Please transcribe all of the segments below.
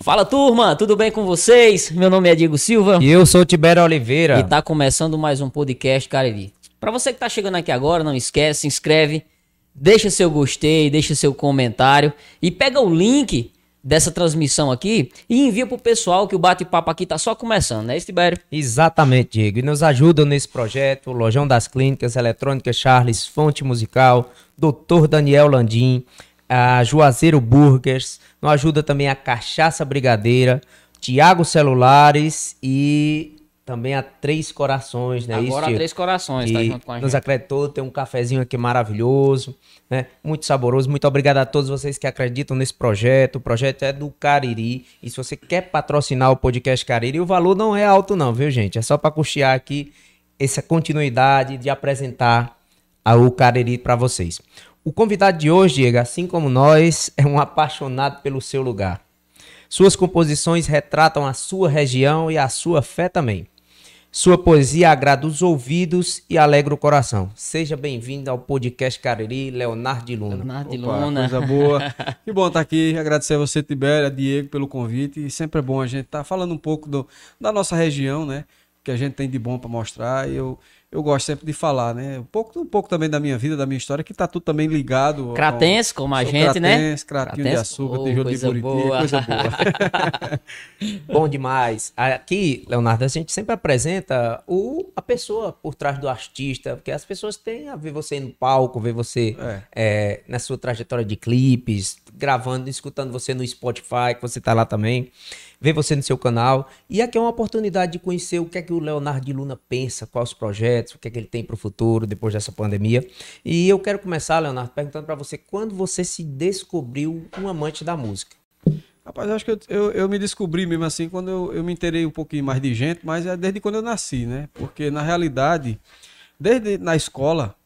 Fala turma, tudo bem com vocês? Meu nome é Diego Silva. E eu sou Tibério Oliveira. E tá começando mais um podcast Cariri. Para você que tá chegando aqui agora, não esquece, se inscreve, deixa seu gostei, deixa seu comentário e pega o link dessa transmissão aqui e envia pro pessoal que o bate-papo aqui tá só começando, né, Tibério? Exatamente, Diego. E nos ajudam nesse projeto o Lojão das Clínicas, Eletrônica Charles, Fonte Musical, Dr. Daniel Landim, a Juazeiro Burgers, nos ajuda também a Cachaça Brigadeira, Tiago Celulares e também a Três Corações, né? Agora Isso, a Três Corações, tá junto com a gente. Nos acreditou, tem um cafezinho aqui maravilhoso, né? Muito saboroso. Muito obrigado a todos vocês que acreditam nesse projeto. O projeto é do Cariri. E se você quer patrocinar o podcast Cariri, o valor não é alto não, viu, gente? É só para custear aqui essa continuidade de apresentar o Cariri para vocês. O convidado de hoje, Diego, assim como nós, é um apaixonado pelo seu lugar. Suas composições retratam a sua região e a sua fé também. Sua poesia agrada os ouvidos e alegra o coração. Seja bem-vindo ao podcast Cariri, Leonardo de Luna. Leonardo de Opa, Luna. Coisa boa. que bom estar aqui. Agradecer a você, Tibério, a Diego, pelo convite. E sempre é bom a gente estar falando um pouco do, da nossa região, né? Que a gente tem de bom para mostrar. E eu, eu gosto sempre de falar, né? Um pouco, um pouco também da minha vida, da minha história, que tá tudo também ligado. ao- Cratense, como a Sou gente, né? cratense, Cratinho de Cratense, açúcar, oh, tijolo de Buriti, boa. coisa boa. Bom demais. Aqui, Leonardo, a gente sempre apresenta o, a pessoa por trás do artista, porque as pessoas têm a ver você no palco, ver você É. é, na sua trajetória de clipes, gravando, escutando você no Spotify, que você tá lá também, ver você no seu canal. E aqui é uma oportunidade de conhecer o que é que o Leonardo de Luna pensa, quais os projetos, o que é que ele tem para o futuro depois dessa pandemia. E eu quero começar, Leonardo, perguntando para você quando você se descobriu um amante da música. Rapaz, acho que eu, eu, eu me descobri mesmo assim quando eu, eu me inteirei um pouquinho mais de gente, mas é desde quando eu nasci, né? Porque na realidade, desde na escola,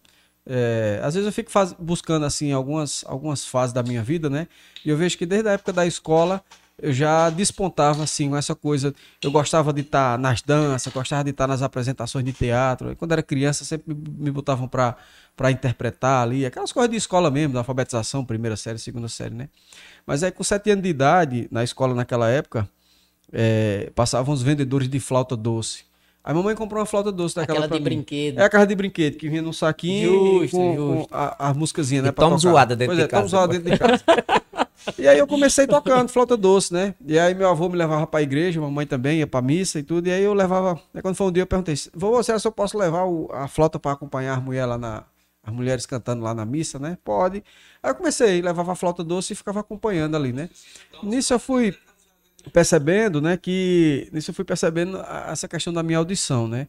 é, às vezes eu fico faz- buscando assim algumas, algumas fases da minha vida, né? E eu vejo que desde a época da escola eu já despontava assim com essa coisa. Eu gostava de estar nas danças, gostava de estar nas apresentações de teatro. E quando era criança sempre me, botavam para para interpretar ali, aquelas coisas de escola mesmo, da alfabetização, primeira série, segunda série, né? Mas aí com sete anos de idade, na escola naquela época, é, passavam os vendedores de flauta doce. Aí mamãe comprou uma flauta doce daquela Aquela de mim. brinquedo. É a casa de brinquedo, que vinha num saquinho Justo, e com, justo. com a, a músicazinha, né? E toma zoada dentro pois de é, toma casa zoada dentro de casa. e aí eu comecei tocando flauta doce, né? E aí meu avô me levava pra igreja, mamãe também ia pra missa e tudo. E aí eu levava. Aí quando foi um dia eu perguntei: Vovô, será que eu posso levar o- a flauta pra acompanhar as mulheres lá na. As mulheres cantando lá na missa, né? Pode. Aí eu comecei, levava a flauta doce e ficava acompanhando ali, né? Nisso eu fui percebendo, né, que nisso eu fui percebendo a- essa questão da minha audição, né?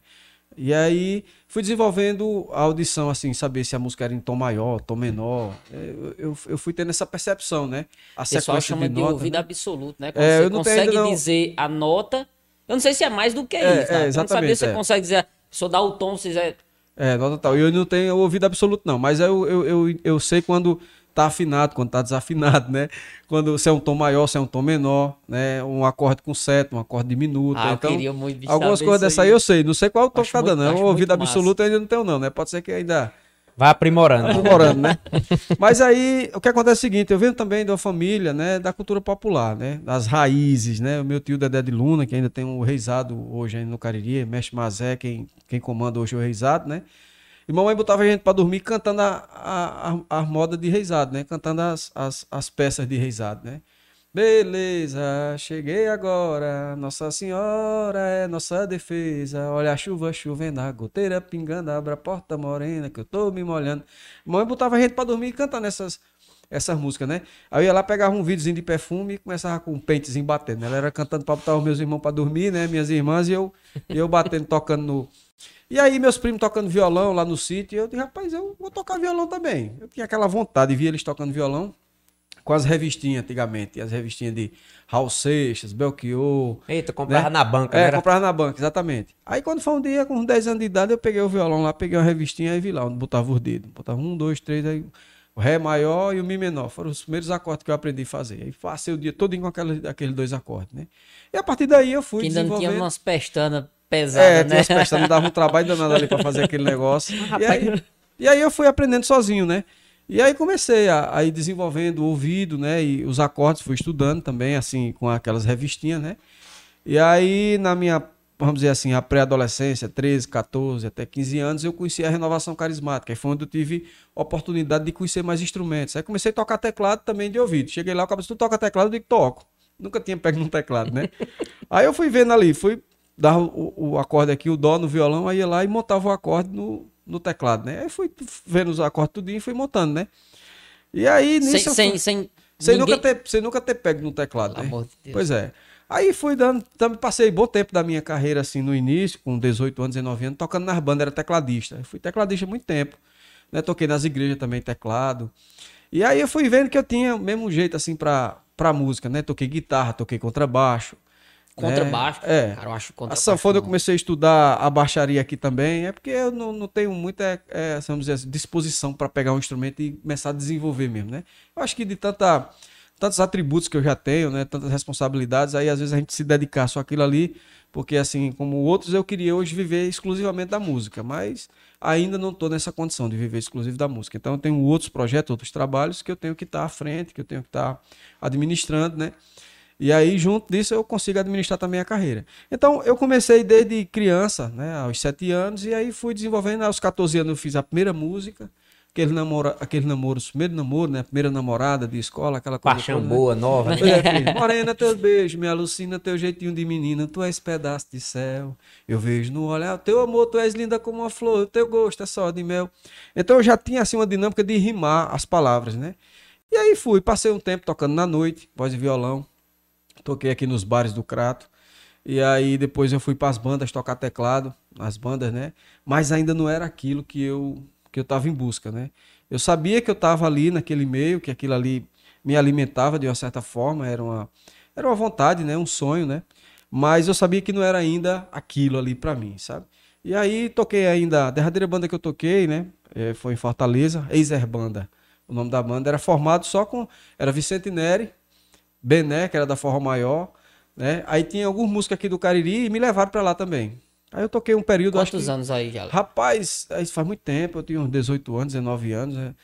E aí fui desenvolvendo a audição, assim, saber se a música era em tom maior, tom menor. É, Eu, eu, eu fui tendo essa percepção, né? A pessoal sequência chama de, nota, ouvido né? absoluto, né? Quando É, você eu consegue não- dizer a nota. Eu não sei se é mais do que É, isso, tá? é, Eu não sabia exatamente, se você é. consegue dizer. Se eu dar o tom, se quiser. É, nota tal. E eu não tenho ouvido absoluto, não. Mas eu, eu, eu, eu sei quando tá afinado, quando tá desafinado, né? Quando se é um tom maior, se é um tom menor, né? Um acorde com sétimo, um acorde diminuto. Ah, então, queria muito bicho, algumas saber coisas isso dessa aí eu sei. Não sei qual eu tô Acho cada muito- não. acho O ouvido massa. absoluto ainda não tenho, não, né? Pode ser que ainda Vai aprimorando. aprimorando, né? Mas aí, o que acontece é o seguinte, eu venho também de uma família, né, da cultura popular, né, das raízes, né, o meu tio Dedé de Luna, que ainda tem um reizado hoje aí no Cariri, Mestre Mazé, quem, quem comanda hoje é o reizado, né, e mamãe botava a gente para dormir cantando a, a, a, moda de reizado, né, cantando as, as, as peças de reizado, né. Beleza, cheguei agora. Nossa Senhora é nossa defesa. Olha a chuva chovendo, a goteira pingando, abre a porta morena que eu tô me molhando. Mãe botava a gente pra dormir cantando essas, essas músicas, né? Aí eu ia lá, pegava um videozinho de perfume e começava com um pentezinho batendo. Ela era cantando pra botar os meus irmãos pra dormir, né? Minhas irmãs e eu, e eu batendo, tocando no. E aí, meus primos tocando violão lá no sítio, eu disse, rapaz, eu vou tocar violão também. Eu tinha aquela vontade de ver eles tocando violão com as revistinhas antigamente, as revistinhas de Raul Seixas, Belchior. Eita, comprava Né? na banca, É, né? Era- comprava na banca, exatamente. Aí quando foi um dia, com uns 10 anos de idade, eu peguei o violão lá, peguei uma revistinha e vi lá onde botava os dedos. Botava um, dois, três, aí o Ré maior e o Mi menor. Foram os primeiros acordes que eu aprendi a fazer. Aí passei o dia todo com aqueles, aqueles dois acordes, né? E a partir daí eu fui Que ainda não tinha desenvolvendo... umas pestanas pesadas, É, né? tinha as pestanas, dava um trabalho danado ali pra fazer aquele negócio. e, aí, e aí eu fui aprendendo sozinho, né? E aí comecei a, a ir desenvolvendo o ouvido, né? E os acordes, fui estudando também, assim, com aquelas revistinhas, né? E aí, na minha, vamos dizer assim, a pré-adolescência, 13, 14, até 15 anos, eu conheci a renovação carismática. Aí foi onde eu tive oportunidade de conhecer mais instrumentos. Aí comecei a tocar teclado também de ouvido. Cheguei lá, o disse, tu toca teclado? Eu digo, toco. Nunca tinha pego num teclado, né? aí eu fui vendo ali, fui dar o, o, acorde aqui, o dó no violão, aí ia lá e montava o acorde no, no teclado, né? Aí fui vendo os acordes tudinho e fui montando, né? E aí nisso. Sem, fui... sem, sem, ninguém... nunca ter, sem nunca ter pego no teclado, Pelo né? De. Pois é. Aí fui dando, também passei bom tempo da minha carreira assim no início, com 18 anos, 19 anos, tocando nas bandas, era tecladista. Eu fui tecladista há muito tempo, né? Toquei nas igrejas também teclado. E aí eu fui vendo que eu tinha o mesmo jeito assim para para música, né? Toquei guitarra, toquei contrabaixo, Contrabaixo? É. Cara, eu acho contrabaixo. A sanfona eu comecei a estudar a baixaria aqui também, é porque eu não, não tenho muita, é, vamos dizer, assim, disposição para pegar um instrumento e começar a desenvolver mesmo, né? Eu acho que de tanta, tantos atributos que eu já tenho, né? Tantas responsabilidades, aí às vezes a gente se dedicar só aquilo ali, porque assim, como outros, eu queria hoje viver exclusivamente da música, mas ainda não estou nessa condição de viver exclusivo da música. Então eu tenho outros projetos, outros trabalhos que eu tenho que estar tá à frente, que eu tenho que estar tá administrando, né? E aí, junto disso, eu consigo administrar também a carreira. Então, eu comecei desde criança, né, aos 7 anos, e aí fui desenvolvendo. Aos 14 anos, eu fiz a primeira música, aquele namoro, aquele namoro, primeiro namoro, né, primeira namorada de escola, aquela coisa. Paixão toda, né? boa, né? nova. Né? É, Morena, teus beijos, me alucina, teu jeitinho de menina, tu és pedaço de céu. Eu vejo no olhar, teu amor, tu és linda como uma flor, teu gosto é só de mel. Então, eu já tinha, assim, uma dinâmica de rimar as palavras, né? E aí fui, passei um tempo tocando na noite, voz e violão toquei aqui nos bares do Crato. E aí depois eu fui para as bandas tocar teclado, nas bandas, né? Mas ainda não era aquilo que eu que eu tava em busca, né? Eu sabia que eu estava ali naquele meio, que aquilo ali me alimentava de uma certa forma, era uma era uma vontade, né? Um sonho, né? Mas eu sabia que não era ainda aquilo ali para mim, sabe? E aí toquei ainda, a derradeira banda que eu toquei, né? É, foi em Fortaleza, Eiser Banda. O nome da banda era formado só com era Vicente Neri, Bené, que era da Forró Maior, né? Aí tinha alguns músicos aqui do Cariri e me levaram para lá também. Aí eu toquei um período. Quantos que, anos aí já? Rapaz, isso faz muito tempo, eu tinha uns 18 anos, 19 anos. Né?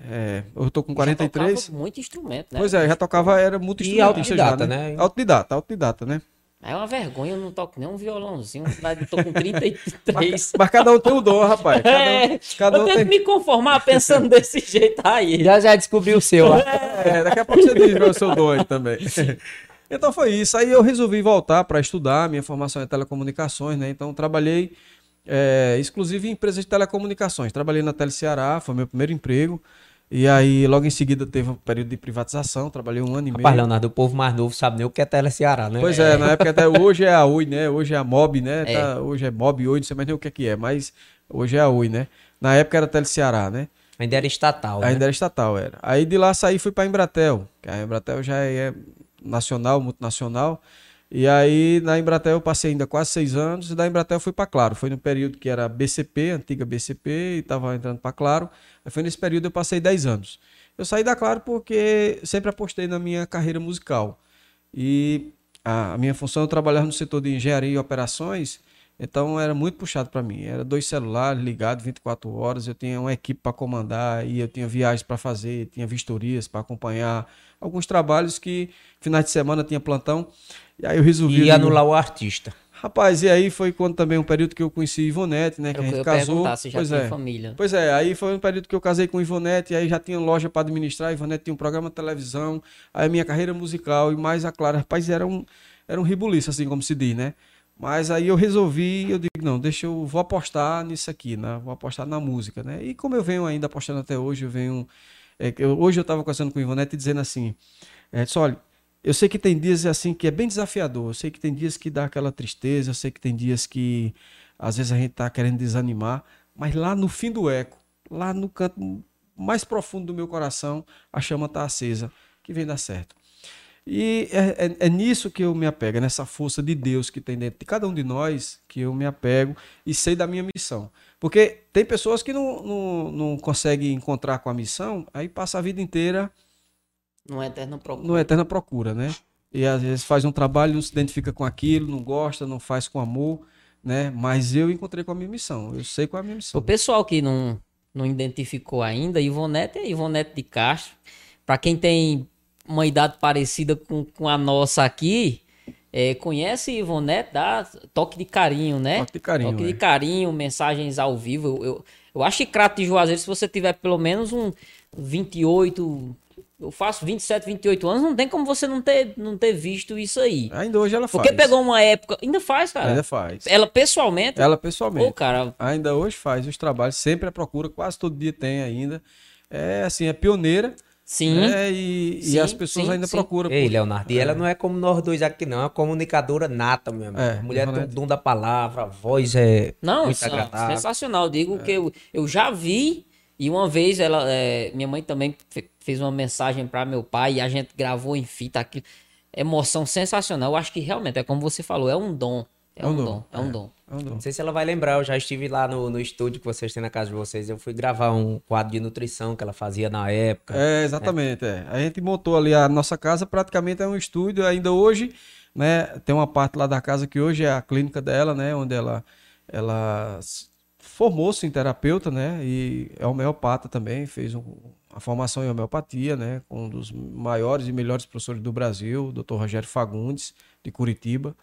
É, eu tô com 43. Já muito instrumento, né? Pois é, já tocava, era muito instrumento. E autodidata, já, né? né? Autodidata, autodidata, né? É uma vergonha, eu não toco nem um violãozinho. Eu tô com 33. mas, mas cada um tem um dom, rapaz. Cada um, é, cada eu um tento tem... me conformar pensando desse jeito aí. Já já descobriu o seu. É, daqui a pouco você diz o seu dom aí também. Então foi isso. Aí eu resolvi voltar para estudar. Minha formação é telecomunicações, né? Então trabalhei é, exclusive em empresas de telecomunicações. Trabalhei na Tele Ceará, foi meu primeiro emprego. E aí, logo em seguida, teve um período de privatização, trabalhei um ano e meio. Rapaz, Leonardo, o povo mais novo sabe nem o que é Tele Ceará, né? Pois é, na época até hoje é a Oi, né? Hoje é a Mob, né? É. Tá, hoje é Mob Oi, não sei mais nem o que é que é, mas hoje é a Oi, né? Na época era Tele Ceará, né? Ainda era estatal, né? Ainda era estatal, era. Aí de lá saí fui pra Embratel, que a Embratel já é nacional, multinacional. E aí na Embratel eu passei ainda quase seis anos, e da Embratel eu fui para Claro. Foi no período que era BCP, antiga BCP, e estava entrando para Claro. Aí foi nesse período eu passei dez anos. Eu saí da Claro porque sempre apostei na minha carreira musical. E a, minha função, eu trabalhava no setor de engenharia e operações, então era muito puxado para mim. Era dois celulares ligados 24 horas, eu tinha uma equipe para comandar, e eu tinha viagens para fazer, tinha vistorias para acompanhar, alguns trabalhos que finais de semana tinha plantão. E aí eu resolvi. E anular o artista. Rapaz, e aí foi quando também um período que eu conheci Ivonete, né? Que eu, a gente casou. Se já pois é. família. Pois é, aí foi um período que eu casei com Ivonete, e aí já tinha loja para administrar, Ivonete tinha um programa de televisão, aí a minha carreira musical e mais a Clara, rapaz, era um, era um ribuliço, assim como se diz, né? Mas aí eu resolvi, eu digo, não, deixa eu, vou apostar nisso aqui, né? Vou apostar na música, né? E como eu venho ainda apostando até hoje, eu venho... É, eu, hoje eu estava conversando com o Ivonete dizendo assim, é, disse, olha, eu sei que tem dias assim que é bem desafiador. Eu sei que tem dias que dá aquela tristeza. Eu sei que tem dias que às vezes a gente está querendo desanimar. Mas lá no fim do eco, lá no canto mais profundo do meu coração, a chama está acesa, que vem dar certo. E é, é, é, nisso que eu me apego, é nessa força de Deus que tem dentro de cada um de nós, que eu me apego e sei da minha missão. Porque tem pessoas que não, não, não conseguem encontrar com a missão, aí passa a vida inteira numa eterna procura. Numa eterna procura, né? E às vezes faz um trabalho, não se identifica com aquilo, não gosta, não faz com amor, né? Mas eu encontrei com a minha missão. Eu sei qual é a minha missão. O pessoal que não não identificou ainda, Ivonete é Ivonete de Castro. Para quem tem uma idade parecida com, com a nossa aqui, é, conhece Ivonete, dá toque de carinho, né? Toque de carinho, Toque de é. carinho, mensagens ao vivo. Eu, eu, eu acho que Crato de Juazeiro, se você tiver pelo menos um 28, eu faço 27, 28 anos, não tem como você não ter, não ter visto isso aí. Ainda hoje ela faz. Porque pegou uma época. Ainda faz, cara. Ainda faz. Ela pessoalmente. Ela Pô, pessoalmente. cara, Ainda hoje faz os trabalhos, sempre a procura, quase todo dia tem ainda. É assim, é pioneira. Sim. né? E, e Sim, as pessoas sim, ainda sim. procuram. Ei, por- Leonardo, e ela não é como nós dois aqui, não. É uma comunicadora nata, meu amigo. É, a mulher tem o dom da palavra, a voz é Não, muito são- agradável. sensacional. Digo que eu, eu já vi e uma vez ela, é, minha mãe também fe- fez uma mensagem para meu pai e a gente gravou em fita aquilo. Emoção sensacional. Eu acho que realmente é como você falou, é um dom. É, um, dom, é um dom. É um dom. Não sei se ela vai lembrar, eu já estive lá no, no estúdio que vocês têm na casa de vocês. Eu fui gravar um quadro de nutrição que ela fazia na época. É, exatamente. É. A gente montou ali a nossa casa, praticamente é um estúdio. Ainda hoje, né? Tem uma parte lá da casa que hoje é a clínica dela, né? Onde ela, ela formou-se em terapeuta, né? E é homeopata também, fez um- a formação em homeopatia, né? Com um dos maiores e melhores professores do Brasil, o Dr. Rogério Fagundes, de Curitiba.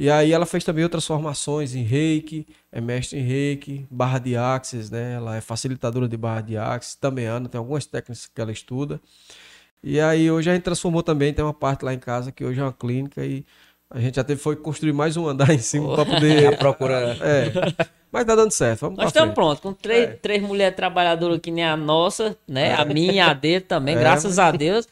E aí ela fez também outras formações em reiki, é mestre em reiki, barra de axis, né? Ela é facilitadora de barra de axis, também anda, tem algumas técnicas que ela estuda. E aí hoje a gente transformou também, tem uma parte lá em casa que hoje é uma clínica e a gente já teve foi construir mais um andar em cima para A poder. procura. É. Mas tá dando certo, vamos Nós estamos frente. prontos, com três, três mulheres trabalhadoras que nem a nossa, né? A minha e a dele também, É, graças a Deus.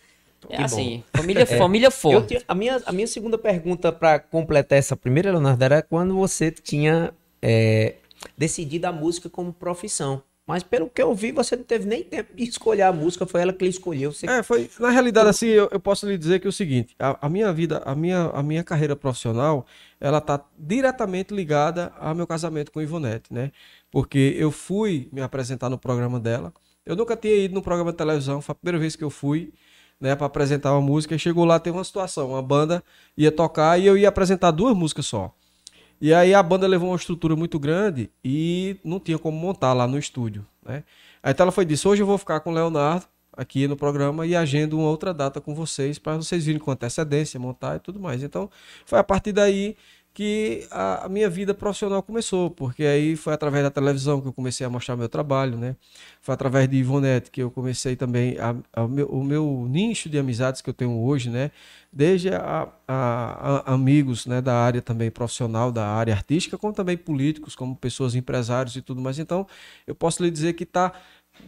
É Que assim, família, família Eu forte. tinha- a, minha, a minha segunda pergunta para completar essa primeira, Leonardo, era quando você tinha é, decidido a música como profissão. Mas pelo que eu vi, você não teve nem tempo de escolher a música, foi ela que lhe escolheu. Você... É, foi. Na realidade, assim, eu, eu posso lhe dizer que é o seguinte: a, a minha vida, a minha, a minha carreira profissional, ela tá diretamente ligada ao meu casamento com Ivonete, né? Porque eu fui me apresentar no programa dela. Eu nunca tinha ido no programa de televisão, foi a primeira vez que eu fui, né, para apresentar uma música. E chegou lá, tem uma situação: uma banda ia tocar e eu ia apresentar duas músicas só. E aí a banda levou uma estrutura muito grande e não tinha como montar lá no estúdio, né? Aí então ela foi disse: "Hoje eu vou ficar com o Leonardo aqui no programa e agendo uma outra data com vocês para vocês virem com antecedência, montar e tudo mais". Então, foi a partir daí que a, minha vida profissional começou, porque aí foi através da televisão que eu comecei a mostrar meu trabalho, né? Foi através de Ivonete que eu comecei também a, a- o, meu, o meu nicho de amizades que eu tenho hoje, né? Desde a- a- amigos né, da área também profissional, da área artística, como também políticos, como pessoas empresários e tudo mais. Então, eu posso lhe dizer que está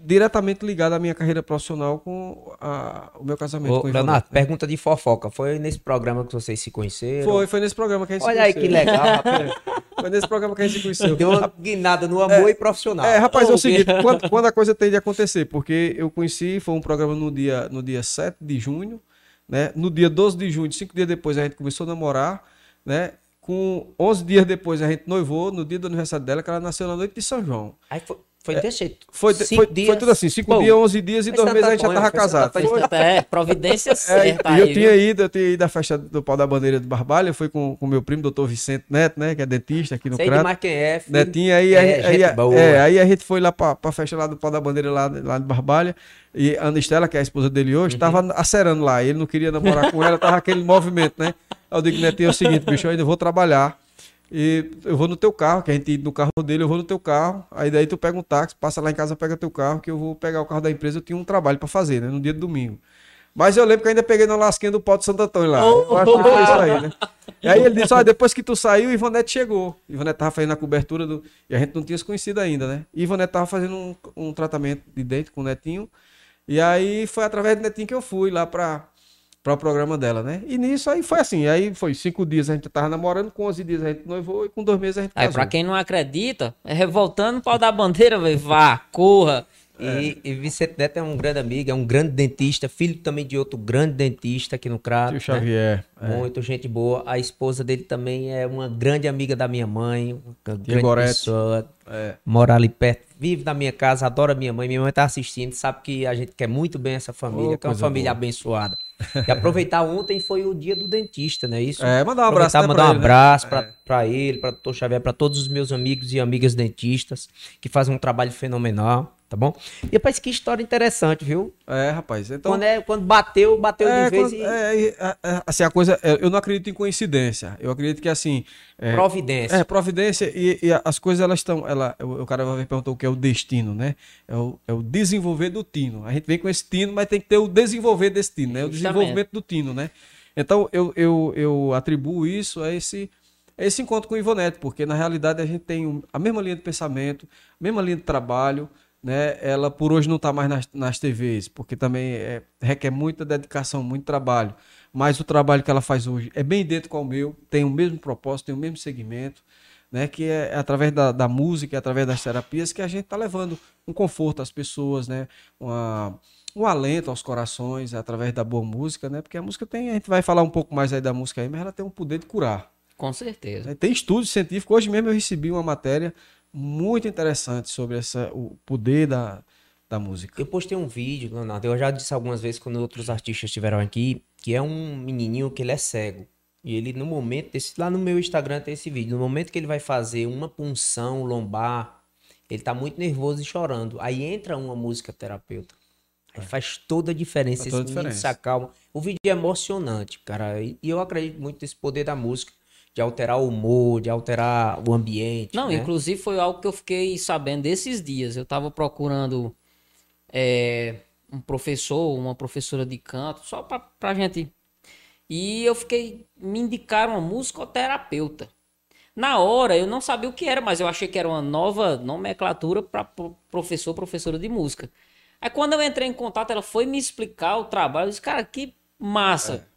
diretamente ligado à minha carreira profissional com a- o meu casamento Ô, com Leonardo, Ivonete. né? pergunta de fofoca. Foi nesse programa que vocês se conheceram? Foi, foi nesse programa que a gente se Olha aí que conheceu. legal, rapaz. Foi nesse programa que a gente se conheceu. Deu uma guinada no amor e profissional. É, rapaz, é o seguinte, quando, quando a coisa tem de acontecer, porque eu conheci, foi um programa no dia, no dia 7 de junho, né? No dia 12 de junho, cinco dias depois, a gente começou a namorar, né? Com 11 dias depois, a gente noivou, no dia do aniversário dela, que ela nasceu na noite de São João. Aí foi, foi desse jeito. Foi, Cinco foi, foi tudo assim, 5 Bom, dias, 11 dias e dois meses a gente já tava casado. Foi. É, providência É, certa e aí, eu tinha ido, eu tinha ido à festa do pau da bandeira de Barbalha, foi com o meu primo, doutor Vicente Neto, né? Que é dentista aqui no Sei Crato. demais quem é. filho. Netinho, aí, É, aí, aí, é, aí a gente foi lá pra, pra festa lá do pau da bandeira lá, lá de Barbalha. E a Ana Estela, que é a esposa dele hoje, Uhum. tava acerando lá. Ele não queria namorar com ela, tava aquele movimento, né? Aí eu digo, Netinho, é o seguinte, bicho, eu ainda vou trabalhar. E eu vou no teu carro, que a gente no carro dele, eu vou no teu carro. Aí daí tu pega um táxi, passa lá em casa, pega teu carro, que eu vou pegar o carro da empresa, eu tinha um trabalho pra fazer, né? No dia de domingo. Mas eu lembro que ainda peguei na lasquinha do pau de Santo Antônio lá. Eu acho que foi isso aí, né? E aí ele disse: Olha, depois que tu saiu, Ivonete chegou. Ivonete tava fazendo a cobertura do. E a gente não tinha se conhecido ainda, né? E Ivonete tava fazendo um, um tratamento de dente com o Netinho. E aí foi através do Netinho que eu fui lá pra, para o programa dela, né? E nisso aí foi assim. Aí foi cinco dias a gente tava namorando, com 11 dias a gente noivou e com dois meses a gente Aí, casou. pra quem não acredita, é revoltando o pau da bandeira, velho. Vá, corra. E, e Vicente Neto é um grande amigo, é um grande dentista, filho também de outro grande dentista aqui no Crato. Tio né? Xavier. é. Muito gente boa. A esposa dele também é uma grande amiga da minha mãe. Uma grande pessoa. É. Mora ali perto, vive na minha casa, adora minha mãe. Minha mãe tá assistindo, sabe que a gente quer muito bem essa família, Ô, que é uma família boa. abençoada. E aproveitar ontem foi o dia do dentista, né? Isso. É, mandar um abraço até mandar um ele, né? abraço pra, pra ele, pra doutor Xavier, pra todos os meus amigos e amigas dentistas que fazem um trabalho fenomenal. Tá bom? E rapaz, que história interessante, viu? É, rapaz. Então, quando, é, quando bateu, bateu é, de vez quando- e. é, é, é, assim, a coisa. é, eu não acredito em coincidência. Eu acredito que assim. é, Providência. É, providência e, e as coisas elas estão. Ela, o, o cara vai perguntar o que é o destino, né? É o, é o desenvolver do tino. A gente vem com esse tino, mas tem que ter o desenvolver desse tino, né? O Justamente. desenvolvimento do tino, né? Então eu, eu, eu atribuo isso a esse, esse encontro com o Ivonete, porque na realidade a gente tem a mesma linha de pensamento, a mesma linha de trabalho. Né? Ela por hoje não está mais nas, nas TVs, porque também é, requer muita dedicação, muito trabalho. Mas o trabalho que ela faz hoje é bem idêntico ao meu, tem o mesmo propósito, tem o mesmo segmento né, que é através da, da música, é através das terapias que a gente está levando um conforto às pessoas, né, uma, um alento aos corações é através da boa música, né, porque a música tem, a gente vai falar um pouco mais aí da música aí, mas ela tem um poder de curar. Com certeza. né? Tem estudos científicos, hoje mesmo eu recebi uma matéria muito interessante sobre essa, o poder da, da música. Eu postei um vídeo, Leonardo, eu já disse algumas vezes quando outros artistas estiveram aqui, que é um menininho que ele é cego. E ele, no momento, desse, lá no meu Instagram tem esse vídeo, no momento que ele vai fazer uma punção lombar, ele tá muito nervoso e chorando. Aí entra uma música terapeuta. Aí faz toda a diferença, Faz toda a esse se diferença. acalma. O vídeo é emocionante, cara. E eu acredito muito nesse poder da música, de alterar o humor, de alterar o ambiente. Não, né? inclusive foi algo que eu fiquei sabendo desses dias. Eu tava procurando é, um professor, uma professora de canto, só pra, pra gente. E eu fiquei. Me indicaram uma musicoterapeuta. Na hora eu não sabia o que era, mas eu achei que era uma nova nomenclatura para professor, professora de música. Aí quando eu entrei em contato, ela foi me explicar o trabalho. Eu disse, cara, que massa.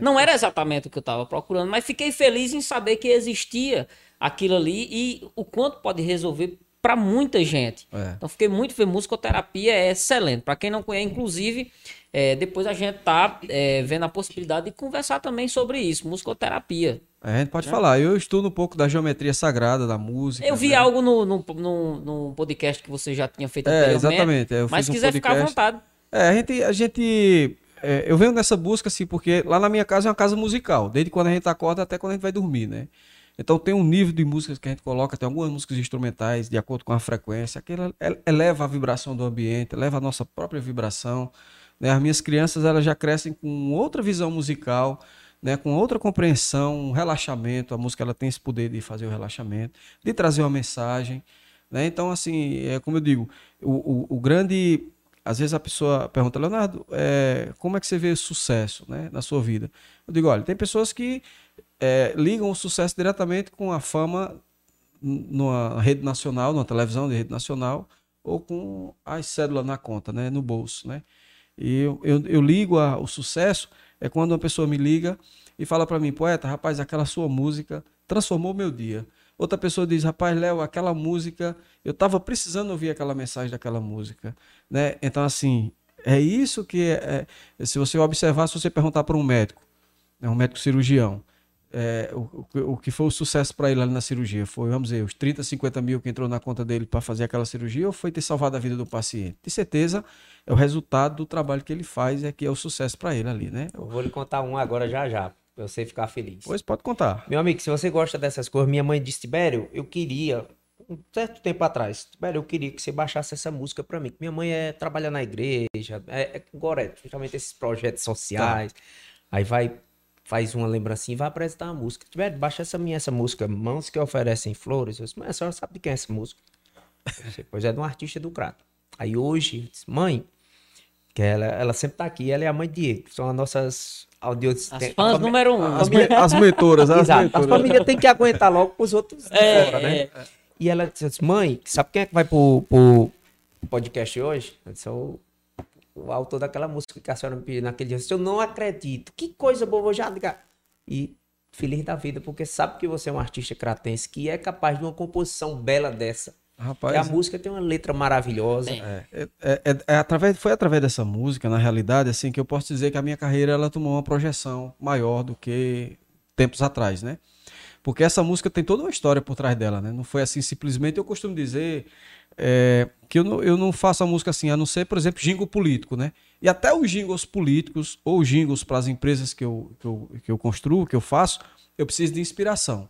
Não era exatamente o que eu estava procurando, mas fiquei feliz em saber que existia aquilo ali e o quanto pode resolver para muita gente. É. Então fiquei muito feliz. Musicoterapia é excelente. Para quem não conhece, inclusive, é, depois a gente tá é, vendo a possibilidade de conversar também sobre isso, musicoterapia. A gente pode falar, eu estudo um pouco da geometria sagrada, da música. Eu vi né? algo no, no, no, no podcast que você já tinha feito É, anteriormente. exatamente, é, eu mas fiz um quiser ficar à vontade. É, a gente. A gente é, eu venho nessa busca, assim, porque lá na minha casa é uma casa musical, desde quando a gente acorda até quando a gente vai dormir, né? Então tem um nível de músicas que a gente coloca, tem algumas músicas instrumentais, de acordo com a frequência, aquilo ele- eleva a vibração do ambiente, eleva a nossa própria vibração. Né? As minhas crianças elas já crescem com outra visão musical, né? com outra compreensão, um relaxamento. A música ela tem esse poder de fazer o relaxamento, de trazer uma mensagem. Né? Então, assim, é como eu digo, o, o, o grande. Às vezes a pessoa pergunta, Leonardo, é, como é que você vê sucesso né, na sua vida? Eu digo, olha, tem pessoas que é, ligam o sucesso diretamente com a fama numa rede nacional, numa televisão de rede nacional, ou com as cédulas na conta, né, no bolso. Né? E eu, eu, eu ligo a- o sucesso é quando uma pessoa me liga e fala para mim, poeta, rapaz, aquela sua música transformou meu dia. Outra pessoa diz, rapaz, Léo, aquela música, eu estava precisando ouvir aquela mensagem daquela música. Né? Então, assim, é isso que, é, é- se você observar, se você perguntar para um médico, né, um médico cirurgião, é, o, o, o que foi o sucesso para ele ali na cirurgia? Foi, vamos dizer, os 30, 50 mil que entrou na conta dele para fazer aquela cirurgia ou foi ter salvado a vida do paciente? De certeza, é o resultado do trabalho que ele faz, é que é o sucesso para ele ali, né? Eu vou lhe contar um agora já já, pra você ficar feliz. Pois pode contar. Meu amigo, se você gosta dessas coisas, minha mãe disse, Tibério, eu queria, um certo tempo atrás, Tibério, eu queria que você baixasse essa música pra mim. Minha mãe é trabalha na igreja, é, é com Gorete, justamente esses projetos sociais. Aí vai, faz uma lembrancinha e vai apresentar uma música. Tibério, baixa essa minha, essa música, Mãos que oferecem flores. Eu disse, mas a senhora sabe de quem é essa música? Disse, pois é de um artista do Crato. Aí hoje, eu disse, mãe, que ela, ela sempre tá aqui, ela é a mãe de Diego, são as nossas audios... As fãs fami- número um. As, me- as mentoras, as Exato. A mentoras. família tem que aguentar logo pros outros É, fora, né? é. E ela disse, mãe, sabe quem é que vai pro, pro podcast hoje? Eu disse, o, o autor daquela música que a senhora me pediu naquele dia. Eu disse, eu não acredito. Que coisa boa, vou já ligar. E feliz da vida, porque sabe que você é um artista cratense que é capaz de uma composição bela dessa. Rapaz, e a música tem uma letra maravilhosa. É, é, é- é através, foi através dessa música, na realidade, assim, que eu posso dizer que a minha carreira ela tomou uma projeção maior do que tempos atrás, né? Porque essa música tem toda uma história por trás dela, né? Não foi assim simplesmente. Eu costumo dizer é, que eu não, eu não faço a música assim, a não ser, por exemplo, jingle político, né? E até os jingles políticos ou jingles para as empresas que eu, que, eu, que eu construo, que eu faço, eu preciso de inspiração.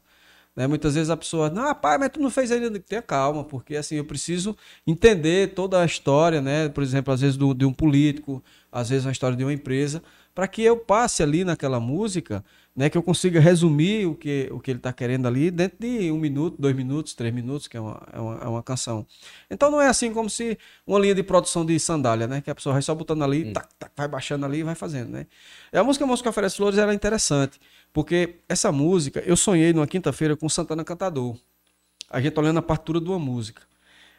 Né? Muitas vezes a pessoa, não, pai, mas tu não fez ainda. Tenha calma, porque assim, eu preciso entender toda a história, né? Por exemplo, às vezes do, de um político, às vezes a história de uma empresa, para que eu passe ali naquela música, né? Que eu consiga resumir o que, o que ele está querendo ali dentro de um minuto, dois minutos, três minutos, que é uma, é, uma, é uma canção. Então não é assim como se uma linha de produção de sandália, né? Que a pessoa vai só botando ali, hum. tac, tac, vai baixando ali e vai fazendo, né? E a música Música Oferece Flores era interessante, porque essa música, eu sonhei numa quinta-feira com Santana Cantador. A gente olhando a partitura de uma música.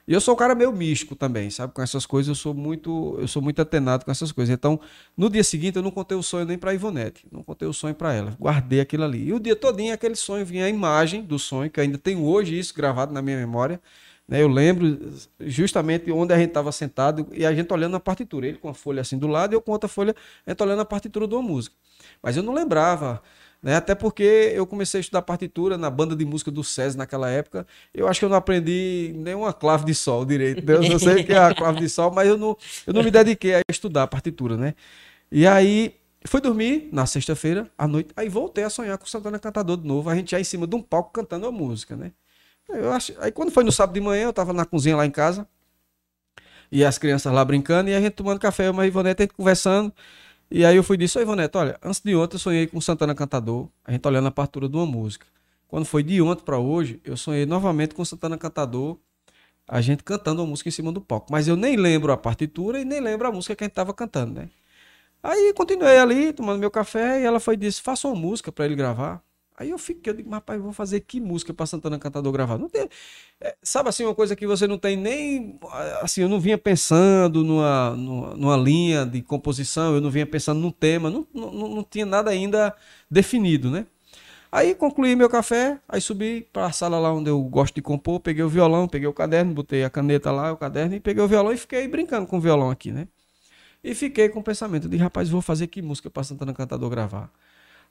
E eu sou um cara meio místico também, sabe? Com essas coisas eu sou muito, eu sou muito atenado com essas coisas. Então, no dia seguinte eu não contei o sonho nem para Ivonete, não contei o sonho para ela. Guardei aquilo ali. E o dia todinho aquele sonho vinha a imagem do sonho, que ainda tenho hoje isso gravado na minha memória. Né? Eu lembro justamente onde a gente estava sentado e a gente olhando a partitura, ele com a folha assim do lado e eu com outra folha, a gente olhando a partitura de uma música. Mas eu não lembrava né? Até porque eu comecei a estudar partitura na banda de música do SES naquela época. Eu acho que eu não aprendi nenhuma clave de sol direito. Deus, eu sei que é a clave de sol, mas eu não, eu não me dediquei a estudar partitura, né? E aí fui dormir na sexta-feira à noite. Aí voltei a sonhar com o Santana Cantador de novo. A gente já em cima de um palco cantando a música, né? Eu acho... Aí quando foi no sábado de manhã, eu tava na cozinha lá em casa. E as crianças lá brincando, e a gente tomando café, eu e a a gente conversando. E aí eu fui disse, oi Ivanete, olha, antes de ontem eu sonhei com Santana Cantador, a gente olhando a partitura de uma música. Quando foi de ontem para hoje, eu sonhei novamente com Santana Cantador, a gente cantando uma música em cima do palco. Mas eu nem lembro a partitura e nem lembro a música que a gente tava cantando, né? Aí continuei ali, tomando meu café, e ela foi e disse, faça uma música para ele gravar. Aí eu fiquei, eu digo, rapaz, vou fazer que música para Santana Cantador gravar? Não tem, é, sabe assim, uma coisa que você não tem nem, assim, eu não vinha pensando numa, numa, numa linha de composição, eu não vinha pensando num tema, não, não, não tinha nada ainda definido, né? Aí concluí meu café, aí subi para a sala lá onde eu gosto de compor, peguei o violão, peguei o caderno, botei a caneta lá, o caderno, e peguei o violão e fiquei brincando com o violão aqui, né? E fiquei com o pensamento de, rapaz, vou fazer que música para Santana Cantador gravar?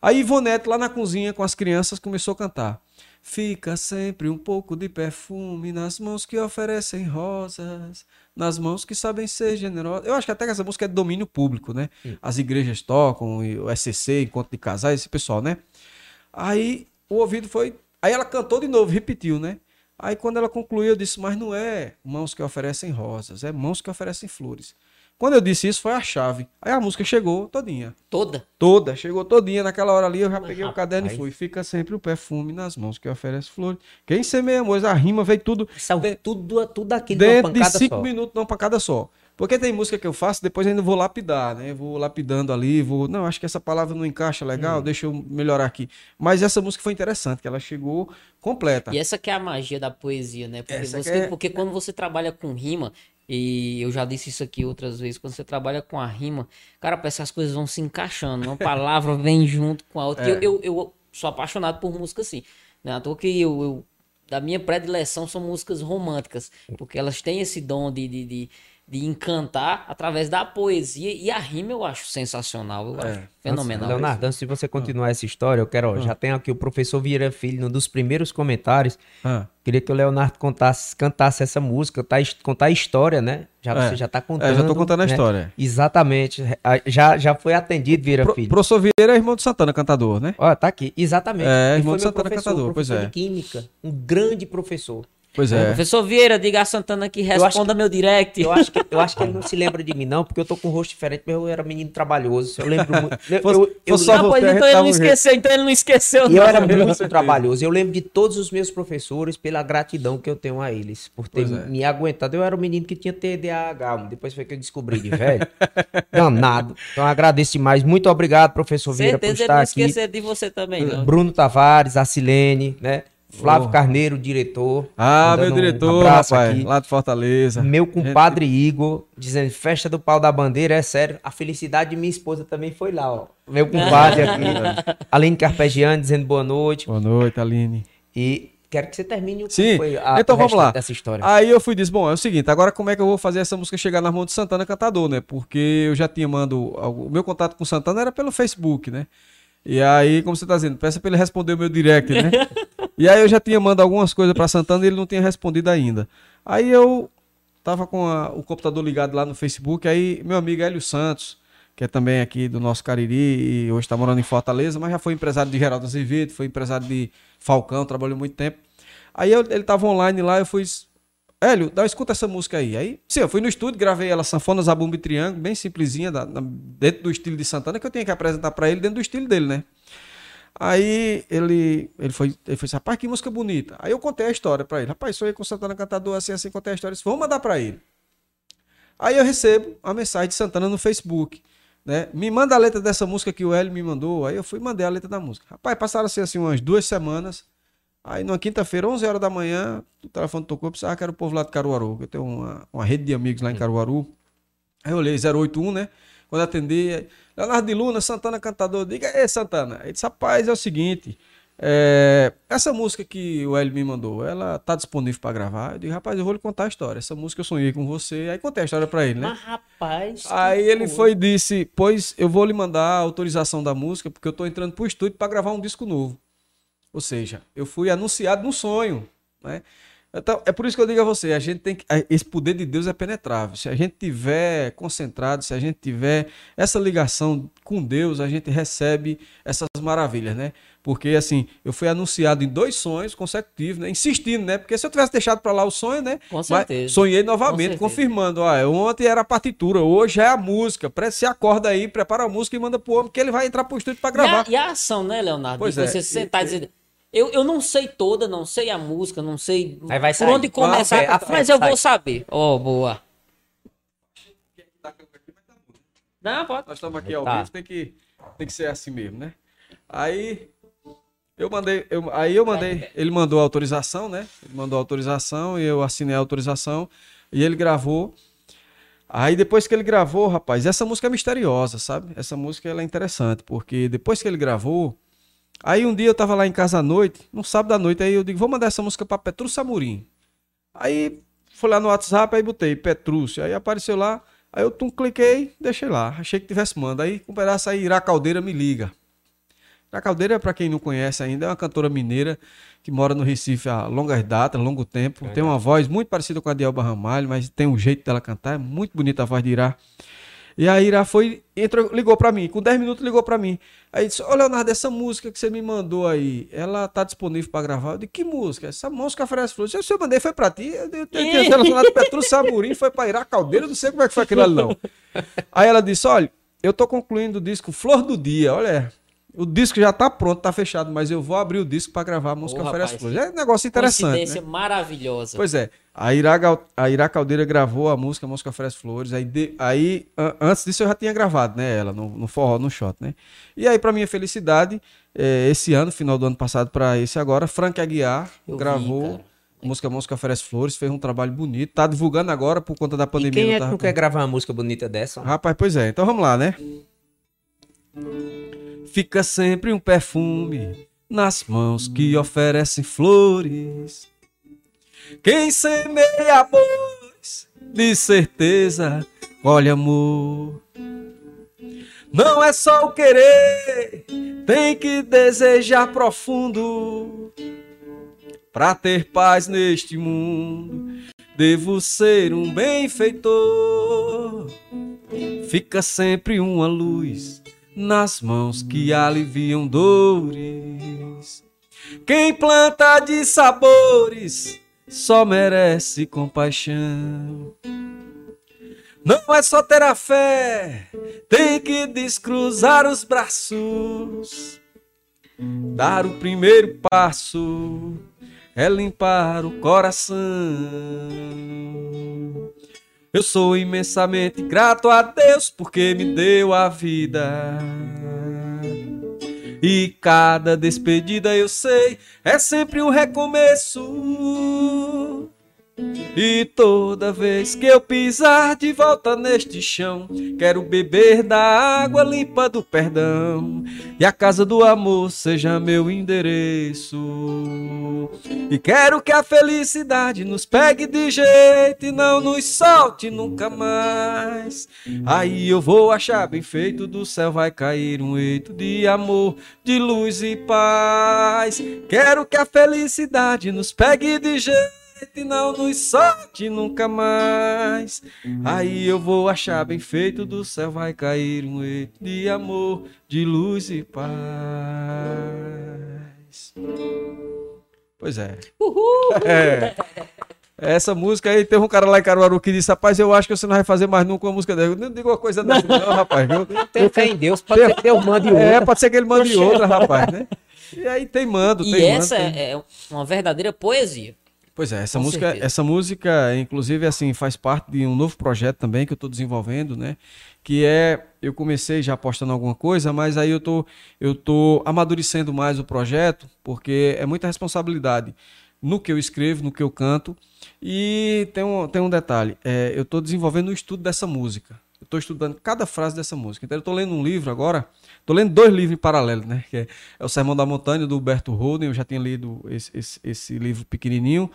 Aí Ivonete, lá na cozinha com as crianças, começou a cantar. Fica sempre um pouco de perfume nas mãos que oferecem rosas, nas mãos que sabem ser generosas. Eu acho que até que essa música é de domínio público, né? As igrejas tocam, o SCC, Encontro de Casais, esse pessoal, né? Aí o ouvido foi. Aí ela cantou de novo, repetiu, né? Aí quando ela concluiu, eu disse: Mas não é mãos que oferecem rosas, é mãos que oferecem flores. Quando eu disse isso, foi a chave. Aí a música chegou todinha. Toda? Toda, chegou todinha. Naquela hora ali eu já peguei rapaz. o caderno e fui. Fica sempre o perfume nas mãos que oferece flores. Quem semeia amores, a rima veio tudo. Saiu tudo, tudo aquilo Dentro de cinco só. minutos, numa pancada só. Porque tem música que eu faço, depois ainda vou lapidar, né? Vou lapidando ali, vou. Não, acho que essa palavra não encaixa legal, hum. deixa eu melhorar aqui. Mas essa música foi interessante, que ela chegou completa. E essa que é a magia da poesia, né? Porque, você, é... porque quando você trabalha com rima, e eu já disse isso aqui outras vezes, quando você trabalha com a rima, cara, parece que as coisas vão se encaixando, uma palavra vem junto com a outra. É. Eu, eu, eu, sou apaixonado por música assim, né? À toa que eu, eu, da minha predileção são músicas românticas, porque elas têm esse dom de, de, de de encantar através da poesia e a rima eu acho sensacional, eu é. acho fenomenal. Leonardo, antes de você continuar ah. essa história, eu quero, ah. já tenho aqui o professor Vieira Filho, num dos primeiros comentários, ah. queria que o Leonardo contasse, cantasse essa música, tá, contar a história, né? Já, é. Você já tá contando. É, já tô contando a né? história. Exatamente, já, já foi atendido, Vieira Pro, Filho. Professor Vieira é irmão de Santana, cantador, né? Ó, tá aqui, exatamente. É, irmão de Santana, cantador, pois é. de Química, um grande professor. Pois é. Professor Vieira, diga a Santana que responda que, meu direct. Eu acho, que, eu acho que ele não se lembra de mim, não, porque eu tô com um rosto diferente, mas eu era menino trabalhoso. Eu lembro muito. Eu, eu, eu, só ah, pois, então ele não esqueceu, então ele não esqueceu. E eu era muito trabalhoso. Eu lembro de todos os meus professores pela gratidão que eu tenho a eles, por ter é. me aguentado. Eu era um menino que tinha TDAH, depois foi que eu descobri de velho. Danado. Então agradeço demais. Muito obrigado, professor Vieira, por estar aqui. não esquecer de você também, não. Bruno Tavares, a Silene, né? Flávio oh. Carneiro, diretor. Ah, meu diretor, um rapaz, aqui. lá de Fortaleza. Meu compadre Gente... Igor, dizendo, festa do pau da bandeira, é sério. A felicidade de minha esposa também foi lá, ó. Meu compadre aqui. Aline Carpegiani, dizendo boa noite. Boa noite, Aline. E quero que você termine o Sim. foi a, então vamos lá. dessa história. Aí eu fui disse, bom, é o seguinte, agora como é que eu vou fazer essa música chegar na mão de Santana Cantador, né? Porque eu já tinha mando, o meu contato com Santana era pelo Facebook, né? E aí, como você tá dizendo, peça para ele responder o meu direct, né? e aí eu já tinha mandado algumas coisas para Santana e ele não tinha respondido ainda. Aí eu tava com a, o computador ligado lá no Facebook, aí meu amigo Hélio Santos, que é também aqui do nosso Cariri e hoje está morando em Fortaleza, mas já foi empresário de Geraldo Azevedo, foi empresário de Falcão, trabalhou muito tempo. Aí eu, ele tava online lá, eu fui. Hélio, dá, escuta essa música aí. Aí, sim, eu fui no estúdio, gravei ela, Sanfona, Zabumba e Triângulo, bem simplesinha, da, dentro do estilo de Santana, que eu tinha que apresentar para ele dentro do estilo dele, né? Aí ele, ele foi, ele foi assim, rapaz, que música bonita. Aí eu contei a história para ele. Rapaz, sou eu com Santana Cantador, assim, assim, contei a história. Disse, mandar para ele. Aí eu recebo a mensagem de Santana no Facebook. Né? Me manda a letra dessa música que o Hélio me mandou. Aí eu fui e mandei a letra da música. Rapaz, passaram assim, assim umas duas semanas. Aí numa quinta-feira, 11 horas da manhã, o telefone tocou, eu precisava que era o povo lá de Caruaru. Eu tenho uma, uma rede de amigos lá em Caruaru. Aí eu olhei 081, né? Quando atendi, Leonardo de Luna, Santana cantador, diga aí, Santana. Ele disse, rapaz, é o seguinte, é, essa música que o Hélio me mandou, ela tá disponível para gravar? Eu digo, rapaz, eu vou lhe contar a história. Essa música eu sonhei com você. Aí contei a história para ele, né? Mas, rapaz. Aí ele foi e disse: Pois eu vou lhe mandar a autorização da música, porque eu tô entrando pro estúdio para gravar um disco novo. Ou seja, eu fui anunciado num sonho, né? Então, é por isso que eu digo a você, a gente tem que, esse poder de Deus é penetrável. Se a gente tiver concentrado, se a gente tiver essa ligação com Deus, a gente recebe essas maravilhas, né? Porque assim, eu fui anunciado em dois sonhos consecutivos, né? Insistindo, né? Porque se eu tivesse deixado para lá o sonho, né? Com certeza. sonhei novamente, confirmando, ó, ontem era a partitura, hoje é a música. Se acorda aí, prepara a música e manda pro homem que ele vai entrar pro estúdio para gravar. E a, e a, ação, né, Leonardo? Pois é. Você sentar e dizer eu, eu não sei toda, não sei a música, não sei Aí vai por sair. onde começar, Ah, mas vai eu vou saber. Ó, boa. Não, pode. Nós estamos aqui ao Tá. vivo, tem que, tem que ser assim mesmo, né? Aí eu mandei, eu, aí eu mandei, ele mandou a autorização, né? Ele mandou a autorização e eu assinei a autorização e ele gravou. Aí depois que ele gravou, rapaz, essa música é misteriosa, sabe? Essa música ela é interessante, porque depois que ele gravou, aí um dia eu tava lá em casa à noite, no sábado à noite, aí eu digo, vou mandar essa música pra Petrúcio Amorim. Aí fui lá no WhatsApp, aí botei Petrúcio, aí apareceu lá, aí eu tum, cliquei, deixei lá, achei que tivesse manda. Aí com um pedaço aí, Ira Caldeira me liga. Ira Caldeira, pra quem não conhece ainda, é uma cantora mineira que mora no Recife há longas datas, longo tempo. Tem uma voz muito parecida com a de Elba Ramalho, mas tem um jeito dela cantar, é muito bonita a voz de Ira. E a Ira foi, entrou, ligou pra mim, com 10 minutos ligou pra mim. Aí disse: Ô Leonardo, essa música que você me mandou aí, ela tá disponível pra gravar? Eu disse: Que música? Essa música oferece flores. Se eu mandei, foi pra ti. Eu, eu, eu tinha selecionado Petrúcio Samurim, foi pra Ira Caldeira, eu não sei como é que foi aquilo ali, não. Aí ela disse: Olha, eu tô concluindo o disco Flor do Dia, olha. O disco já tá pronto, tá fechado, mas eu vou abrir o disco pra gravar a música Oferece rapaz, Flores. É um negócio interessante. Coincidência Né? maravilhosa. Pois é, a Ira, a Ira Caldeira gravou a música, a música Oferece Flores. Aí, de- aí an- antes disso eu já tinha gravado, né? Ela no, no forró, no shot, né? E aí, pra minha felicidade, eh, esse ano, final do ano passado pra esse agora, Frank Aguiar Eu vi, gravou a música a Música Oferece Flores, fez um trabalho bonito. Tá divulgando agora por conta da E pandemia. quem não é que não quer gravar uma música bonita dessa? Rapaz, pois é. Então vamos lá, né? Fica sempre um perfume nas mãos que oferecem flores. Quem semeia amores, de certeza colhe amor. Não é só o querer, tem que desejar profundo. Pra ter paz neste mundo, devo ser um benfeitor. Fica sempre uma luz nas mãos que aliviam dores. Quem planta de sabores só merece compaixão. Não é só ter a fé, tem que descruzar os braços. Dar o primeiro passo é limpar o coração. Eu sou imensamente grato a Deus porque me deu a vida. E cada despedida eu sei é sempre um recomeço. E toda vez que eu pisar de volta neste chão, quero beber da água limpa do perdão. E a casa do amor seja meu endereço. E quero que a felicidade nos pegue de jeito e não nos solte nunca mais. Aí eu vou achar bem feito, do céu vai cair um eito de amor, de luz e paz. Quero que a felicidade nos pegue de jeito noite não nos solte nunca mais. Aí eu vou achar bem feito, do céu vai cair um eito de amor, de luz e paz. Pois é. Uhul! É. Essa música aí, teve um cara lá em Caruaru que disse, rapaz, eu acho que você não vai fazer mais nunca uma música dela. Eu não digo uma coisa dessa não, rapaz. Eu, tem fé em Deus, pode ser que Deus mande outra. É, pode ser que ele mande outra, rapaz, né? E aí tem mando, e tem essa mando, tem... é uma verdadeira poesia. Pois é, essa Com música, certeza. essa música, inclusive, assim, faz parte de um novo projeto também que eu estou desenvolvendo, né? Que é, eu comecei já postando alguma coisa, mas aí eu tô, eu tô amadurecendo mais o projeto, porque é muita responsabilidade no que eu escrevo, no que eu canto. E tem um, tem um detalhe: é, eu estou desenvolvendo o um estudo dessa música. Estou estudando cada frase dessa música. Então, eu estou lendo um livro agora. Estou lendo dois livros em paralelo, né? Que é, é, O Sermão da Montanha, do Huberto Holden. Eu já tinha lido esse, esse, esse livro pequenininho.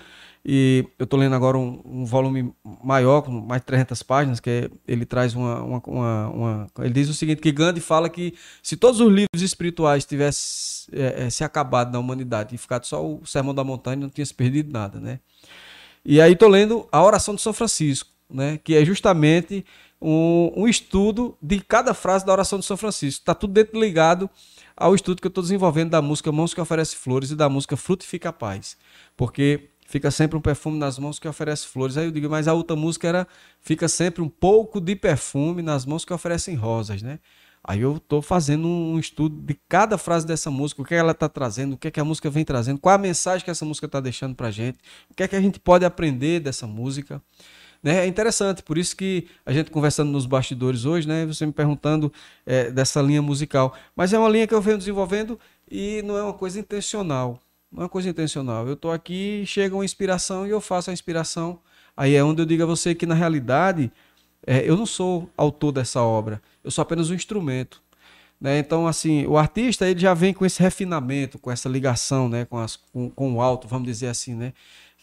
E eu estou lendo agora um, um, volume maior, com mais de 300 páginas, que é, ele traz uma, uma, uma, uma, Ele diz o seguinte, que Gandhi fala que se todos os livros espirituais tivessem é, é, se acabado na humanidade e ficado só o Sermão da Montanha, não tinha se perdido nada, né? E aí estou lendo a oração de São Francisco, né? Que é justamente um, um estudo de cada frase da oração de São Francisco. Está tudo dentro ligado ao estudo que eu estou desenvolvendo da música Mãos que Oferece Flores e da música Frutifica a Paz. Porque fica sempre um perfume nas mãos que oferece flores. Aí eu digo, mas a outra música era fica sempre um pouco de perfume nas mãos que oferecem rosas, né? Aí eu estou fazendo um estudo de cada frase dessa música, o que ela está trazendo, o que, é que a música vem trazendo, qual a mensagem que essa música está deixando para gente, o que é que a gente pode aprender dessa música. Né? É interessante, por isso que a gente conversando nos bastidores hoje, né? Você me perguntando é, dessa linha musical. Mas é uma linha que eu venho desenvolvendo e não é uma coisa intencional. Não é uma coisa intencional. Eu estou aqui, chega uma inspiração e eu faço a inspiração. Aí é onde eu digo a você que, na realidade, é, eu não sou autor dessa obra. Eu sou apenas um instrumento. Né? Então, assim, o artista ele já vem com esse refinamento, com essa ligação né? com, as, com, com o alto, vamos dizer assim, né?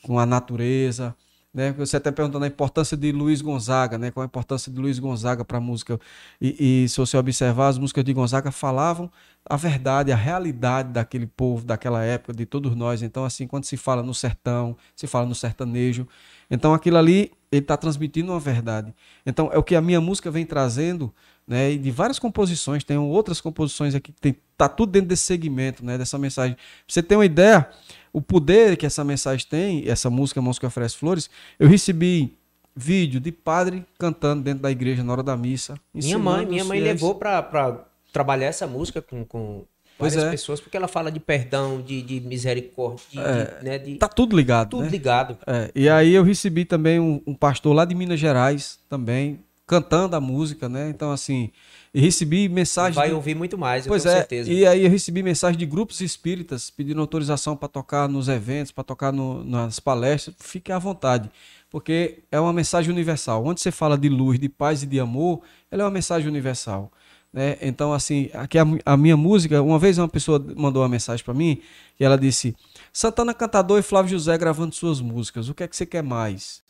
com a natureza. Né? Você até perguntando a importância de Luiz Gonzaga, né? qual a importância de Luiz Gonzaga para a música. E, e, se você observar, as músicas de Gonzaga falavam a verdade, a realidade daquele povo, daquela época, de todos nós. Então, assim, quando se fala no sertão, se fala no sertanejo, então aquilo ali, ele está transmitindo uma verdade. Então, é o que a minha música vem trazendo, né? E de várias composições, tem outras composições aqui que tem, tá tudo dentro desse segmento, né? Dessa mensagem. Pra você ter uma ideia, o poder que essa mensagem tem, essa música Mãos que Oferece Flores, eu recebi vídeo de padre cantando dentro da igreja na hora da missa. Minha mãe, minha mãe fiéis. levou para trabalhar essa música com, com várias é. pessoas, porque ela fala de perdão, de, de misericórdia, de, é, de, né, de, tá tudo ligado. Tudo né? ligado. É, e aí eu recebi também um, um pastor lá de Minas Gerais também, cantando a música, né? Então, assim, e recebi mensagem. Vai de... ouvir muito mais, pois é, certeza. E aí eu recebi mensagem de grupos espíritas pedindo autorização para tocar nos eventos, para tocar no, nas palestras. Fique à vontade, porque é uma mensagem universal. Onde você fala de luz, de paz e de amor, ela é uma mensagem universal. Né? Então, assim, aqui a, a minha música, uma vez uma pessoa mandou uma mensagem para mim e ela disse: Santana Cantador e Flávio José gravando suas músicas, o que é que você quer mais?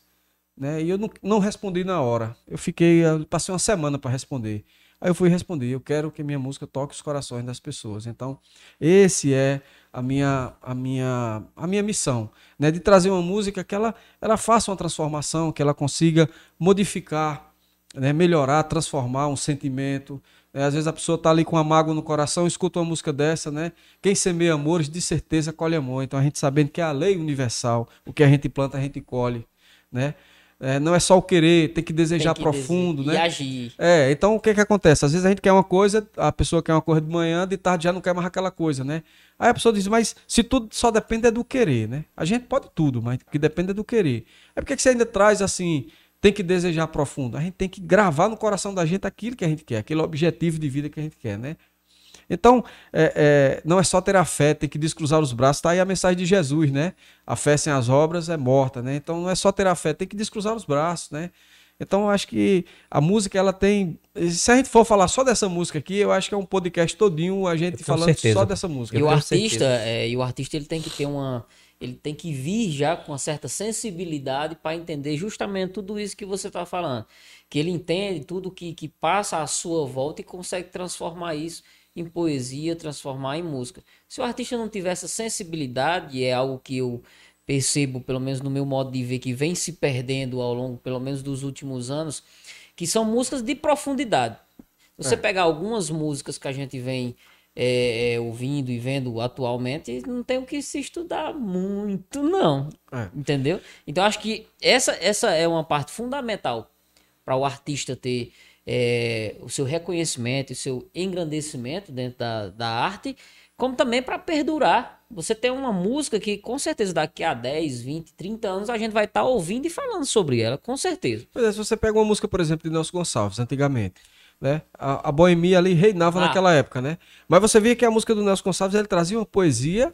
Né? E eu não, não respondi na hora. Eu fiquei, eu passei uma semana para responder. Aí eu fui responder, eu quero que minha música toque os corações das pessoas. Então, esse é a minha a minha a minha missão, né, de trazer uma música que ela ela faça uma transformação, que ela consiga modificar, né, melhorar, transformar um sentimento. É, às vezes a pessoa está ali com uma mágoa no coração, escuta uma música dessa, né? Quem semeia amores, de certeza colhe amor. Então a gente sabendo que é a lei universal, o que a gente planta, a gente colhe, né? É, não é só o querer, tem que desejar tem que profundo, né? E agir. É, então o que que acontece? Às vezes a gente quer uma coisa, a pessoa quer uma coisa de manhã, de tarde já não quer mais aquela coisa, né? Aí a pessoa diz, mas se tudo só depende é do querer, né? A gente pode tudo, mas o que depende é do querer. É porque que você ainda traz assim, tem que desejar profundo. A gente tem que gravar no coração da gente aquilo que a gente quer, aquele objetivo de vida que a gente quer, né? Então, é, é, não é só ter a fé, tem que descruzar os braços. Está aí a mensagem de Jesus, né? A fé sem as obras é morta, né? Então, não é só ter a fé, tem que descruzar os braços, né? Então, eu acho que a música, ela tem. Se a gente for falar só dessa música aqui, eu acho que é um podcast todinho a gente falando certeza. só dessa música. E o artista, é, e o artista ele tem que ter uma. Ele tem que vir já com uma certa sensibilidade para entender justamente tudo isso que você está falando. Que ele entende tudo que, que passa à sua volta e consegue transformar isso em poesia, transformar em música. Se o artista não tiver essa sensibilidade, e é algo que eu percebo, pelo menos no meu modo de ver, que vem se perdendo ao longo, pelo menos dos últimos anos, que são músicas de profundidade. Você É. pegar algumas músicas que a gente vem é, é, ouvindo e vendo atualmente, não tem o que se estudar muito, não. É. Entendeu? Então acho que essa, essa é uma parte fundamental para o artista ter é, o seu reconhecimento e o seu engrandecimento dentro da, da arte, como também para perdurar. Você tem uma música que com certeza daqui a 10, 20, 30 anos a gente vai estar ouvindo e falando sobre ela, com certeza. Pois é, se você pega uma música, por exemplo, de Nelson Gonçalves, antigamente, né? A, a boemia ali reinava Ah. naquela época, né? Mas você via que a música do Nelson Gonçalves, ele trazia uma poesia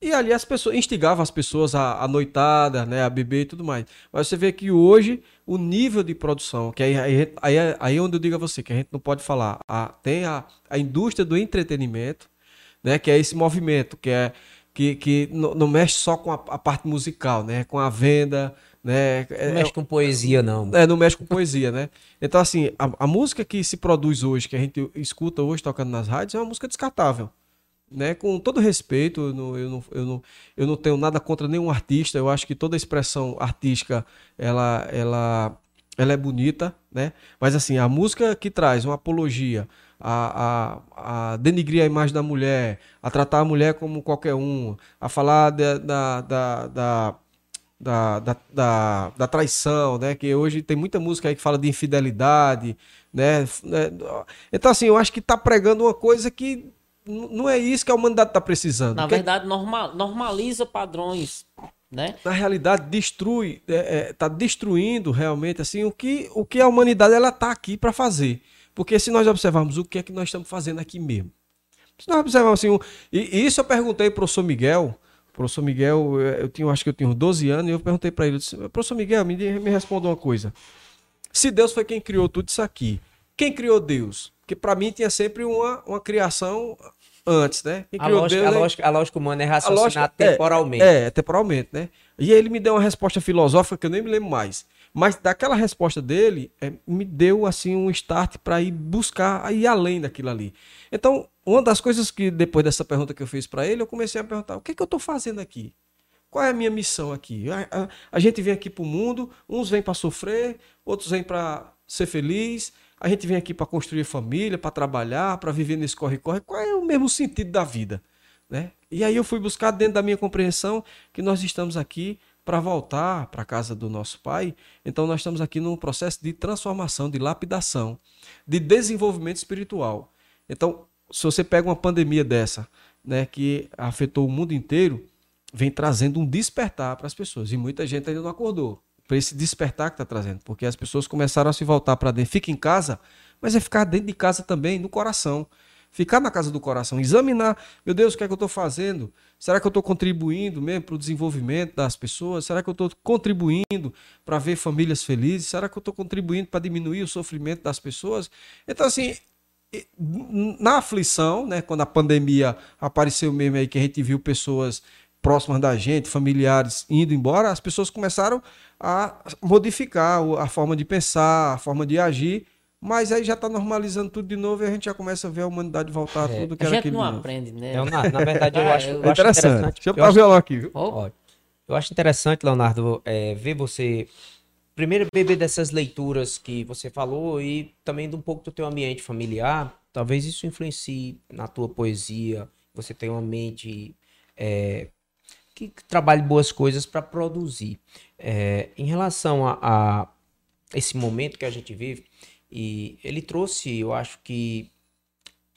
e ali as pessoas, instigava as pessoas a, a noitada, né? A beber e tudo mais. Mas você vê que hoje, o nível de produção, que aí, aí, aí, é- aí é onde eu digo a você, que a gente não pode falar, a, tem a, a indústria do entretenimento, né? Que é esse movimento, que é que, que não, não mexe só com a, a parte musical, né? Com a venda, né? É- Não mexe com poesia, não. é, não mexe com poesia, né? Então, assim, a, a música que se produz hoje, que a gente escuta hoje tocando nas rádios, é uma música descartável. Né? Com todo respeito, eu não, eu, não, eu, não, eu não tenho nada contra nenhum artista. Eu acho que toda expressão artística ela, ela, ela é bonita, né? Mas assim, a música que traz uma apologia a, a, a denigrir a imagem da mulher, a tratar a mulher como qualquer um, a falar da, da, da, da da, da, da, da traição, né? Que hoje tem muita música aí que fala de infidelidade, né? Né? Então, assim, eu acho que tá pregando uma coisa que não é isso que a humanidade tá precisando. Na Porque, verdade, norma- normaliza padrões, né? na realidade, destrui, é, é, tá destruindo realmente, assim, o que, o que a humanidade, ela tá aqui para fazer. Porque se nós observarmos o que é que nós estamos fazendo aqui mesmo. Se nós observarmos assim, o- e, e isso eu perguntei pro professor Miguel, o professor Miguel, eh, eu tinha, acho que eu tinha uns 12 anos, e eu perguntei para ele, eu disse, professor Miguel, me, me responda uma coisa. Se Deus foi quem criou tudo isso aqui, quem criou Deus? Porque para mim tinha sempre uma, uma criação antes, né? Quem A lógica, Deus a, é- lógica, a lógica humana é raciocinar lógica- é, temporalmente. É, temporalmente, né? E ele me deu uma resposta filosófica que eu nem me lembro mais. Mas daquela resposta dele, é, me deu assim um start para ir buscar, ir além daquilo ali. Então, uma das coisas que depois dessa pergunta que eu fiz para ele, eu comecei a perguntar: o que, é que eu estou fazendo aqui? Qual é a minha missão aqui? A, a- a gente vem aqui para o mundo, uns vêm para sofrer, outros vêm para ser feliz. A gente vem aqui para construir família, para trabalhar, para viver nesse corre-corre. Qual é o mesmo sentido da vida? Né? E aí eu fui buscar dentro da minha compreensão que nós estamos aqui para voltar para a casa do nosso pai. Então nós estamos aqui num processo de transformação, de lapidação, de desenvolvimento espiritual. Então, se você pega uma pandemia dessa, né, que afetou o mundo inteiro, vem trazendo um despertar para as pessoas. E muita gente ainda não acordou para esse despertar que está trazendo, porque as pessoas começaram a se voltar para dentro. Fica em casa, mas é ficar dentro de casa também, no coração. Ficar na casa do coração, examinar, meu Deus, o que é que eu estou fazendo? Será que eu estou contribuindo mesmo para o desenvolvimento das pessoas? Será que eu estou contribuindo para ver famílias felizes? Será que eu estou contribuindo para diminuir o sofrimento das pessoas? Então, assim, na aflição, né, quando a pandemia apareceu mesmo aí, que a gente viu pessoas próximas da gente, familiares indo embora, as pessoas começaram a modificar a forma de pensar, a forma de agir, mas aí já está normalizando tudo de novo e a gente já começa a ver a humanidade voltar a tudo que A era gente aquele não novo. aprende, né? É, na, na verdade, eu Ah, acho, eu- eu É acho interessante. interessante. Deixa eu eu acho- violão aqui, viu? Ó, eu acho interessante, Leonardo, é, ver você primeiro beber dessas leituras que você falou e também de um pouco do teu ambiente familiar. Talvez isso influencie na tua poesia. Você tem uma mente é, que trabalhe boas coisas para produzir. É, em relação a, a esse momento que a gente vive, e ele trouxe, eu acho que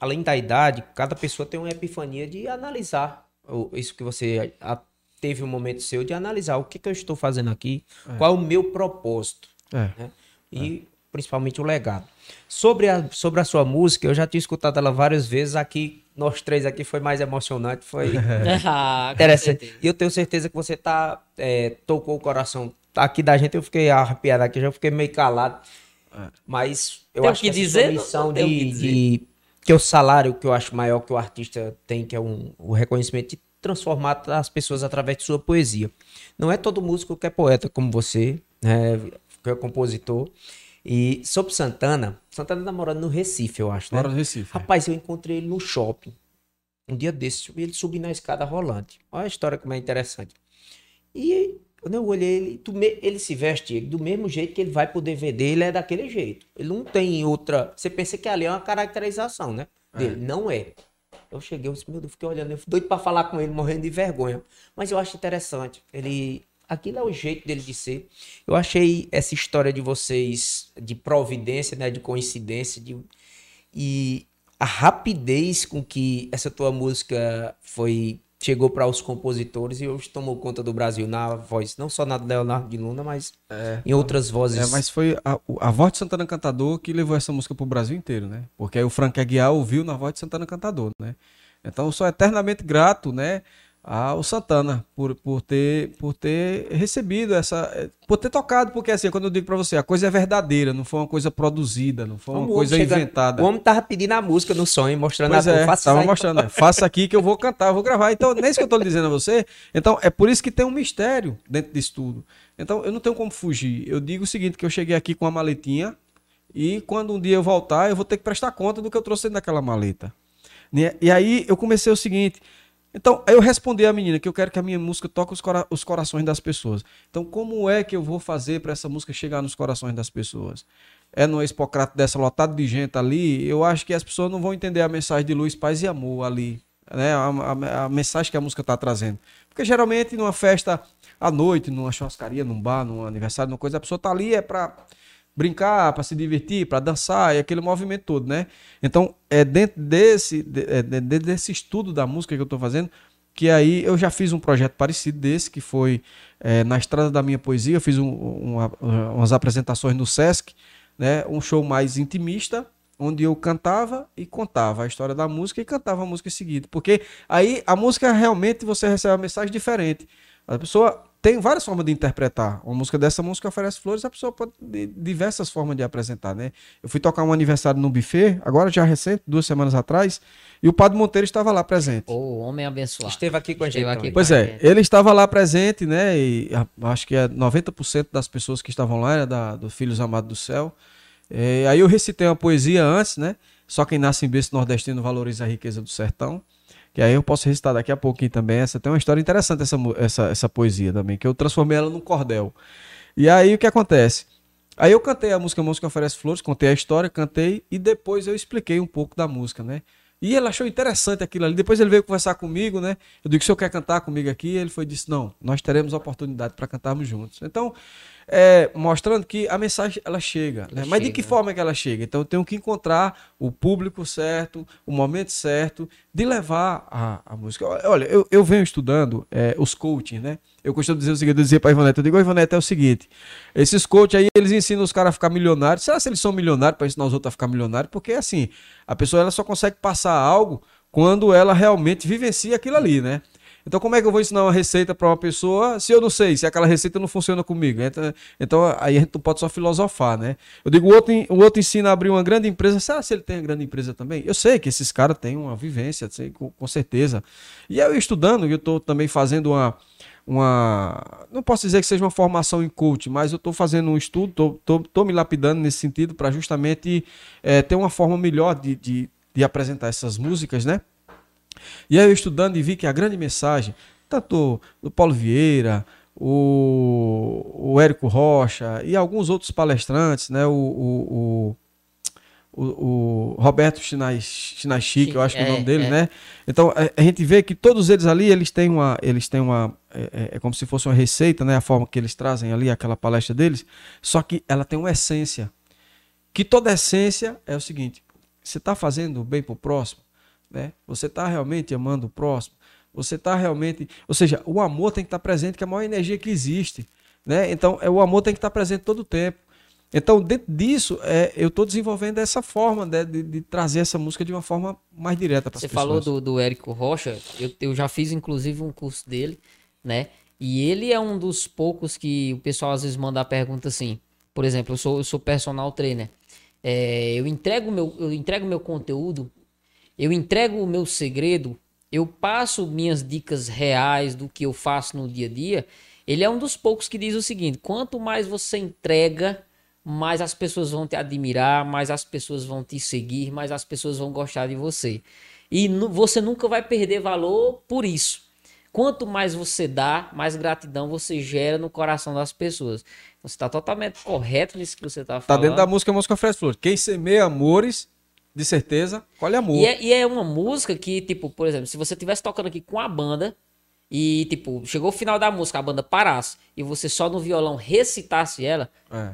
além da idade, cada pessoa tem uma epifania de analisar isso que você a- teve um momento seu de analisar o que, que eu estou fazendo aqui, qual é o meu propósito É. né? e principalmente o legado. Sobre a, sobre a sua música, eu já tinha escutado ela várias vezes aqui, nós três aqui foi mais emocionante, foi Ah, com interessante. E eu tenho certeza que você tá é, tocou o coração aqui da gente, eu fiquei arrepiado aqui, já fiquei meio calado. Mas eu Tem acho que que dizer? missão de, que dizer. de- que é o salário que eu acho maior que o artista tem, que é um, o reconhecimento de transformar as pessoas através de sua poesia. Não é todo músico que é poeta como você, né, que é compositor. E sobre Santana, Santana tá morando no Recife, eu acho, né? Mora no Recife. é. Rapaz, eu encontrei ele no shopping. Um dia vi ele subir na escada rolante. Olha a história como é interessante. E quando eu olhei ele, do me- ele se veste do mesmo jeito que ele vai pro DVD, ele é daquele jeito. Ele não tem outra. Você pensa que ali é uma caracterização, né? Dele. Não é. Eu cheguei, eu disse, meu Deus, fiquei olhando, eu fui doido pra falar com ele, morrendo de vergonha. Mas eu acho interessante. Ele. Aquilo é o jeito dele de ser. Eu achei essa história de vocês, de providência, né? De coincidência, de. E a rapidez com que essa tua música foi chegou para os compositores e hoje tomou conta do Brasil na voz, não só na do Leonardo de Luna, mas em outras vozes. É, mas foi a, o- a voz de Santana Cantador que levou essa música pro Brasil inteiro, né? Porque aí o Frank Aguiar ouviu na voz de Santana Cantador, né? Então eu sou eternamente grato, né? Ao Santana por, por, ter, por ter recebido essa. por ter tocado, porque assim, quando eu digo pra você, a coisa é verdadeira, não foi uma coisa produzida, não foi uma o coisa chega- inventada. O homem tava pedindo a música no sonho, mostrando Pois a é, faça tava mostrando, né? faça aqui que eu vou cantar, eu vou gravar. Então, nem isso que eu tô lhe dizendo a você. Então, é por isso que tem um mistério dentro disso tudo. Então, eu não tenho como fugir. Eu digo o seguinte, que eu cheguei aqui com uma maletinha e quando um dia eu voltar, eu vou ter que prestar conta do que eu trouxe dentro daquela maleta. E aí, eu comecei o seguinte... Então, eu respondi à menina que eu quero que a minha música toque os, cora- os corações das pessoas. Então, como é que eu vou fazer para essa música chegar nos corações das pessoas? É no Expocrato dessa lotada de gente ali, eu acho que as pessoas não vão entender a mensagem de luz, paz e amor ali, né? A, a- a mensagem que a música está trazendo. Porque geralmente numa festa à noite, numa churrascaria, num bar, num aniversário, numa coisa, a pessoa tá ali é para brincar, para se divertir, para dançar, e aquele movimento todo, né? Então, é dentro desse, de- é dentro desse estudo da música que eu estou fazendo, que aí eu já fiz um projeto parecido desse, que foi é, na Estrada da Minha Poesia, eu fiz um- uma- umas apresentações no Sesc, né? um show mais intimista, onde eu cantava e contava a história da música e cantava a música em seguida. Porque aí a música realmente você recebe uma mensagem diferente. A pessoa tem várias formas de interpretar. Uma música dessa música oferece flores, a pessoa pode de diversas formas de apresentar, né? Eu fui tocar um aniversário no buffet, agora já recente, duas semanas atrás, e o Padre Monteiro estava lá presente. Ô, homem abençoado. Esteve aqui com a gente aqui. Pois é, ele estava lá presente, né? E a- acho que é 90% das pessoas que estavam lá era da, do Filhos Amados do Céu. É, aí eu recitei uma poesia antes, né? Só quem nasce em berço nordestino valoriza a riqueza do sertão. Que aí eu posso recitar daqui a pouquinho também. Essa tem uma história interessante, essa, essa, essa poesia também, que eu transformei ela num cordel. E aí o que acontece? Aí eu cantei a música Música Oferece Flores, contei a história, cantei e depois eu expliquei um pouco da música, né? E ele achou interessante aquilo ali. Depois ele veio conversar comigo, né? Eu digo, o senhor quer cantar comigo aqui? Ele foi disse, não, nós teremos a oportunidade para cantarmos juntos. Então, é, mostrando que a mensagem ela chega, né? Mas de que forma que ela chega? Então eu tenho que encontrar o público certo, o momento certo de levar a, a música. Olha, eu, eu venho estudando é, os coaching, né? Eu costumo dizer o seguinte, eu dizia para Ivanete, eu digo, "Ô, Ivanete, é o seguinte, esses coaching aí, eles ensinam os caras a ficar milionários. Será que eles são milionários para ensinar os outros a ficar milionários? Porque assim, a pessoa ela só consegue passar algo quando ela realmente vivencia aquilo ali, né? Então, como é que eu vou ensinar uma receita para uma pessoa se eu não sei, se aquela receita não funciona comigo? Então, então, aí a gente pode só filosofar, né? Eu digo, o outro, o outro ensina a abrir uma grande empresa. Será se ele tem uma grande empresa também? Eu sei que esses caras têm uma vivência, sei, com, com certeza. E eu estudando, eu estou também fazendo uma, uma. Não posso dizer que seja uma formação em coach, mas eu estou fazendo um estudo, estou me lapidando nesse sentido para justamente eh, ter uma forma melhor de, de, de apresentar essas músicas, né? E aí eu estudando e vi que a grande mensagem, tanto do Paulo Vieira, o, o Érico Rocha e alguns outros palestrantes, né? O, o, o, o, Roberto Chinachique, eu acho que é o nome dele, é. né? Então a, a gente vê que todos eles ali, eles têm uma, eles têm uma, é, é- é como se fosse uma receita, né? A forma que eles trazem ali, aquela palestra deles, só que ela tem uma essência. Que toda essência é o seguinte: você está fazendo bem para o próximo, né? Você está realmente amando o próximo. Você está realmente, ou seja, o amor tem que estar presente, que é a maior energia que existe, né? Então, é, o amor tem que estar presente todo o tempo. Então, dentro disso, é, eu estou desenvolvendo essa forma né, de, de trazer essa música de uma forma mais direta para as Você pessoas. falou do, do Érico Rocha, eu, eu já fiz inclusive um curso dele, né? E ele é um dos poucos que o pessoal às vezes manda a pergunta assim. Por exemplo, eu sou, eu sou personal trainer. É, eu entrego meu, eu entrego meu conteúdo, eu entrego o meu segredo, eu passo minhas dicas reais do que eu faço no dia a dia. Ele é um dos poucos que diz o seguinte: quanto mais você entrega, mais as pessoas vão te admirar, mais as pessoas vão te seguir, mais as pessoas vão gostar de você. E você nunca vai perder valor por isso. Quanto mais você dá, mais gratidão você gera no coração das pessoas. Você está totalmente correto nisso que você está Tá falando. dentro da música música oferece flores. Quem semeia amores, de certeza, colhe amor. E é, e é uma música que, tipo, por exemplo, se você estivesse tocando aqui com a banda e, tipo, chegou o final da música, a banda parasse e você só no violão recitasse ela, É.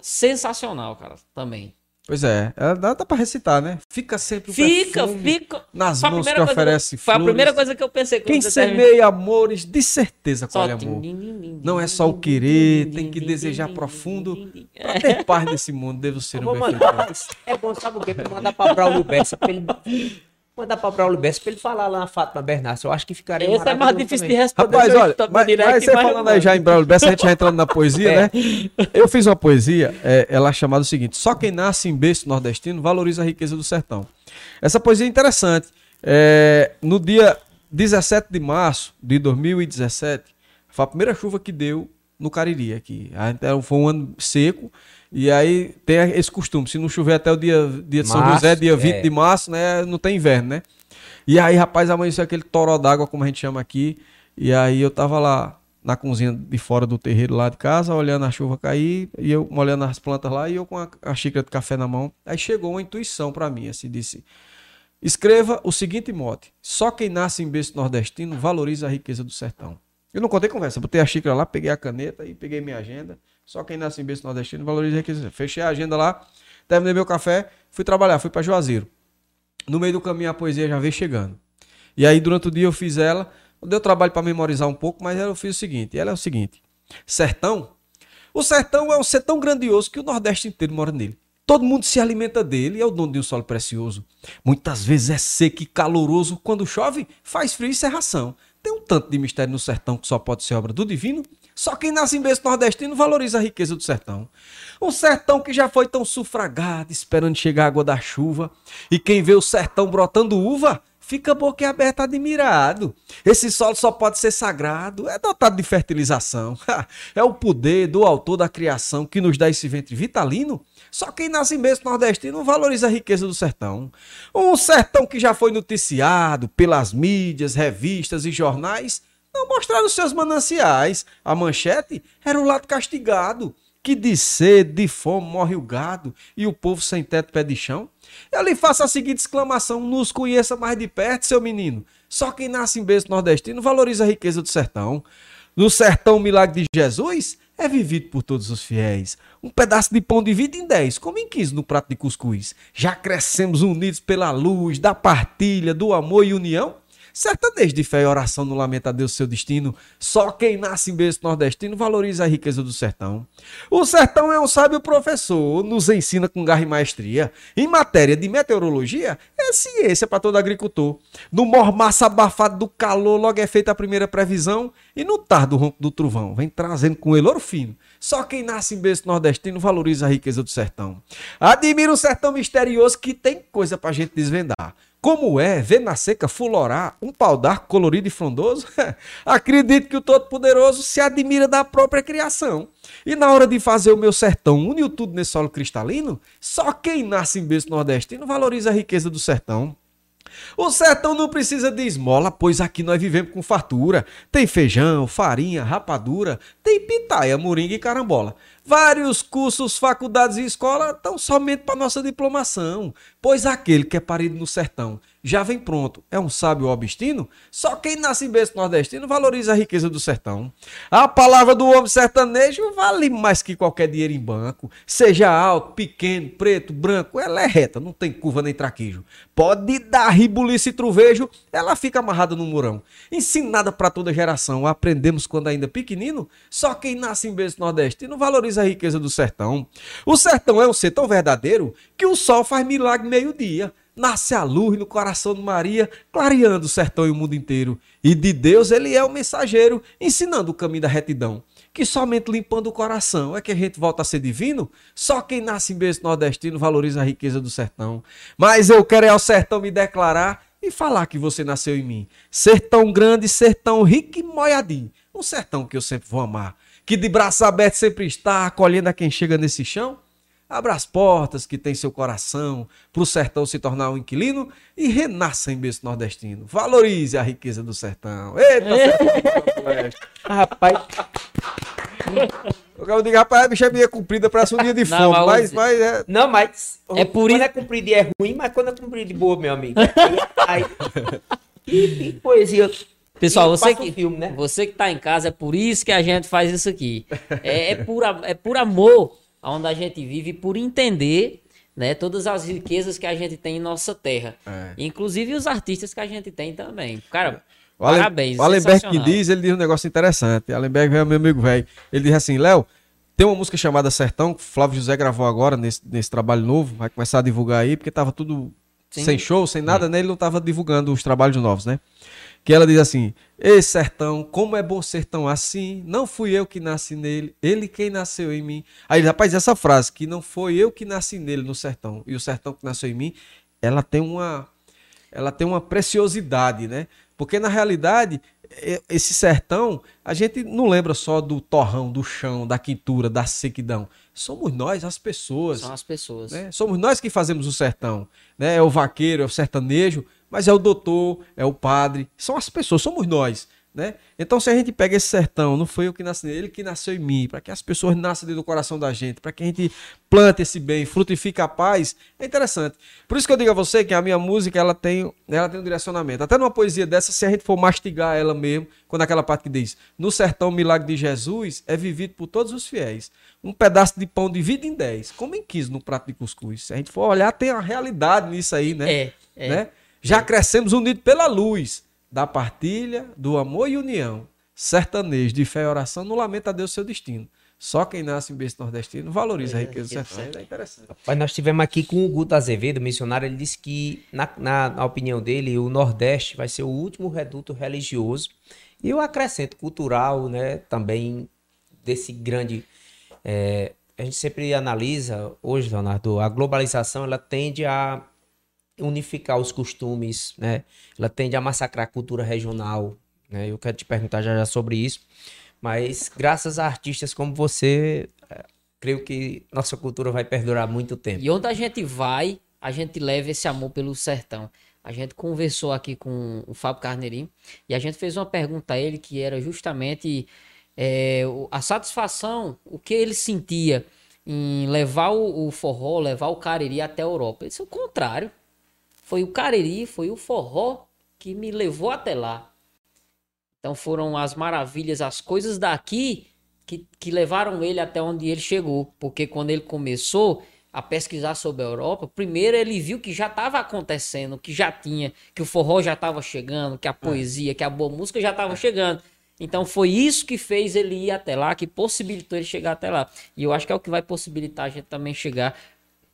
sensacional, cara, também. Pois é, é, dá, dá pra recitar, né? Fica sempre o Fica, perfume fica. nas mãos que oferece Foi a flores. primeira coisa que eu pensei Quem você semeia amores, de certeza Só colhe amor. Não é só o querer, tem que desejar profundo. Pra ter paz nesse mundo, devo ser um benfeitor. É bom, sabe o quê? Pra mandar pra Braulio Bessa pra ele. Mandar pra Braulio Bessa pra ele falar lá na Fátima Bernardes. Eu acho que ficaria. Esse é mais difícil de também. responder. Rapaz, olha, no mas, direct, mas você mas falando aí já em Braulio Bessa, a gente já entrando na poesia, É. né? Eu fiz uma poesia, é, ela é chamada o seguinte: Só quem nasce em berço nordestino valoriza a riqueza do sertão. Essa poesia é interessante. É, no dia 17 de março de 2017, foi a primeira chuva que deu no Cariri aqui. Então, foi um ano seco. E aí tem esse costume: se não chover até o dia, dia de São Março, José, dia 20 é. de março, né? Não tem inverno, né? E aí, rapaz, amanheceu aquele toró d'água, como a gente chama aqui. E aí eu tava lá na cozinha de fora do terreiro lá de casa, olhando a chuva cair, e eu molhando as plantas lá, e eu com a, a xícara de café na mão. Aí chegou uma intuição pra mim, assim, disse: Escreva o seguinte mote: Só quem nasce em berço nordestino valoriza a riqueza do sertão. Eu não contei conversa, botei a xícara lá, peguei a caneta e peguei minha agenda. Só quem nasce em berço nordestino valoriza a riqueza. Fechei a agenda lá, terminei meu café, fui trabalhar, fui pra Juazeiro. No meio do caminho a poesia já veio chegando. E aí durante o dia eu fiz ela, deu trabalho para memorizar um pouco, mas eu fiz o seguinte, ela é o seguinte: Sertão, o sertão é um ser tão grandioso que o Nordeste inteiro mora nele. Todo mundo se alimenta dele, é o dono de um solo precioso. Muitas vezes é seco e caloroso, quando chove, faz frio e serração. Tem um tanto de mistério no sertão que só pode ser obra do divino. Só quem nasce em berço nordestino valoriza a riqueza do sertão. Um sertão que já foi tão sufragado, esperando chegar a água da chuva. E quem vê o sertão brotando uva, fica boquiaberto admirado. Esse solo só pode ser sagrado, é dotado de fertilização. É o poder do autor da criação que nos dá esse ventre vitalino. Só quem nasce em berço nordestino valoriza a riqueza do sertão. Um sertão que já foi noticiado pelas mídias, revistas e jornais, não mostraram seus mananciais. A manchete era o lado castigado, que de sede, de fome morre o gado e o povo sem teto pé de chão. Eu lhe faço a seguinte exclamação: nos conheça mais de perto, seu menino. Só quem nasce em berço nordestino valoriza a riqueza do sertão. No sertão, o milagre de Jesus é vivido por todos os fiéis. Um pedaço de pão divide em dez, como em quinze no prato de cuscuz. Já crescemos unidos pela luz, da partilha, do amor e união. Sertanejo de fé e oração no lamento a Deus seu destino. Só quem nasce em berço nordestino valoriza a riqueza do sertão. O sertão é um sábio professor, nos ensina com garra e maestria. Em matéria de meteorologia, é ciência para todo agricultor. No mormaço abafado do calor, logo é feita a primeira previsão. E no tardo ronco do trovão, vem trazendo com ele ouro fino. Só quem nasce em berço nordestino valoriza a riqueza do sertão. Admira o sertão misterioso que tem coisa pra gente desvendar. Como é ver na seca fulorar um pau d'arco colorido e frondoso? Acredito que o Todo-Poderoso se admira da própria criação. E na hora de fazer o meu sertão, uniu tudo nesse solo cristalino? Só quem nasce em berço nordestino valoriza a riqueza do sertão. O sertão não precisa de esmola, pois aqui nós vivemos com fartura. Tem feijão, farinha, rapadura, tem pitaia, moringa e carambola. Vários cursos, faculdades e escola estão somente para nossa diplomação, pois aquele que é parido no sertão já vem pronto. É um sábio obstino? Só quem nasce em berço nordestino valoriza a riqueza do sertão. A palavra do homem sertanejo vale mais que qualquer dinheiro em banco. Seja alto, pequeno, preto, branco, ela é reta, não tem curva nem traquejo. Pode dar ribuliço e truvejo, ela fica amarrada no murão. Ensinada para toda geração, aprendemos quando ainda pequenino. Só quem nasce em berço nordestino valoriza a riqueza do sertão. O sertão é um ser tão verdadeiro que o sol faz milagre meio-dia. Nasce a luz no coração de Maria, clareando o sertão e o mundo inteiro. E de Deus ele é o mensageiro, ensinando o caminho da retidão. Que somente limpando o coração é que a gente volta a ser divino. Só quem nasce em berço nordestino valoriza a riqueza do sertão. Mas eu quero é ao sertão me declarar e falar que você nasceu em mim. Ser tão grande, ser tão rico e moiadinho. Um sertão que eu sempre vou amar. Que de braços abertos sempre está, acolhendo a quem chega nesse chão. Abra as portas que tem seu coração para o sertão se tornar um inquilino e renasça em berço nordestino. Valorize a riqueza do sertão. Eita, sertão Rapaz, Eu digo, rapaz, a bicha é meia comprida, parece um dia de Não, fome, mas mas, o- mas é... não, mas. É por isso- é cumprido e é ruim, mas quando é cumprido de boa, meu amigo. Aí, e, e poesia. Pessoal, você que, filme, né? você que tá em casa, é por isso que a gente faz isso aqui. É, é, por, a- é por amor aonde a gente vive, por entender né, todas as riquezas que a gente tem em nossa terra. É. Inclusive os artistas que a gente tem também. Cara, O parabéns. O Allenberg que diz, ele diz um negócio interessante. Allenberg é meu amigo velho. Ele diz assim, Léo, tem uma música chamada Sertão, que o Flávio José gravou agora nesse, nesse trabalho novo, vai começar a divulgar aí, porque tava tudo Sim. sem show, sem nada, né? Ele não tava divulgando os trabalhos novos, né? Que ela diz assim: Ei, sertão, como é bom ser tão assim. Não fui eu que nasci nele, ele quem nasceu em mim. Aí, rapaz, essa frase, que não foi eu que nasci nele no sertão, e o sertão que nasceu em mim, ela tem uma, ela tem uma preciosidade, né? Porque na realidade, esse sertão, a gente não lembra só do torrão, do chão, da quintura, da sequidão. Somos nós, as pessoas. São as pessoas. né? Somos nós que fazemos o sertão. Né? É o vaqueiro, é o sertanejo, mas é o doutor, é o padre. São as pessoas, somos nós. Né? Então, se a gente pega esse sertão, não foi eu que nasci nele, ele que nasceu em mim, para que as pessoas nasçam dentro do coração da gente, para que a gente plante esse bem, frutifique a paz, é interessante. Por isso que eu digo a você que a minha música ela tem, ela tem um direcionamento. Até numa poesia dessa, se a gente for mastigar ela mesmo, quando aquela parte que diz: No sertão, o milagre de Jesus é vivido por todos os fiéis. Um pedaço de pão divide em dez, como em 15 no prato de cuscuz. Se a gente for olhar, tem a realidade nisso aí, né? É, é. né? Já crescemos unidos pela luz da partilha, do amor e união. Sertanejo, de fé e oração, não lamenta a Deus seu destino. Só quem nasce em berço nordestino valoriza a É, riqueza do riqueza do sertão. É interessante. Mas nós tivemos aqui com o Guto Azevedo, missionário, ele disse que, na, na, na opinião dele, o Nordeste vai ser o último reduto religioso. E eu acrescento cultural, né, também desse grande... é, a gente sempre analisa, hoje, Leonardo, a globalização, ela tende a unificar os costumes, né? Ela tende a massacrar a cultura regional, né? Eu quero te perguntar já já sobre isso. Mas graças a artistas como você, é, creio que nossa cultura vai perdurar muito tempo. E onde a gente vai, a gente leva esse amor pelo sertão. A gente conversou aqui com o Fábio Carneirinho e a gente fez uma pergunta a ele que era justamente é, a satisfação, o que ele sentia em levar o, o forró, levar o cariri até a Europa. Ele disse o contrário. Foi o cariri, foi o forró que me levou até lá. Então foram as maravilhas, as coisas daqui que, que levaram ele até onde ele chegou. Porque quando ele começou a pesquisar sobre a Europa, primeiro ele viu que já estava acontecendo, que já tinha, que o forró já estava chegando, que a poesia, que a boa música já estava chegando. Então foi isso que fez ele ir até lá, que possibilitou ele chegar até lá. E eu acho que é o que vai possibilitar a gente também chegar,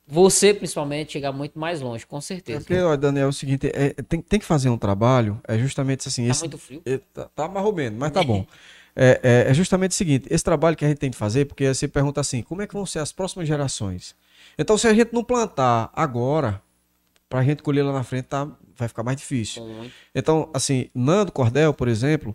você principalmente, chegar muito mais longe, com É certeza. porque, ó, Daniel, é o seguinte, é, tem, tem que fazer um trabalho, é justamente assim... Tá esse- muito frio. é, tá, tá menos, mas tá bom. É, é- é justamente o seguinte, esse trabalho que a gente tem que fazer, porque você pergunta assim, como é que vão ser as próximas gerações? Então, se a gente não plantar agora, pra gente colher lá na frente, tá, vai ficar mais difícil. Então, assim, Nando Cordel, por exemplo,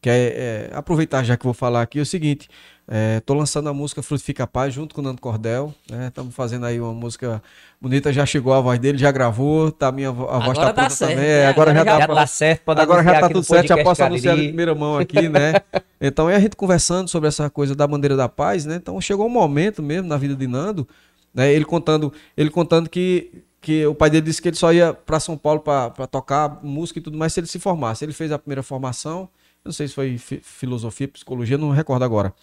que é, é, aproveitar já que vou falar aqui, é o seguinte, é, tô lançando a música Frutifica a Paz junto com o Nando Cordel, né? Estamos fazendo aí uma música bonita, já chegou a voz dele, já gravou, tá a minha a voz tá dá pronta certo, também, né? é, agora, já, já dá Já pra- tá certo, Agora já tá tudo certo, já posso anunciar de Cariri. primeira mão aqui, né? Então é a gente conversando sobre essa coisa da bandeira da paz, né? Então chegou um momento mesmo na vida de Nando, né? Ele contando, ele contando que, que o pai dele disse que ele só ia para São Paulo para tocar música e tudo mais se ele se formasse. Ele fez a primeira formação, não sei se foi fi- filosofia, psicologia, não recordo agora.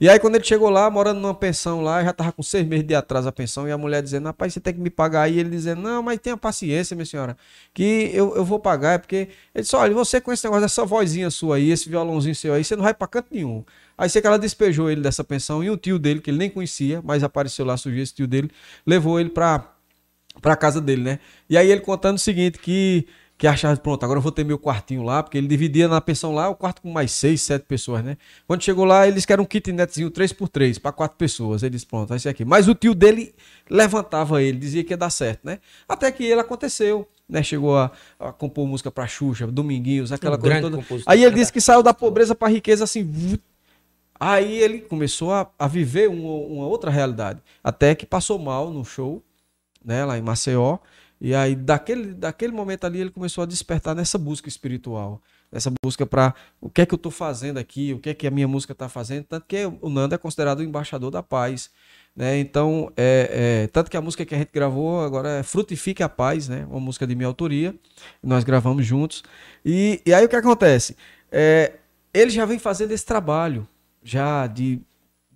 E aí, quando ele chegou lá, morando numa pensão lá, já tava com seis meses de atraso a pensão, e a mulher dizendo, rapaz, você tem que me pagar aí. Ele dizendo, não, mas tenha paciência, minha senhora, que eu, eu vou pagar, é porque. Ele disse, olha, você com esse negócio dessa vozinha sua aí, esse violãozinho seu aí, você não vai pra canto nenhum. Aí sei que ela despejou ele dessa pensão, e um tio dele, que ele nem conhecia, mas apareceu lá, surgiu esse tio dele, levou ele pra, pra casa dele, né? E aí ele contando o seguinte, que, que achava, pronto, agora eu vou ter meu quartinho lá, porque ele dividia na pensão lá o quarto com mais seis, sete pessoas, né? Quando chegou lá, eles queriam um kitnetzinho 3x3 para quatro pessoas. Ele disse, pronto, vai ser aqui. Mas o tio dele levantava ele, dizia que ia dar certo, né? Até que ele aconteceu. Né, chegou a, a compor música pra Xuxa, Dominguinhos, aquela Um coisa toda. Aí ele disse que saiu da pobreza pra riqueza assim, Aí ele começou a, a viver uma, uma outra realidade. Até que passou mal no show, né, lá em Maceió. E aí, daquele, daquele momento ali, ele começou a despertar nessa busca espiritual. Nessa busca para o que é que eu estou fazendo aqui, o que é que a minha música está fazendo. Tanto que o Nando é considerado o embaixador da paz. Né? Então, é, é, tanto que a música que a gente gravou agora é Frutifique a Paz, né? uma música de minha autoria. Nós gravamos juntos. E, e aí o que acontece? É, ele já vem fazendo esse trabalho já de,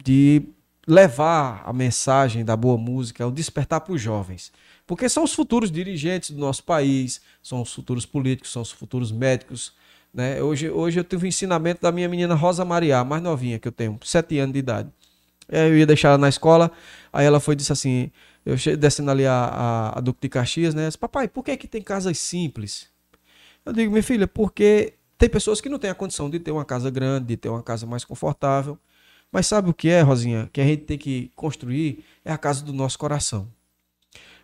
de levar a mensagem da boa música, o despertar para os jovens. Porque são os futuros dirigentes do nosso país, são os futuros políticos, são os futuros médicos. Né? Hoje, hoje eu tive o um ensinamento da minha menina Rosa Maria, mais novinha que eu tenho, sete anos de idade. Eu ia deixar ela na escola, aí ela foi disse assim, eu descendo ali a, a, a Duque de Caxias, né? Disse, Papai, por que, que tem casas simples? Eu digo, minha filha, porque tem pessoas que não têm a condição de ter uma casa grande, de ter uma casa mais confortável. Mas sabe o que é, Rosinha? Que a gente tem que construir é a casa do nosso coração.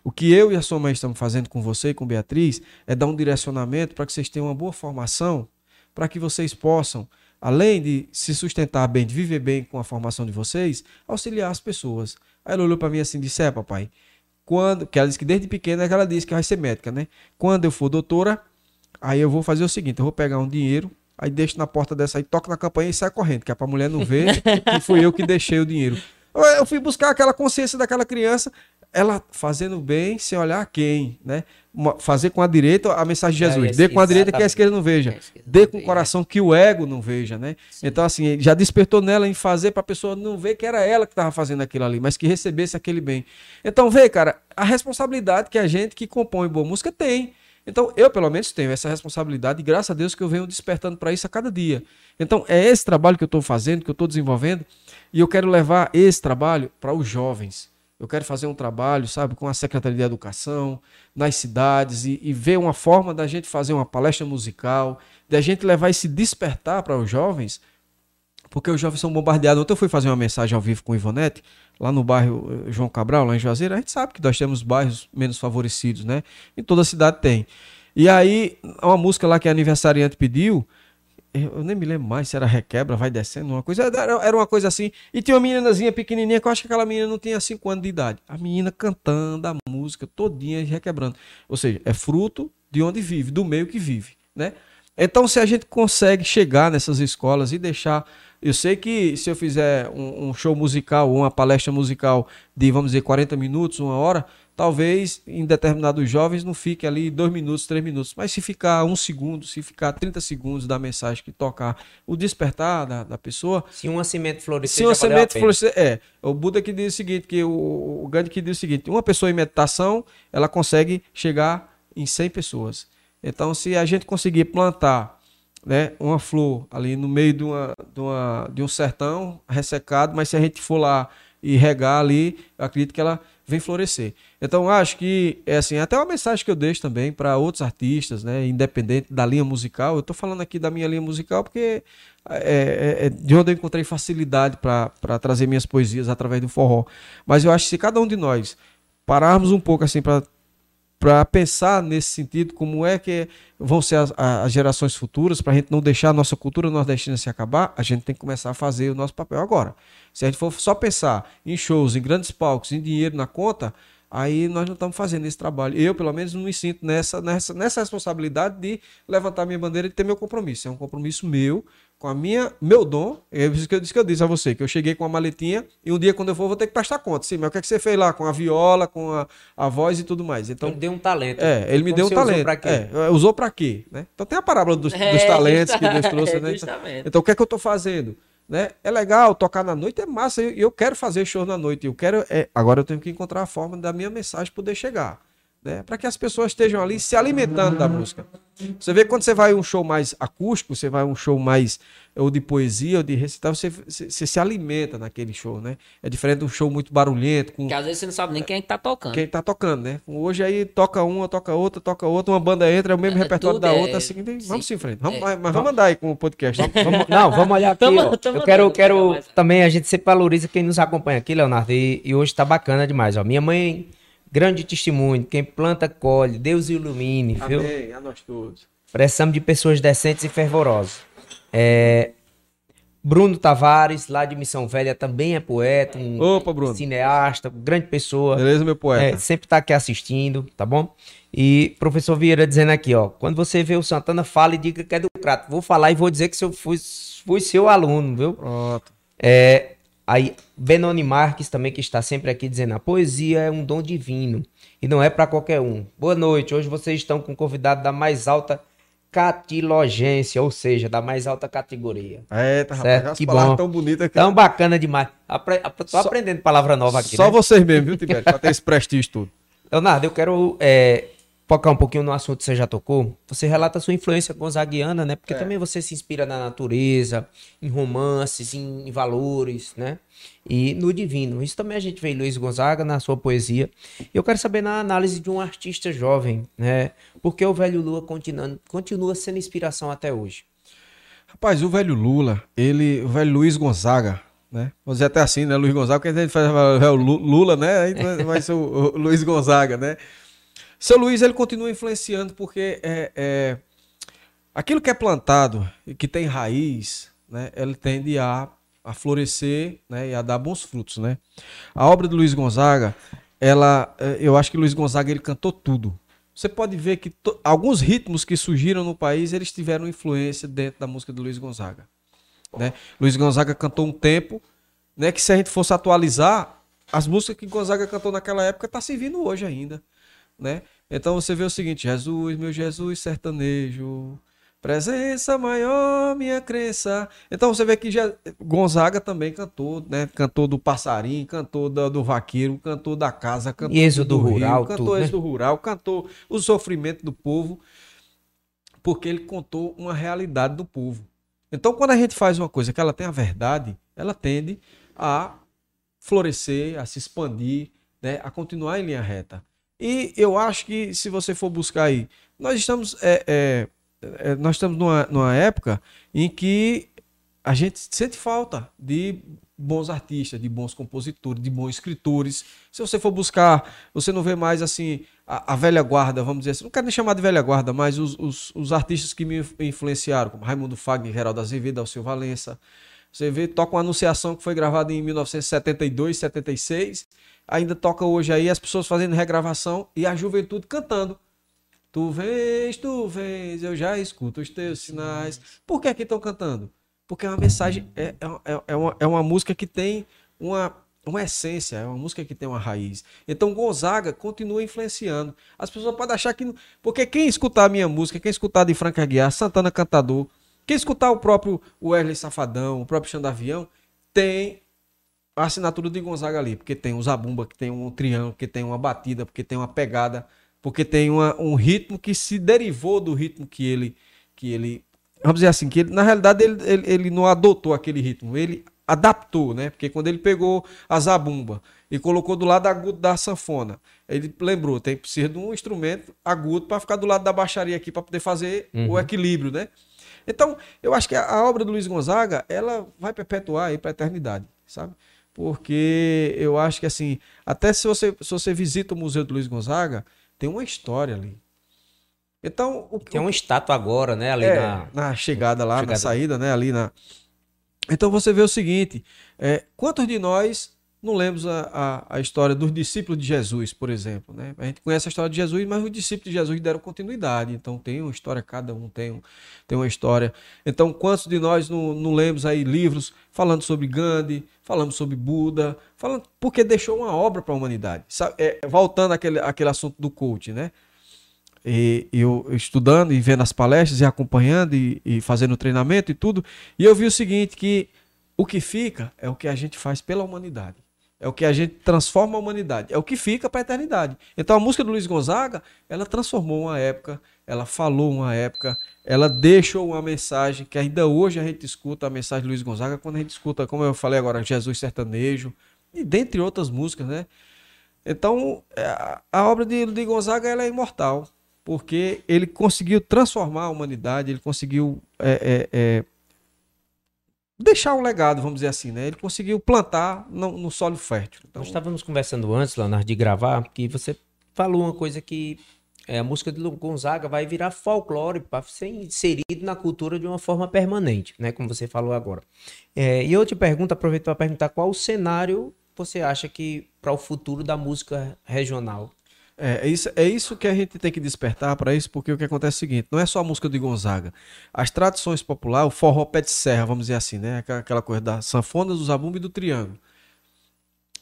O que eu e a sua mãe estamos fazendo com você e com Beatriz é dar um direcionamento para que vocês tenham uma boa formação, para que vocês possam, além de se sustentar bem, de viver bem com a formação de vocês, auxiliar as pessoas. Aí ela olhou para mim assim e disse: É, papai, quando. Que ela disse que desde pequena ela disse que vai ser médica, né? Quando eu for doutora, Aí eu vou fazer o seguinte: eu vou pegar um dinheiro, aí deixo na porta dessa aí, toco na campanha e sai correndo, que é pra mulher não ver que fui eu que deixei o dinheiro. Eu fui buscar aquela consciência daquela criança, ela fazendo bem sem olhar quem, né? Fazer com a direita a mensagem de é, Jesus. É, Dê com a direita que a esquerda não veja. Dê com o coração que o ego não veja, né? Sim. Então, assim, já despertou nela em fazer para a pessoa não ver que era ela que estava fazendo aquilo ali, mas que recebesse aquele bem. Então, vê, cara, a responsabilidade que a gente que compõe boa música tem. Então, eu pelo menos tenho essa responsabilidade e graças a Deus que eu venho despertando para isso a cada dia. Então, é esse trabalho que eu estou fazendo, que eu estou desenvolvendo, e eu quero levar esse trabalho para os jovens. Eu quero fazer um trabalho, sabe, com a Secretaria de Educação, nas cidades, e, e ver uma forma da gente fazer uma palestra musical, da gente levar esse despertar para os jovens, porque os jovens são bombardeados. Ontem eu fui fazer uma mensagem ao vivo com o Ivonete, lá no bairro eh, João Cabral, lá em Juazeiro, a gente sabe que nós temos bairros menos favorecidos, né? Em toda cidade tem. E aí, uma música lá que a aniversariante pediu, eu nem me lembro mais se era requebra, vai descendo, uma coisa, era uma coisa assim. E tinha uma meninazinha pequenininha, que eu acho que aquela menina não tinha 5 anos de idade. A menina cantando a música todinha requebrando. Ou seja, é fruto de onde vive, do meio que vive, né? Então, se a gente consegue chegar nessas escolas e deixar eu sei que se eu fizer um, um show musical uma palestra musical de, vamos dizer, 40 minutos, uma hora, talvez em determinados jovens não fique ali dois minutos, três minutos. Mas se ficar um segundo, se ficar 30 segundos da mensagem que tocar o despertar da, da pessoa. Se um semente florescer. Se um semente florescer. É. O Buda que diz o seguinte: que o, o Gandhi que diz o seguinte: uma pessoa em meditação, ela consegue chegar em 100 pessoas. Então, se a gente conseguir plantar né, uma flor ali no meio de, uma, de, uma, de um sertão ressecado, mas se a gente for lá e regar ali, acredito que ela vem florescer. Então acho que é assim, até uma mensagem que eu deixo também para outros artistas, né, independente da linha musical. Eu estou falando aqui da minha linha musical porque é, é, é de onde eu encontrei facilidade para trazer minhas poesias através do forró. Mas eu acho que se cada um de nós pararmos um pouco assim para para pensar nesse sentido, como é que vão ser as, as gerações futuras, para a gente não deixar a nossa cultura nordestina se acabar, a gente tem que começar a fazer o nosso papel agora. Se a gente for só pensar em shows, em grandes palcos, em dinheiro na conta, aí nós não estamos fazendo esse trabalho. Eu, pelo menos, não me sinto nessa, nessa, nessa responsabilidade de levantar minha bandeira e ter meu compromisso. É um compromisso meu com a minha, meu dom, é isso que eu disse que eu disse a você, que eu cheguei com uma maletinha e um dia quando eu for vou ter que prestar conta. Sim, mas o que, é que você fez lá com a viola, com a, a voz e tudo mais? Então, ele deu um talento. É, ele me deu um talento. Usou pra quê? É, usou para quê? Né? Então tem a parábola dos, é, dos talentos que Deus trouxe, né? Então, então, o que é que eu estou fazendo? Né? É legal tocar na noite, é massa. Eu, eu quero fazer show na noite. Eu quero. É, agora eu tenho que encontrar a forma da minha mensagem poder chegar né? Para que as pessoas estejam ali se alimentando da música. Você vê quando você vai um show mais acústico, você vai um show mais ou de poesia ou de recital, você, você, você, se alimenta naquele show, né? É diferente de um show muito barulhento. Com... Que às vezes você não sabe nem quem é está tocando. Quem está tocando, né? Hoje aí toca uma, toca outra, toca outra, uma banda entra, é o mesmo é, repertório da é... outra, assim, vamos sim, em frente. Vamos, é. Mas vamos andar aí com o podcast. Vamos, não, vamos olhar aqui. Tamo, tamo eu quero, quero também, a gente sempre valoriza quem nos acompanha aqui, Leonardo, e, e hoje está bacana demais. Ó. Minha mãe grande testemunho. Quem planta, colhe. Deus ilumine, Amém, viu? Amém, a nós todos. Precisamos de pessoas decentes e fervorosas. É... Bruno Tavares, lá de Missão Velha, também é poeta, um Opa, Bruno. cineasta, grande pessoa. Beleza, meu poeta? É, sempre tá aqui assistindo, tá bom? E professor Vieira dizendo aqui, ó, quando você vê o Santana, fala e diga que é do Crato. Vou falar e vou dizer que eu fui, fui seu aluno, viu? Pronto. É, aí, Benoni Marques também, que está sempre aqui dizendo, a poesia é um dom divino e não é para qualquer um. Boa noite, hoje vocês estão com um convidado da mais alta catilogência, ou seja, da mais alta categoria. Eita, Certo, rapaz, as que palavras bom. tão bonitas aqui. Tão bacana demais. Apre tô Só- aprendendo palavra nova aqui, Só né? vocês mesmo, viu, Tibério? Pra ter esse prestígio tudo. Leonardo, eu quero é, focar um pouquinho no assunto que você já tocou. Você relata a sua influência gonzaguiana, né? Porque É. também você se inspira na natureza, em romances, em, em valores, né? E no divino. Isso também a gente vê em Luiz Gonzaga, na sua poesia. E eu quero saber na análise de um artista jovem, né? Porque o velho Lua continua, continua sendo inspiração até hoje. Rapaz, o velho Lula, ele, o velho Luiz Gonzaga, né? Vou dizer até assim, né? Luiz Gonzaga, porque a gente faz o Lula, né? Aí vai ser o, o Luiz Gonzaga, né? Seu Luiz, ele continua influenciando porque é, é, aquilo que é plantado e que tem raiz, né? Ele tende a, a florescer, né? E a dar bons frutos, né? A obra do Luiz Gonzaga, ela, eh, eu acho que Luiz Gonzaga, ele cantou tudo. Você pode ver que alguns ritmos que surgiram no país, eles tiveram influência dentro da música do Luiz Gonzaga. Né? Luiz Gonzaga cantou um tempo, né, que se a gente fosse atualizar, as músicas que Gonzaga cantou naquela época tá servindo hoje ainda, né? Então você vê o seguinte, Jesus, meu Jesus sertanejo, presença maior, minha crença. Então você vê que já, Gonzaga também cantou, né? Cantou do passarinho, cantou do, do vaqueiro, cantou da casa, cantou êxodo do rio, rural, cantou tudo, né? êxodo rural, cantou o sofrimento do povo, porque ele contou uma realidade do povo. Então, quando a gente faz uma coisa que ela tem a verdade, ela tende a florescer, a se expandir, né, a continuar em linha reta. E eu acho que se você for buscar aí, nós estamos, é, é, é, nós estamos numa, numa época em que a gente sente falta de bons artistas, de bons compositores, de bons escritores. Se você for buscar, você não vê mais assim a, a velha guarda, vamos dizer assim, não quero nem chamar de velha guarda, mas os, os, os artistas que me inf- influenciaram, como Raimundo Fagner, Geraldo Azevedo, Alceu Valença. Você vê, toca uma anunciação que foi gravada em 1972, 76, ainda toca hoje aí as pessoas fazendo regravação e a juventude cantando. Tu vens, tu vens, eu já escuto os teus sinais. Por que que estão cantando? Porque é uma mensagem, é, é, é, uma, é uma música que tem uma, uma essência, é uma música que tem uma raiz. Então Gonzaga continua influenciando. As pessoas podem achar que. Porque quem escutar a minha música, quem escutar de Franca Aguiar, Santana Cantador, quem escutar o próprio Wesley Safadão, o próprio Xandavião, tem a assinatura de Gonzaga ali, porque tem um zabumba, que tem um triângulo, que tem uma batida, porque tem uma pegada, porque tem uma- um ritmo que se derivou do ritmo que ele, que ele, vamos dizer assim, que ele, na realidade ele, ele, ele não adotou aquele ritmo, ele adaptou, né? Porque quando ele pegou a zabumba e colocou do lado agudo da sanfona, ele lembrou, tem precisa de um instrumento agudo para ficar do lado da baixaria aqui para poder fazer o equilíbrio, né? Então, eu acho que a, obra do Luiz Gonzaga, ela vai perpetuar aí para a eternidade, sabe? Porque eu acho que assim, até se você, se você visita o Museu do Luiz Gonzaga, tem uma história ali. Então, o, Tem uma estátua agora, né? Ali é, na. na chegada lá, na Chegada. saída, né? Ali na. Então você vê o seguinte: é, quantos de nós não lemos a, a, a história dos discípulos de Jesus, por exemplo? Né? A gente conhece a história de Jesus, mas os discípulos de Jesus deram continuidade. Então tem uma história, cada um tem, um, tem uma história. Então, quantos de nós não, não lemos aí livros falando sobre Gandhi, falando sobre Buda, falando porque deixou uma obra para a humanidade? Sabe, é, voltando àquele, àquele assunto do coach, né? E eu estudando e vendo as palestras e acompanhando e, e fazendo treinamento e tudo, e eu vi o seguinte, que o que fica é o que a gente faz pela humanidade. É o que a gente transforma a humanidade. É o que fica para a eternidade. Então a música do Luiz Gonzaga, ela transformou uma época, ela falou uma época, ela deixou uma mensagem que ainda hoje a gente escuta a mensagem do Luiz Gonzaga quando a gente escuta, como eu falei agora, Jesus Sertanejo, e dentre outras músicas, né? Então, é, a- obra de, de Gonzaga ela é imortal, porque ele conseguiu transformar a humanidade, ele conseguiu é, é, é, deixar um legado, vamos dizer assim, né? Ele conseguiu plantar no, no solo fértil. Então, Nós estávamos conversando antes, Leonardo, de gravar, que você falou uma coisa que é, a música de Gonzaga vai virar folclore para ser inserido na cultura de uma forma permanente, né? Como você falou agora. É, e eu te pergunto, aproveito para perguntar qual o cenário você acha que para o futuro da música regional? É, é, isso, é isso que a gente tem que despertar para isso, porque o que acontece é o seguinte: não é só a música de Gonzaga. As tradições populares, o forró pé de serra, vamos dizer assim, né? Aquela coisa da sanfona, do zabumba e do triângulo.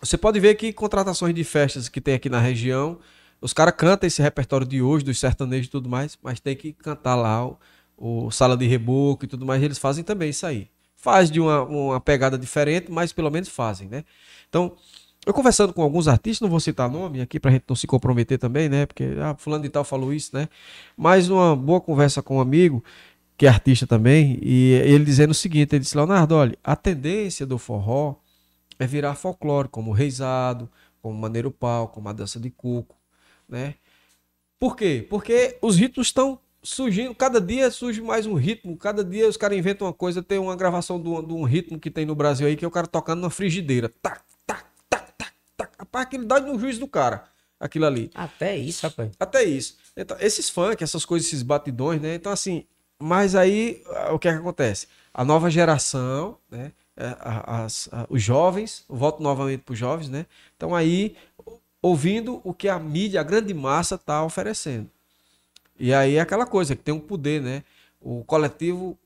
Você pode ver que contratações de festas que tem aqui na região, os caras cantam esse repertório de hoje, dos sertanejos e tudo mais, mas tem que cantar lá o, o Sala de Reboco e tudo mais, eles fazem também isso aí. Faz de uma, uma pegada diferente, mas pelo menos fazem, né? Então, eu conversando com alguns artistas, não vou citar nome aqui pra gente não se comprometer também, né? Porque ah, fulano de tal falou isso, né? Mas numa boa conversa com um amigo, que é artista também, e ele dizendo o seguinte, ele disse, Leonardo, olha, a tendência do forró é virar folclore, como reizado, como maneiro pau, como a dança de cuco, né? Por quê? Porque os ritmos estão surgindo, cada dia surge mais um ritmo, cada dia os caras inventam uma coisa, tem uma gravação de um, ritmo que tem no Brasil aí, que é o cara tocando na frigideira. Tac. Rapaz, aquilo dá no juiz do cara, aquilo ali. Até isso, rapaz. Até isso. Então, esses funk, essas coisas, esses batidões, né? Então, assim, mas aí o que, é que acontece? A nova geração, né? É, as, os jovens, volto novamente para os jovens, né? Então aí ouvindo o que a mídia, a grande massa está oferecendo. E aí é aquela coisa que tem um poder, né? O coletivo,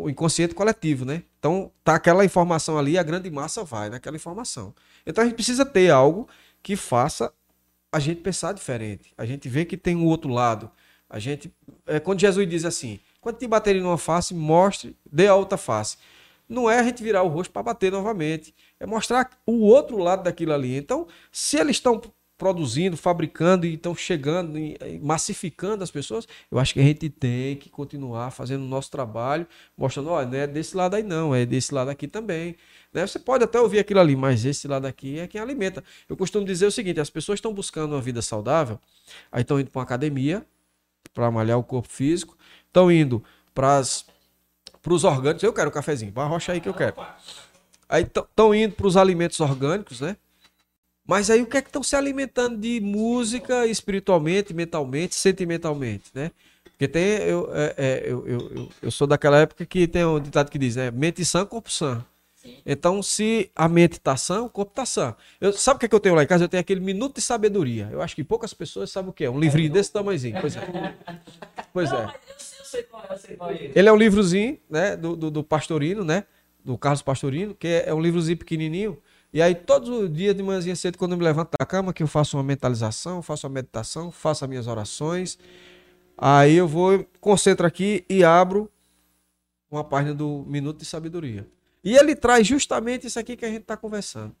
o inconsciente coletivo, né? Então tá aquela informação ali, a grande massa vai naquela informação. Então a gente precisa ter algo que faça a gente pensar diferente. A gente vê que tem um outro lado. A gente, é, quando Jesus diz assim, quando te baterem numa face, mostre, dê a outra face não é a gente virar o rosto para bater novamente, é mostrar o outro lado daquilo ali. Então, se eles estão produzindo, fabricando e estão chegando e massificando as pessoas, eu acho que a gente tem que continuar fazendo o nosso trabalho, mostrando, olha, não é desse lado aí não, é desse lado aqui também. Né? Você pode até ouvir aquilo ali, mas esse lado aqui é quem alimenta. Eu costumo dizer o seguinte, as pessoas estão buscando uma vida saudável, aí estão indo para uma academia para malhar o corpo físico, estão indo para os orgânicos. Eu quero um cafezinho, vai rocha aí que eu quero. Aí estão indo para os alimentos orgânicos, né? Mas aí o que é que estão se alimentando de música espiritualmente, mentalmente, sentimentalmente, né? Porque tem. Eu, é, é, eu, eu, eu, sou daquela época que tem um ditado que diz, né? Mente sã, corpo sã. Então, se a mente está sã, o corpo está sã. Eu, sabe o que, é que eu tenho lá em casa? Eu tenho aquele minuto de sabedoria. Eu acho que poucas pessoas sabem o que é. Um livrinho desse tamanhozinho. Pois é. Pois é sei qual é, eu sei qual é. Ele é um livrozinho, né, do, do, do, Pastorino, né, do Carlos Pastorino, que é, é um livrozinho pequenininho. E aí, todos os dias de manhã cedo, quando eu me levanto da cama, que eu faço uma mentalização, faço uma meditação, faço as minhas orações. Aí eu vou, concentro aqui e abro uma página do Minuto de Sabedoria. E ele traz justamente isso aqui que a gente está conversando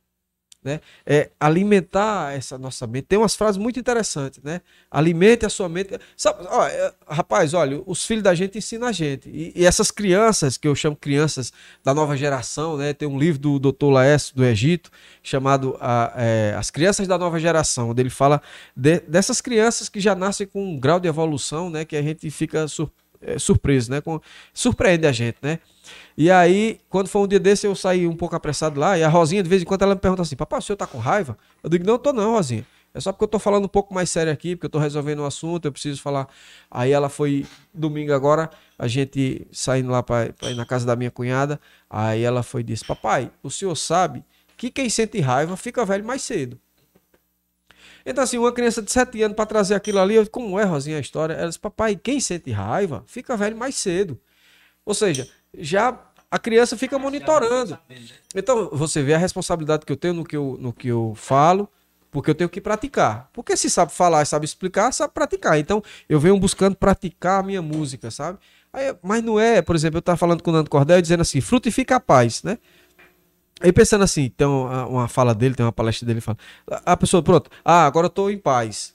né? É alimentar essa nossa mente. Tem umas frases muito interessantes, né? Alimente a sua mente. Sabe, ó, é, rapaz, olha, os filhos da gente ensinam a gente. E, e, essas crianças, que eu chamo crianças da nova geração, né? Tem um livro do Dr. Laércio do Egito chamado a, é, As Crianças da Nova Geração, onde ele fala de, dessas crianças que já nascem com um grau de evolução, né? Que a gente fica sur, é, surpreso, né? Com, surpreende a gente, né? E aí, quando foi um dia desse, eu saí um pouco apressado lá, e a Rosinha, de vez em quando, ela me pergunta assim: Papai, o senhor tá com raiva? Eu digo: Não, tô não, Rosinha. É só porque eu tô falando um pouco mais sério aqui, porque eu tô resolvendo um assunto, eu preciso falar. Aí ela foi domingo agora, a gente saindo lá para ir na casa da minha cunhada. Aí ela foi e disse: Papai, o senhor sabe que quem sente raiva fica velho mais cedo. Então, assim, uma criança de 7 anos para trazer aquilo ali, eu, como é, Rosinha, a história? Ela disse: Papai, quem sente raiva fica velho mais cedo. Ou seja, já a criança fica monitorando. Então, você vê a responsabilidade que eu tenho no que eu, no que eu falo, porque eu tenho que praticar. Porque se sabe falar e sabe explicar, sabe praticar. Então, eu venho buscando praticar a minha música, sabe? Aí, mas não é, por exemplo, eu estava falando com o Nando Cordel dizendo assim, frutifica a paz, né? Aí pensando assim, tem uma fala dele, tem uma palestra dele, fala, a pessoa, pronto, ah, agora eu estou em paz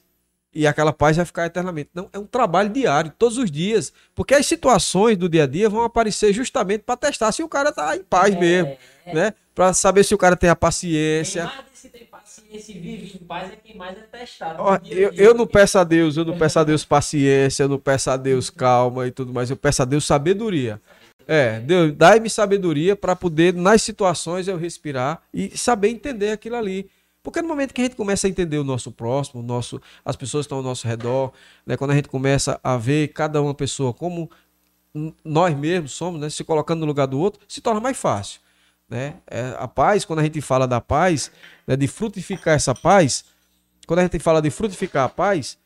e aquela paz vai ficar eternamente. Não, é um trabalho diário, todos os dias. Porque as situações do dia a dia vão aparecer justamente para testar se o cara tá em paz é, mesmo, é. né? Para saber se o cara tem a paciência. Quem mais se tem paciência e vive em paz é quem mais é testado. Ó, eu, eu não peço a Deus, eu não peço a Deus paciência, eu não peço a Deus calma e tudo mais, eu peço a Deus sabedoria. É, Deus, dai-me sabedoria para poder, nas situações, eu respirar e saber entender aquilo ali. Porque no momento que a gente começa a entender o nosso próximo, o nosso, as pessoas que estão ao nosso redor, né? quando a gente começa a ver cada uma pessoa como nós mesmos somos, né? se colocando no lugar do outro, se torna mais fácil. Né? É, a paz, quando a gente fala da paz, né, de frutificar essa paz, quando a gente fala de frutificar a paz,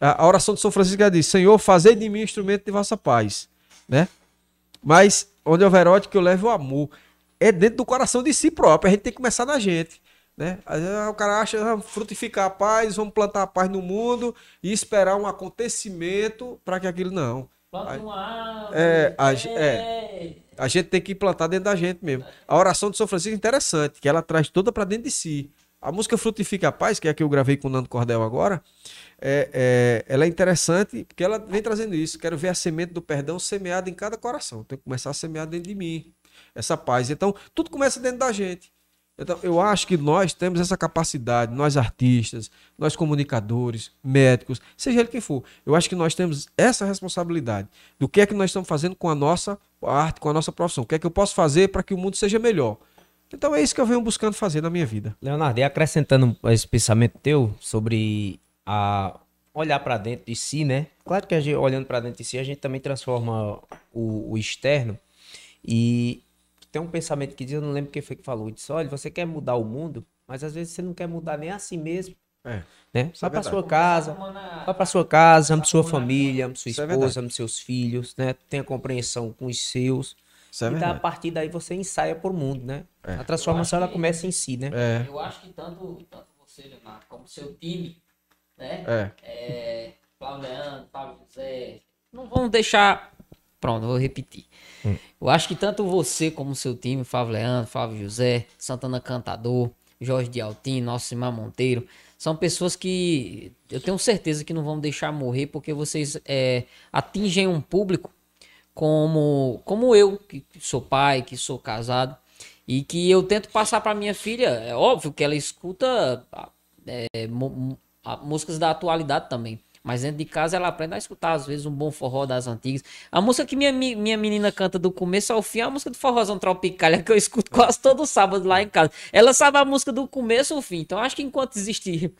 a, a oração de São Francisco diz: Senhor, fazei de mim instrumento de vossa paz. Né? Mas onde houver ódio, que eu leve o amor. É dentro do coração de si próprio. A gente tem que começar na gente. Né? O cara acha ah, frutificar a paz, vamos plantar a paz no mundo e esperar um acontecimento para que aquilo não. Planta uma árvore. É, a ge- é. A gente tem que plantar dentro da gente mesmo. A oração de São Francisco é interessante, que ela traz toda para dentro de si. A música Frutifica a Paz, que é a que eu gravei com o Nando Cordel agora, é, é- ela é interessante porque ela vem trazendo isso. Quero ver a semente do perdão semeada em cada coração. Tem que começar a semear dentro de mim essa paz. Então, tudo começa dentro da gente. Então, eu acho que nós temos essa capacidade, nós artistas, nós comunicadores, médicos, seja ele quem for. Eu acho que nós temos essa responsabilidade do que é que nós estamos fazendo com a nossa arte, com a nossa profissão. O que é que eu posso fazer para que o mundo seja melhor. Então é isso que eu venho buscando fazer na minha vida. Leonardo, e acrescentando esse pensamento teu sobre a olhar para dentro de si, né? Claro que gente, olhando para dentro de si, a gente também transforma o, o externo. E tem um pensamento que diz, eu não lembro quem foi que falou, disse, olha, você quer mudar o mundo, mas às vezes você não quer mudar nem a si mesmo, É. né? É Vai para verdade. sua casa, Vá para sua casa, ame sua família, ame sua é esposa, verdade. ame seus filhos, né? Tenha compreensão com os seus. Isso é e daí, a verdade. partir daí você ensaia por mundo, né? É. A transformação ela que- começa em si, né? É, Eu acho que tanto, tanto você, Leonardo, como seu time, né? é. É, Flávio Leandro, Flávio José. Não vamos deixar. Pronto, vou repetir. Eu acho que tanto você como seu time, Flávio Leandro, Flávio José, Santana Cantador, Jorge de Altim, Nosimar Monteiro, são pessoas que eu tenho certeza que não vão deixar morrer porque vocês é, atingem um público como, como eu, que sou pai, que sou casado, e que eu tento passar para minha filha. É óbvio que ela escuta é, músicas da atualidade também. Mas dentro de casa ela aprende a escutar, às vezes, um bom forró das antigas. A música que minha, mi- minha menina canta do começo ao fim é a música do forrozão Tropicália, que eu escuto quase todo sábado lá em casa. Ela sabe a música do começo ao fim. Então, acho que enquanto existir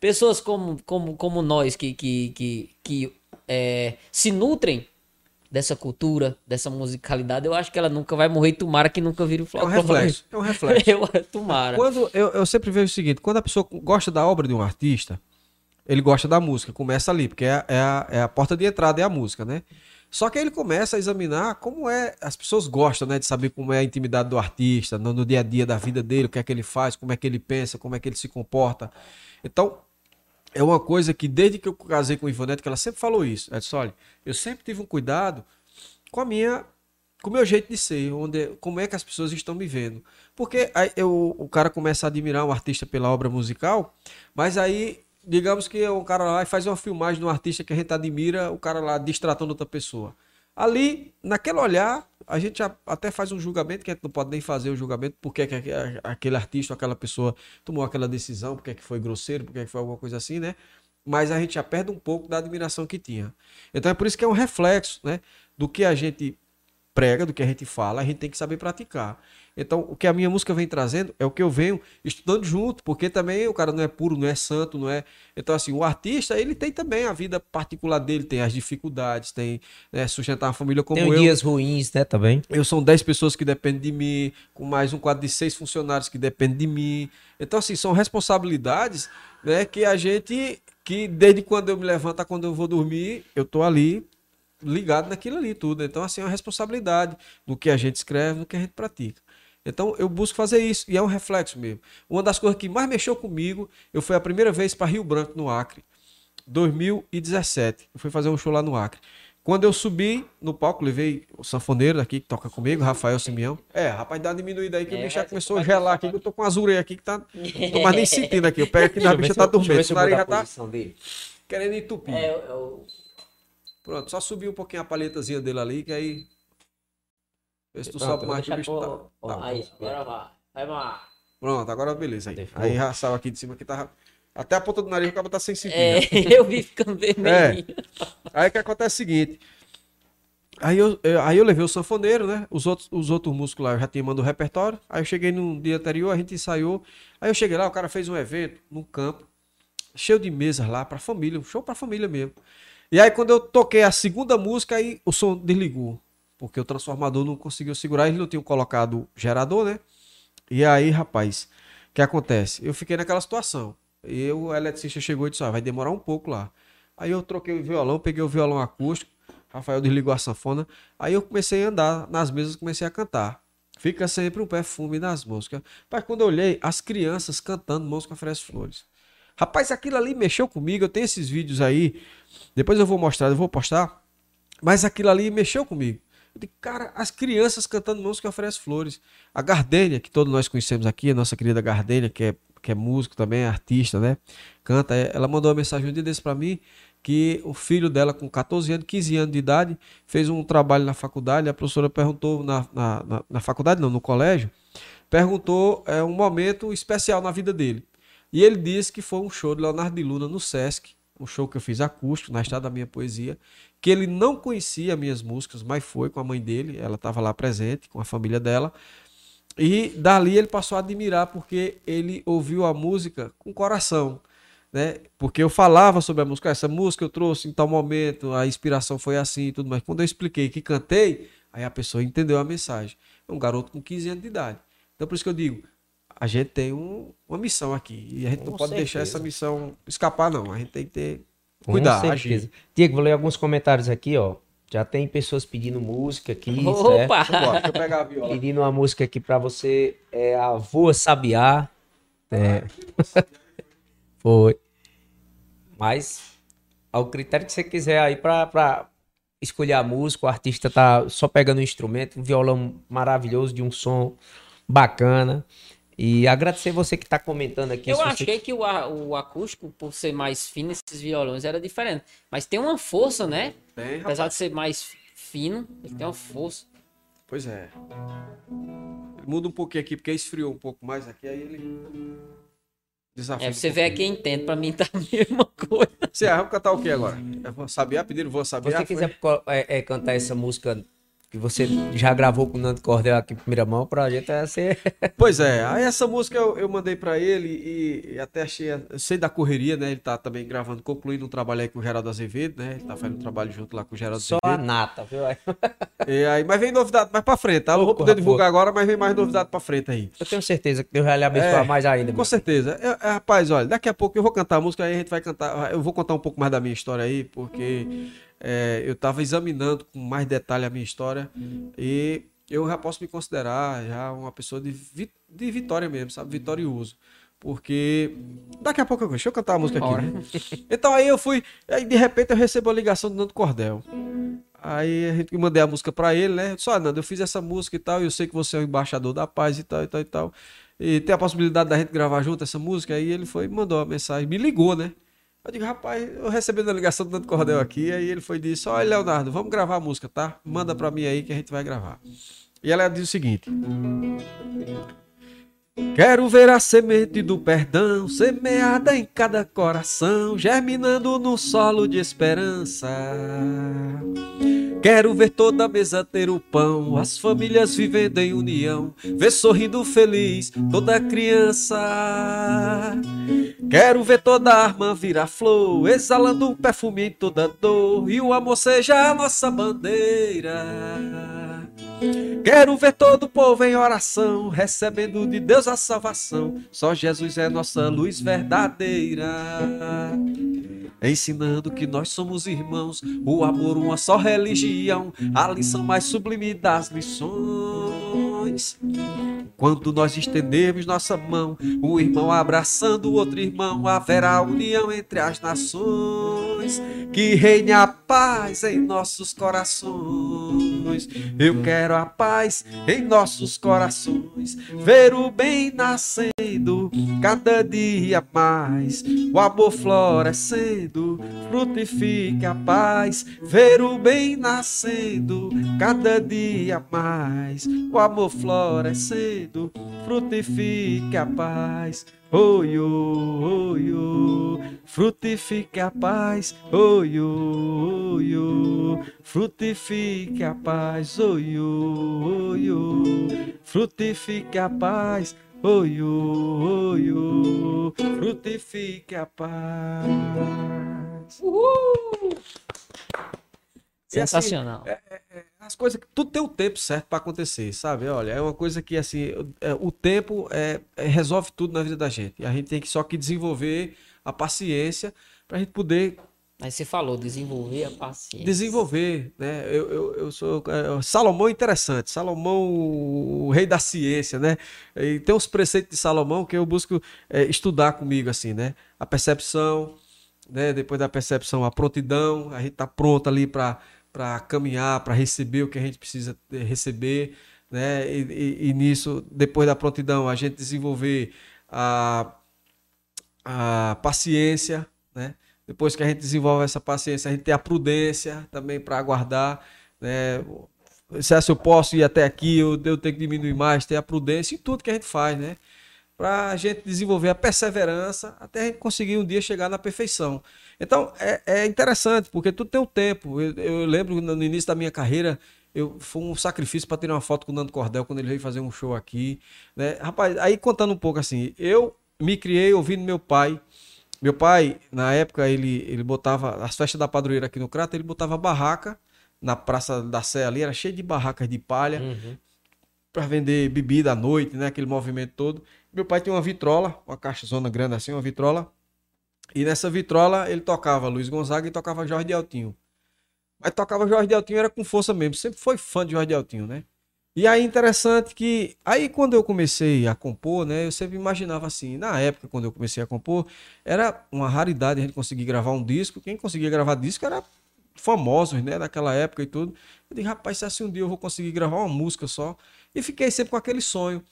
pessoas como, como, como nós, que, que, que, que é, se nutrem dessa cultura, dessa musicalidade, eu acho que ela nunca vai morrer. Tomara que nunca vire o É um reflexo. É um reflexo. Eu, tomara. Quando eu, eu sempre vejo o seguinte: quando a pessoa gosta da obra de um artista, ele gosta da música, começa ali, porque é, a- é a, é a porta de entrada, é a música, né? Só que aí ele começa a examinar como é. As pessoas gostam, né, de saber como é a intimidade do artista, no, no dia a dia da vida dele, o que é que ele faz, como é que ele pensa, como é que ele se comporta. Então, é uma coisa que desde que eu casei com o Ivonete, que ela sempre falou isso. Ela disse, olha, eu sempre tive um cuidado com a minha com o meu jeito de ser, onde como é que as pessoas estão me vendo. Porque aí eu, o cara começa a admirar um artista pela obra musical, mas aí digamos que o cara lá faz uma filmagem de um artista que a gente admira, o cara lá distratando outra pessoa. Ali, naquele olhar, a gente até faz um julgamento, que a gente não pode nem fazer o julgamento, porque que aque- aquele artista aquela pessoa tomou aquela decisão, porque que foi grosseiro, porque que foi alguma coisa assim, né? Mas a gente já perde um pouco da admiração que tinha. Então é por isso que é um reflexo, né? Do que a gente prega, do que a gente fala, a gente tem que saber praticar. Então, o que a minha música vem trazendo é o que eu venho estudando junto, porque também o cara não é puro, não é santo, não é. Então, assim, o artista, ele tem também a vida particular dele, tem as dificuldades, tem né, sustentar uma família como Tem eu. dias ruins, né, também. Eu são 10 pessoas que dependem de mim, com mais um quadro de seis funcionários que dependem de mim. Então, assim, são responsabilidades né, que a gente, que desde quando eu me levanto a quando eu vou dormir, eu tô ali ligado naquilo ali tudo. Então, assim, é uma responsabilidade no que a gente escreve, no que a gente pratica. Então, eu busco fazer isso, e é um reflexo mesmo. Uma das coisas que mais mexeu comigo, eu fui a primeira vez para Rio Branco, no Acre, 2017. Eu fui fazer um show lá no Acre. Quando eu subi no palco, levei o sanfoneiro daqui que toca comigo, Rafael Simeão. É, rapaz, dá uma diminuída aí que É, o bicho já começou a gelar aqui, que eu tô com azul aí aqui que tá. Não tô mais nem sentindo aqui. Eu pego aqui na bicha tá dormindo. O nariz já tá dele. querendo entupir. É, eu, Pronto, só subir um pouquinho a paletazinha dele ali, que aí. Vê se tu Pronto, sobe mais que o bicho tá. tá. aí, agora vai. Vai. Pronto, agora beleza aí. Aí saiu aqui de cima que tava. Até a ponta do nariz o cara tá sem sentir. É, né? eu vi ficando vermelhinho. Aí o que acontece é o seguinte. Aí eu, eu- aí eu levei o sanfoneiro, né? Os outros, os outros músicos lá eu já tinha mandado o repertório. Aí eu cheguei no dia anterior, a gente ensaiou. Aí eu cheguei lá, o cara fez um evento num campo, cheio de mesas lá pra família, um show pra família mesmo. E aí quando eu toquei a segunda música, aí o som desligou. Porque o transformador não conseguiu segurar, eles não tinham colocado gerador, né? E aí, rapaz, o que acontece? Eu fiquei naquela situação. Eu, o eletricista chegou e disse: ó, vai demorar um pouco lá. Aí eu troquei o violão, peguei o violão acústico, Rafael desligou a sanfona. Aí eu comecei a andar nas mesas, comecei a cantar. Fica sempre um perfume nas músicas. Mas quando eu olhei, as crianças cantando música Fres Flores. Rapaz, aquilo ali mexeu comigo. Eu tenho esses vídeos aí. Depois eu vou mostrar, eu vou postar. Mas aquilo ali mexeu comigo. Eu digo, cara, as crianças cantando música oferece flores. A Gardênia, que todos nós conhecemos aqui, a nossa querida Gardênia, que é, que é músico também, é artista, né? Canta. é, Ela mandou uma mensagem um dia desse pra mim que o filho dela, com 14 anos, 15 anos de idade, fez um trabalho na faculdade. A professora perguntou na, na, na, na faculdade, não, no colégio, perguntou é, um momento especial na vida dele. E ele disse que foi um show de Leonardo de Luna no Sesc, um show que eu fiz acústico na Estrada da Minha Poesia, que ele não conhecia minhas músicas, mas foi com a mãe dele, ela estava lá presente, com a família dela. E dali ele passou a admirar porque ele ouviu a música com coração, né? Porque eu falava sobre a música, essa música eu trouxe em tal momento, a inspiração foi assim e tudo mais. Quando eu expliquei que cantei, aí a pessoa entendeu a mensagem. É um garoto com 15 anos de idade. Então por isso que eu digo, a gente tem um- uma missão aqui e a gente não Com pode deixar certeza. essa missão escapar não. A gente tem que ter Com cuidar, certeza. agir. Diego, vou ler alguns comentários aqui, ó. Já tem pessoas pedindo música aqui, certo? Opa! Vambora, deixa eu pegar a viola. Pedindo uma música aqui pra você, é a Voa Sabiá. É. Foi. Mas, ao critério que você quiser aí pra, pra escolher a música, o artista tá só pegando o instrumento, um violão maravilhoso, de um som bacana. E agradecer você que tá comentando aqui. Eu se você- achei que o, a- o acústico, por ser mais fino, esses violões era diferente. Mas tem uma força, né? Tem, Apesar rapaz. de ser mais fino, ele tem uma força. Pois é. Muda um pouquinho aqui, porque esfriou um pouco mais aqui, aí ele desafia. É, um você vê pouquinho. quem entende, pra mim tá a mesma coisa. Você, vamos cantar o que agora? Eu vou saber, pediram, vou Se saber. você quiser co- é, é, cantar essa música que você já gravou com o Nando Cordel aqui em primeira mão, pra gente é ser. Pois é, aí essa música eu, eu mandei pra ele e, e até achei, eu sei da correria, né? Ele tá também gravando, concluindo um trabalho aí com o Geraldo Azevedo, né? Ele tá fazendo um trabalho junto lá com o Geraldo Só a Azevedo. nata, viu? E aí, mas vem novidade mais pra frente, tá? Eu não vou poder divulgar agora, mas vem mais novidade pra frente aí. Eu tenho certeza que Deus vai lhe abençoar É, mais ainda. Com meu. certeza. É, é, rapaz, olha, daqui a pouco eu vou cantar a música, aí a gente vai cantar. Eu vou contar um pouco mais da minha história aí, porque é, eu tava examinando com mais detalhe a minha história e eu já posso me considerar já uma pessoa de, vi- de vitória mesmo, sabe? Vitorioso. Porque daqui a pouco eu deixa eu cantar a música aqui. Né? Então aí eu fui, aí de repente eu recebo a ligação do Nando Cordel. Aí a gente mandei a música pra ele, né? Só, Nando, eu fiz essa música e tal, e eu sei que você é o embaixador da paz e tal, e tal, e tal. E tem a possibilidade da gente gravar junto essa música. Aí ele foi, mandou uma mensagem, me ligou, né? Eu digo, rapaz, eu recebi a ligação do Nando Cordel aqui, aí ele foi e disse, olha, Leonardo, vamos gravar a música, tá? Manda pra mim aí que a gente vai gravar. E ela diz o seguinte. Quero ver a semente do perdão semeada em cada coração, germinando no solo de esperança. Quero ver toda a mesa ter o pão, as famílias vivendo em união, ver sorrindo feliz toda criança. Quero ver toda arma virar flor, exalando um perfume em toda dor, e o amor seja a nossa bandeira. Quero ver todo o povo em oração, recebendo de Deus a salvação. Só Jesus é nossa luz verdadeira. Ensinando que nós somos irmãos, o amor uma só religião, a lição mais sublime das lições. Quando nós estendermos nossa mão, um irmão abraçando o outro irmão, haverá união entre as nações. Que reine a paz em nossos corações. Eu quero a paz em nossos corações, ver o bem nascendo cada dia mais, o amor florescendo, frutifique a paz, ver o bem nascendo cada dia mais, o amor florescendo, frutifique a paz. Oi, oi, oi, frutifique a paz. Oi, oi, oi, frutifique a paz. Oi, oi, oi, frutifique a paz. Oi, oi, oi, frutifique a paz. Uhul! Sensacional. Assim, é, é, as coisas, tudo tem o tempo certo para acontecer, sabe? Olha, é uma coisa que assim, é, o tempo é, é, resolve tudo na vida da gente. E a gente tem que só que desenvolver a paciência para a gente poder mas você falou, desenvolver a paciência. Desenvolver, né? Eu, eu, eu sou. É, Salomão é interessante. Salomão, o rei da ciência, né? E tem uns preceitos de Salomão que eu busco é, estudar comigo, assim, né? A percepção, né? Depois da percepção, a prontidão. A gente tá pronto ali para caminhar, para receber o que a gente precisa receber, né? E, e, e, nisso, depois da prontidão, a gente desenvolver a, a paciência, né? Depois que a gente desenvolve essa paciência, a gente tem a prudência também para aguardar, né? Se eu posso ir até aqui, eu, tenho que diminuir mais, ter a prudência em tudo que a gente faz, né? Para a gente desenvolver a perseverança até a gente conseguir um dia chegar na perfeição. Então é, é interessante, porque tudo tem um tempo. Eu, eu lembro no início da minha carreira, eu, foi um sacrifício para tirar uma foto com o Nando Cordel quando ele veio fazer um show aqui. Né? Rapaz, aí contando um pouco assim, eu me criei ouvindo meu pai meu pai, na época, ele, ele botava as festas da padroeira aqui no Crato, ele botava barraca na Praça da Sé ali, era cheio de barracas de palha uhum. para vender bebida à noite, né? Aquele movimento todo. Meu pai tinha uma vitrola, uma caixa zona grande assim, uma vitrola. E nessa vitrola ele tocava Luiz Gonzaga e tocava Jorge de Altinho. Mas tocava Jorge de Altinho era com força mesmo, sempre foi fã de Jorge de Altinho, né? E aí interessante que aí quando eu comecei a compor, né, eu sempre imaginava assim, na época quando eu comecei a compor, era uma raridade a gente conseguir gravar um disco, quem conseguia gravar disco era famosos, né, daquela época e tudo. Eu disse, rapaz, se assim um dia eu vou conseguir gravar uma música só, e fiquei sempre com aquele sonho.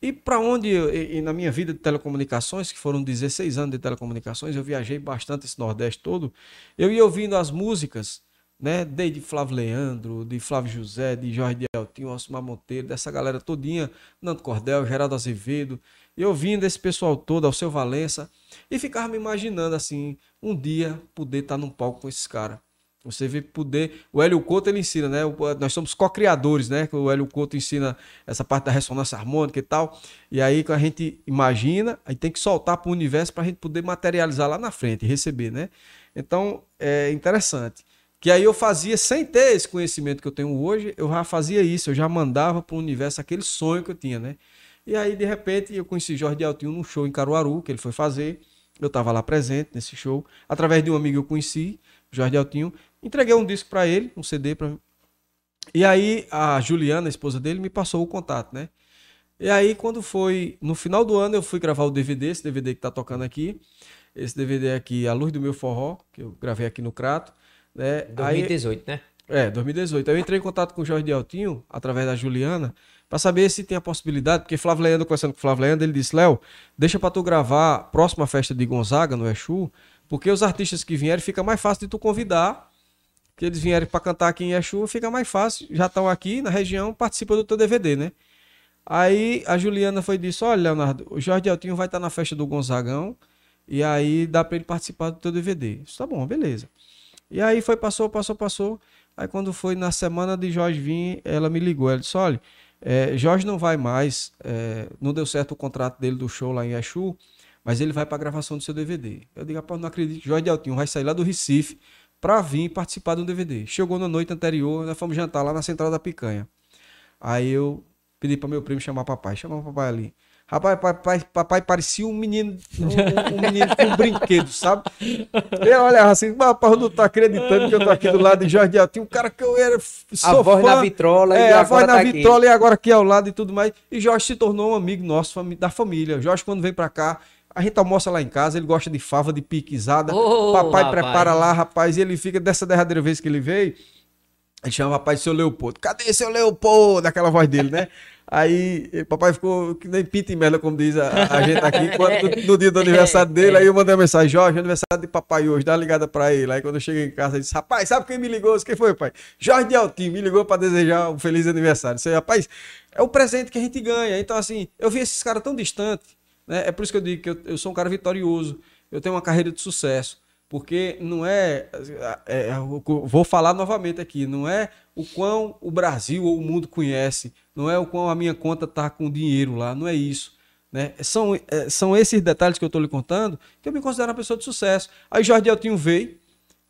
E para onde, eu, e, e na minha vida de telecomunicações, que foram 16 anos de telecomunicações, eu viajei bastante esse Nordeste todo, eu ia ouvindo as músicas né? Desde Flávio Leandro, de Flávio José, de Jorge de Altinho, Osmar Monteiro, dessa galera todinha, Nando Cordel, Geraldo Azevedo, e ouvindo esse pessoal todo, ao seu Valença, e ficava me imaginando assim, um dia poder estar num palco com esses caras. Você vê poder. O Hélio Couto ele ensina, né? Nós somos co-criadores, né? O Hélio Couto ensina essa parte da ressonância harmônica e tal. E aí, a gente imagina, aí tem que soltar para o universo para a gente poder materializar lá na frente, receber, né? Então, é interessante. Que aí eu fazia, sem ter esse conhecimento que eu tenho hoje, eu já fazia isso, eu já mandava para o universo aquele sonho que eu tinha, né? E aí, de repente, eu conheci Jorge Altinho num show em Caruaru, que ele foi fazer. Eu estava lá presente nesse show. Através de um amigo eu conheci, Jorge Altinho. Entreguei um disco para ele, um CD para mim. E aí, a Juliana, a esposa dele, me passou o contato, né? E aí, quando foi no final do ano, eu fui gravar o DVD, esse DVD que tá tocando aqui. Esse DVD aqui, A Luz do Meu Forró, que eu gravei aqui no Crato. Né? 2018, Aí, né? É, 2018. Aí eu entrei em contato com o Jorge de Altinho, através da Juliana, para saber se tem a possibilidade, porque Flávio Leandro, conversando com o Flávio Leandro, ele disse, Léo, deixa para tu gravar próxima festa de Gonzaga, no Exu, porque os artistas que vierem fica mais fácil de tu convidar, que eles vierem para cantar aqui em Exu, fica mais fácil, já estão aqui na região, participa do teu DVD, né? Aí a Juliana foi e disse, olha, Leonardo, o Jorge Altinho vai estar na festa do Gonzagão, e aí dá para ele participar do teu DVD. Isso tá bom, beleza. E aí foi, passou, passou, passou. Aí quando foi na semana de Jorge vir, ela me ligou. Ela disse: olha, é, Jorge não vai mais, é, não deu certo o contrato dele do show lá em Exu, mas ele vai para a gravação do seu DVD. Eu digo, rapaz, não acredito que Jorge Deltinho vai sair lá do Recife para vir participar do DVD. Chegou na noite anterior, nós fomos jantar lá na Central da Picanha. Aí eu pedi para meu primo chamar papai, chamar o papai ali. Rapaz, papai, papai parecia um menino, um, um menino com um brinquedo, sabe? Eu olhava assim, eu não tô acreditando que eu tô aqui do lado de Jorge Altinho, um cara que eu era sou A voz fã, na vitrola é, e a voz na tá vitrola aqui. e agora aqui ao lado e tudo mais. E Jorge se tornou um amigo nosso, da família. Jorge, quando vem pra cá, a gente almoça lá em casa, ele gosta de fava, de piquizada. Oh, papai rapaz. prepara lá, rapaz, e ele fica, dessa derradeira vez que ele veio, Ele chama de seu Leopoldo. Cadê seu Leopoldo? Aquela voz dele, né? Aí eh, papai ficou que nem pinta e merda, como diz a, a gente aqui. Quando, no, no dia do aniversário dele, aí eu mandei uma mensagem: Jorge, aniversário de papai hoje, dá uma ligada pra ele. Aí quando eu cheguei em casa, ele disse: Rapaz, sabe quem me ligou? Eu disse, Quem foi, pai? Jorge de Altim me ligou pra desejar um feliz aniversário. Isso aí, rapaz, é o presente que a gente ganha. Então, assim, eu vi esses caras tão distantes, né? É por isso que eu digo que eu, eu sou um cara vitorioso. Eu tenho uma carreira de sucesso. Porque não é, é, é, Vou falar novamente aqui. Não é o quão o Brasil ou o mundo conhece. Não é o quão a minha conta tá com dinheiro lá. Não é isso. Né? São, é, são esses detalhes que eu estou lhe contando que eu me considero uma pessoa de sucesso. Aí Jorge Altinho veio,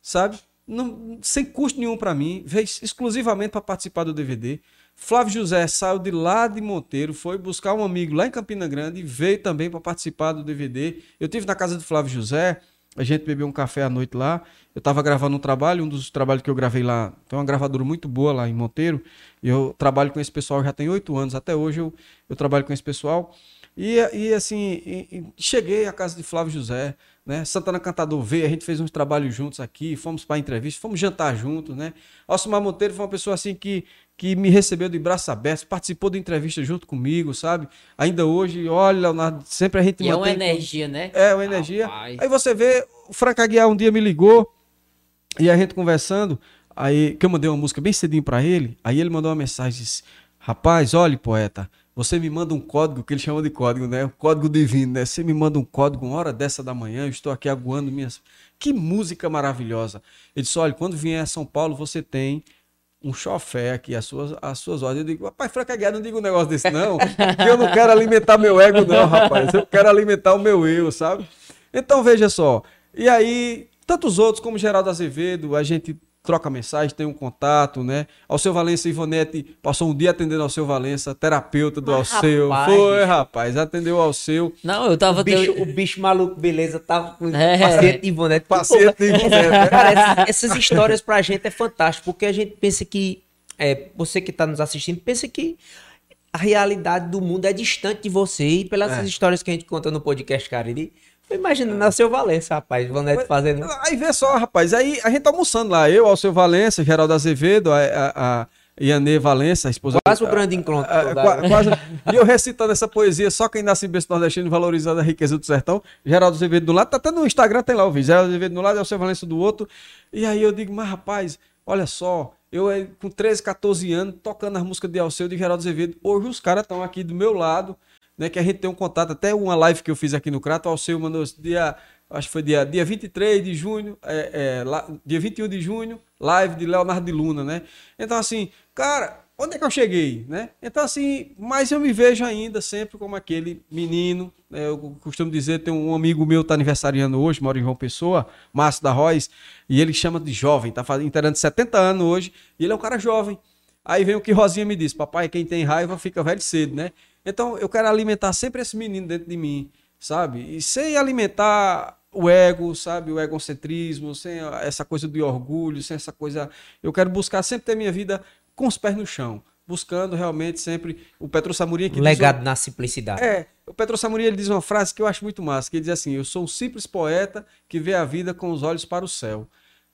sabe? Não, sem custo nenhum para mim. Veio exclusivamente para participar do DVD. Flávio José saiu de lá de Monteiro, foi buscar um amigo lá em Campina Grande e veio também para participar do DVD. Eu tive na casa do Flávio José a gente bebeu um café à noite lá. Eu estava gravando um trabalho, um dos trabalhos que eu gravei lá. Tem uma gravadora muito boa lá em Monteiro. Eu trabalho com esse pessoal já tem oito anos. Até hoje eu, eu trabalho com esse pessoal. E, e assim, e, e cheguei à casa de Flávio José, né? Santana Cantador veio, a gente fez uns trabalhos juntos aqui, fomos para entrevista, fomos jantar juntos, né? Alcimar Monteiro foi uma pessoa assim que que me recebeu de braços abertos, participou da entrevista junto comigo, sabe? Ainda hoje, olha, Leonardo, sempre a gente e é uma energia, né? É, uma energia. Rapaz. Aí você vê, o Frank Aguiar um dia me ligou e a gente conversando, aí que eu mandei uma música bem cedinho para ele, aí ele mandou uma mensagem, disse, rapaz, olha, poeta, você me manda um código, que ele chama de código, né? O código divino, né? Você me manda um código uma hora dessa da manhã, eu estou aqui aguando minhas... Que música maravilhosa. Ele disse, olha, quando vier a São Paulo, você tem um chofé aqui, as suas, as suas ordens. Eu digo, rapaz, Franca Guerra, não diga um negócio desse, não. que eu não quero alimentar meu ego, não, rapaz. Eu quero alimentar o meu eu, sabe? Então, veja só. E aí, tantos outros, como Geraldo Azevedo, a gente troca mensagem, tem um contato, né? Alceu Valença Ivonete passou um dia atendendo ao seu Valença, terapeuta do Mas, Alceu. Rapaz, Foi, rapaz, atendeu ao seu. Não, eu tava... O bicho, o bicho maluco, beleza, tava com é. paciente Ivonete. Paciente Ivonete, né? Cara, essas histórias pra gente é fantástico, porque a gente pensa que, é, você que tá nos assistindo, pensa que a realidade do mundo é distante de você e pelas é. histórias que a gente conta no podcast Cariri, Imagina, nasceu Valença, rapaz, Vanete fazendo. Aí vê só, rapaz, aí a gente tá almoçando lá, eu, Alceu Valença, Geraldo Azevedo, a, a, a Ianê Valença, a esposa. Quase o grande encontro. Quase, e eu recitando essa poesia, só quem nasce em berço nordestino valorizando a riqueza do sertão. Geraldo Azevedo do lado, tá até no Instagram, tem lá o vídeo. Geraldo Azevedo do lado e Alceu Valença do outro. E aí eu digo, mas rapaz, olha só, eu eh, com 13, 14 anos, tocando as músicas de Alceu e de Geraldo Azevedo. Hoje os caras estão aqui do meu lado né? Que a gente tem um contato, até uma live que eu fiz aqui no Crato, o Alceu mandou dia, acho que foi dia, dia 23 de junho, é, é, lá, dia 21 de junho, live de Leonardo de Luna, né? Então, assim, cara, onde é que eu cheguei, né? Então, assim, mas eu me vejo ainda sempre como aquele menino, né? eu costumo dizer, tem um amigo meu que tá aniversariando hoje, mora em João Pessoa, Márcio da Roz, e ele chama de jovem, tá fazendo, inteirando 70 anos hoje, e ele é um cara jovem. Aí vem o que Rosinha me disse, papai, quem tem raiva fica velho cedo, né? Então eu quero alimentar sempre esse menino dentro de mim, sabe? E sem alimentar o ego, sabe? O egocentrismo, sem essa coisa de orgulho, sem essa coisa. Eu quero buscar sempre ter minha vida com os pés no chão. Buscando realmente sempre o Petro Samuria que legado diz, na simplicidade. É, o Petro Samuria ele diz uma frase que eu acho muito massa, que ele diz assim: "Eu sou um simples poeta que vê a vida com os olhos para o céu",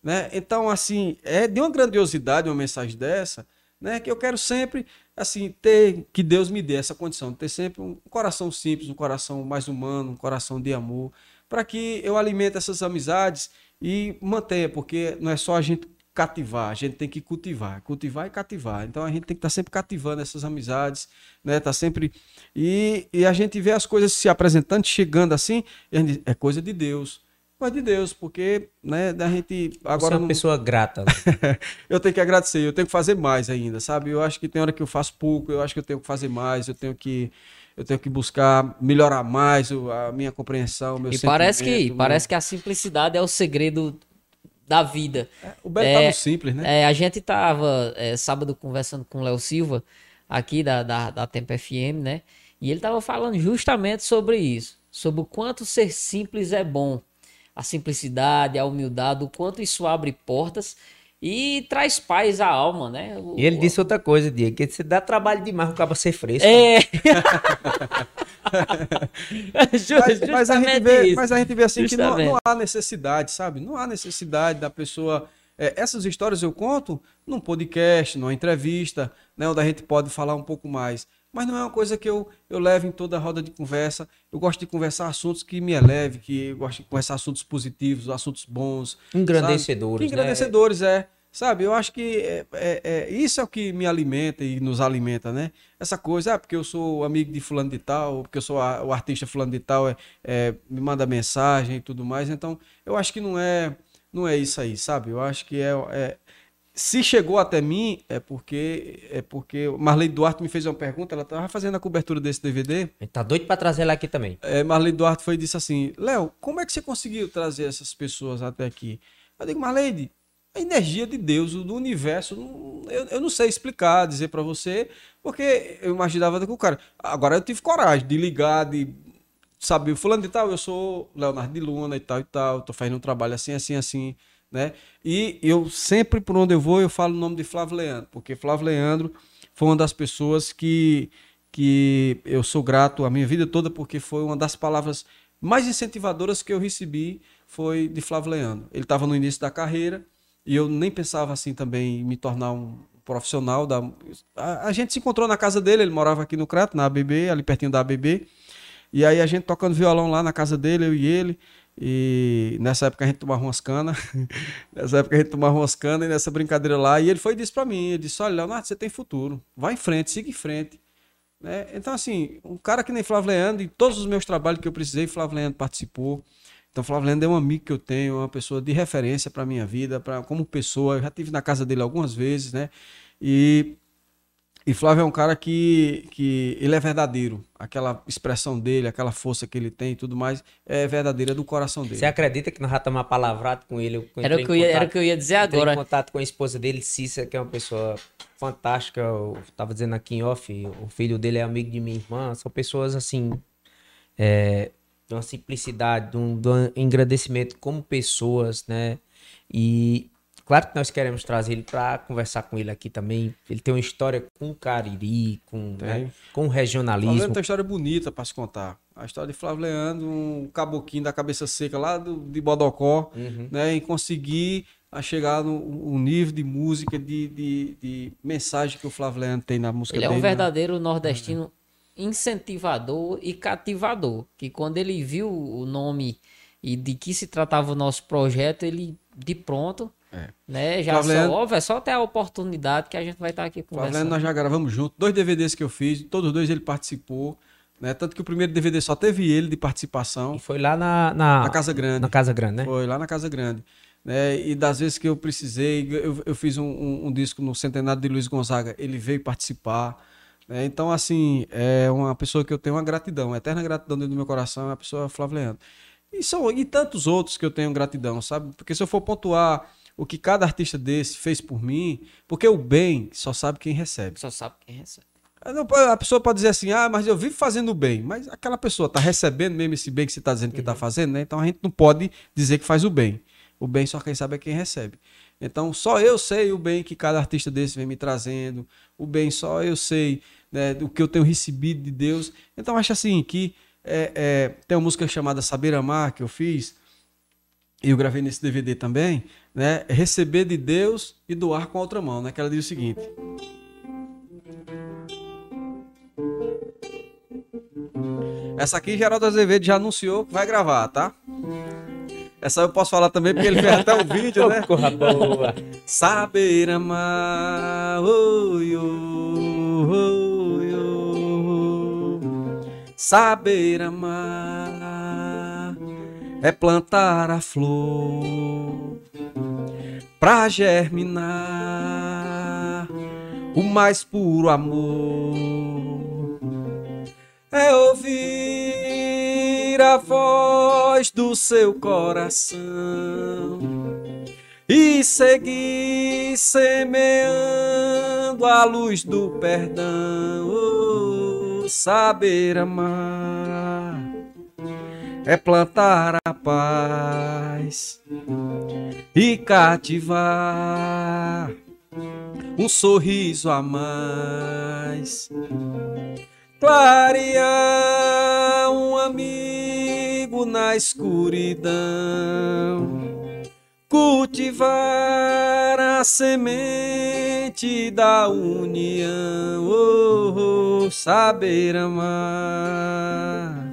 né? Então assim, é de uma grandiosidade uma mensagem dessa, né, que eu quero sempre assim ter que Deus me dê essa condição, ter sempre um coração simples, um coração mais humano, um coração de amor, para que eu alimente essas amizades e mantenha, porque não é só a gente cativar, a gente tem que cultivar, cultivar e cativar. Então a gente tem que estar tá sempre cativando essas amizades, né? Tá sempre e, e a gente vê as coisas se apresentando, chegando assim, é coisa de Deus de Deus, porque né, da gente agora Você é uma não... pessoa grata. Né? eu tenho que agradecer, eu tenho que fazer mais ainda, sabe? Eu acho que tem hora que eu faço pouco, eu acho que eu tenho que fazer mais, eu tenho que eu tenho que buscar melhorar mais a minha compreensão, meu E parece que meu... parece que a simplicidade é o segredo da vida. É, o Beto tá é, tá no simples, né? É, a gente tava é, sábado conversando com o Léo Silva aqui da, da, da Tempo FM, né? E ele tava falando justamente sobre isso, sobre o quanto ser simples é bom a simplicidade, a humildade, o quanto isso abre portas e traz paz à alma, né? O, e ele disse outra coisa, Diego, que você dá trabalho demais o cabo ser fresco. É. mas, mas, a gente vê, mas a gente vê assim Justamente. que não, não, há necessidade, sabe? Não há necessidade da pessoa é, essas histórias eu conto num podcast, numa entrevista, né, onde a gente pode falar um pouco mais. Mas não é uma coisa que eu, eu levo em toda a roda de conversa. Eu gosto de conversar assuntos que me eleve, que eu gosto de conversar assuntos positivos, assuntos bons. Engrandecedores, sabe? Engrandecedores, né? é. Sabe, eu acho que é, é, é, isso é o que me alimenta e nos alimenta, né? Essa coisa, ah, porque eu sou amigo de fulano de tal, porque eu sou a, o artista fulano de tal, é, é, me manda mensagem e tudo mais. Então, eu acho que não é, não é isso aí, sabe? Eu acho que é, é se chegou até mim é porque é porque Marley Duarte me fez uma pergunta, ela estava fazendo a cobertura desse DVD. Tá doido para trazer ela aqui também. É, Marley Duarte foi e disse assim: "Léo, como é que você conseguiu trazer essas pessoas até aqui?" Eu digo: "Marley, a energia de Deus, do universo, eu, eu não sei explicar, dizer para você, porque eu imaginava que o cara. Agora eu tive coragem de ligar, de saber, fulano de tal, eu sou Leonardo de Luna e tal e tal, tô fazendo um trabalho assim, assim, assim né? E eu sempre, por onde eu vou, eu falo o nome de Flávio Leandro, porque Flávio Leandro foi uma das pessoas que, que eu sou grato a minha vida toda, porque foi uma das palavras mais incentivadoras que eu recebi, foi de Flávio Leandro. Ele estava no início da carreira, e eu nem pensava assim também em me tornar um profissional da a, a, gente se encontrou na casa dele, ele morava aqui no Crato, na ABB, ali pertinho da ABB. E aí a gente tocando violão lá na casa dele, eu e ele. E nessa época a gente tomava umas canas. nessa época a gente tomava umas canas e nessa brincadeira lá. E ele foi e disse para mim: ele disse, olha, Leonardo, você tem futuro. Vai em frente, siga em frente. Né? Então, assim, um cara que nem Flávio Leandro, em todos os meus trabalhos que eu precisei, Flávio Leandro participou. Então, Flávio Leandro é um amigo que eu tenho, uma pessoa de referência para minha vida, pra, como pessoa. Eu já tive na casa dele algumas vezes, né? E e Flávio é um cara que, que ele é verdadeiro. Aquela expressão dele, aquela força que ele tem e tudo mais, é verdadeira do coração dele. Você acredita que nós já estamos palavrado com ele? Era o, que eu ia, era o que eu ia dizer agora. em contato com a esposa dele, Cícera, que é uma pessoa fantástica. Eu estava dizendo aqui em off, o filho dele é amigo de minha irmã. São pessoas assim. É, de uma simplicidade, de um, de um engrandecimento como pessoas, né? E Claro que nós queremos trazer ele para conversar com ele aqui também. Ele tem uma história com o Cariri, com, né, com o regionalismo. Flávio tem uma história bonita para se contar. A história de Flávio Leandro, um caboquinho da cabeça seca lá do, de Bodocó, uhum. né, em conseguir a chegar no nível de música, de, de, de, mensagem que o Flávio Leandro tem na música ele dele. Ele é um né? verdadeiro né? nordestino incentivador e cativador. Que quando ele viu o nome e de que se tratava o nosso projeto, ele de pronto é. Né? Já Flaviano, só, óbvio, é só ter a oportunidade que a gente vai estar aqui conversando. Flaviano, nós já gravamos junto. Dois DVDs que eu fiz, todos dois ele participou. Né? Tanto que o primeiro DVD só teve ele de participação. E foi lá na, na, na Casa Grande. Na Casa Grande, né? Foi lá na Casa Grande. Né? E das vezes que eu precisei, eu, eu fiz um, um, um, disco no centenário de Luiz Gonzaga, ele veio participar. Né? Então, assim, é uma pessoa que eu tenho uma gratidão, uma eterna gratidão dentro do meu coração, é a pessoa Flávio Leandro. E, são, e tantos outros que eu tenho gratidão, sabe? Porque se eu for pontuar o que cada artista desse fez por mim, porque o bem só sabe quem recebe. Só sabe quem recebe. A pessoa pode dizer assim, ah, mas eu vivo fazendo o bem. Mas aquela pessoa está recebendo mesmo esse bem que você está dizendo que está uhum. fazendo, né? Então a gente não pode dizer que faz o bem. O bem só quem sabe é quem recebe. Então só eu sei o bem que cada artista desse vem me trazendo. O bem só eu sei né, do que eu tenho recebido de Deus. Então acho assim que é, é, tem uma música chamada Saber Amar que eu fiz. E eu gravei nesse DVD também né, receber de Deus e doar com a outra mão, né? Que ela diz o seguinte: Essa aqui Geraldo Azevedo já anunciou que vai gravar, tá? Essa eu posso falar também porque ele fez até um vídeo, né? Corra boa. Saber amar, oi, oi, oi, saber amar é plantar a flor pra germinar o mais puro amor. É ouvir a voz do seu coração e seguir semeando a luz do perdão, oh, saber amar é plantar a paz e cativar um sorriso a mais, clarear um amigo na escuridão, cultivar a semente da união, oh, oh, saber amar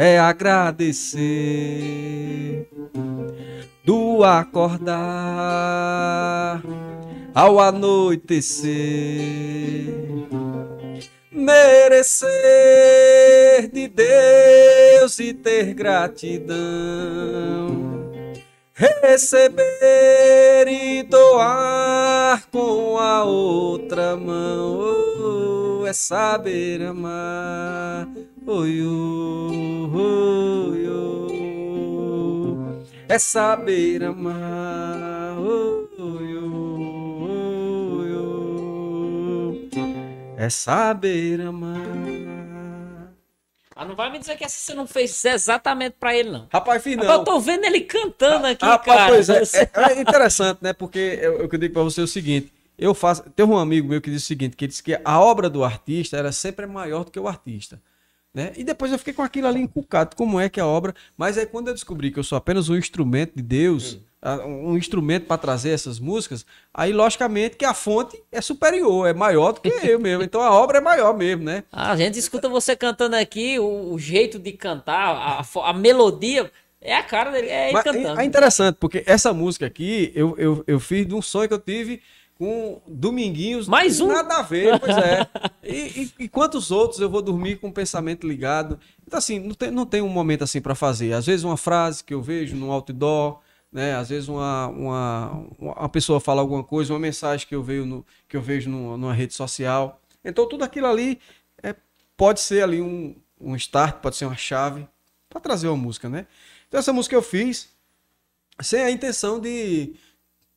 é agradecer. Do acordar ao anoitecer. Merecer de Deus e ter gratidão. Receber e doar com a outra mão. Oh, é saber amar. Oi, oi, oi, é saber amar. Oi, oi, é saber amar. Ah, não vai me dizer que essa você não fez exatamente pra ele, não. Rapaz, fiz não. Rapaz, eu tô vendo ele cantando aqui, Rapaz, cara. pois é, é, é interessante, né? Porque eu, eu digo pra você o seguinte. Eu faço. Tem um amigo meu que disse o seguinte: que disse que a obra do artista era sempre maior do que o artista. Né? E depois eu fiquei com aquilo ali encucado, como é que é a obra. Mas aí quando eu descobri que eu sou apenas um instrumento de Deus, ah, um instrumento para trazer essas músicas, aí logicamente que a fonte é superior, é maior do que eu mesmo. Então a obra é maior mesmo, né? A gente escuta você cantando aqui, o, jeito de cantar, a, a melodia, é a cara dele, é ele Mas cantando. é interessante, porque essa música aqui eu, eu, eu fiz de um sonho que eu tive com Dominguinhos. Mais um? Nada a ver, pois é. E, e, e quantos outros eu vou dormir com o pensamento ligado? Então, assim, não tem, não tem um momento assim para fazer. Às vezes uma frase que eu vejo no outdoor, né? Às vezes uma, uma, uma pessoa fala alguma coisa, uma mensagem que eu vejo, no, que eu vejo no- numa rede social. Então, tudo aquilo ali é, pode ser ali um, um start, pode ser uma chave para trazer uma música, né? Então, essa música eu fiz sem a intenção de,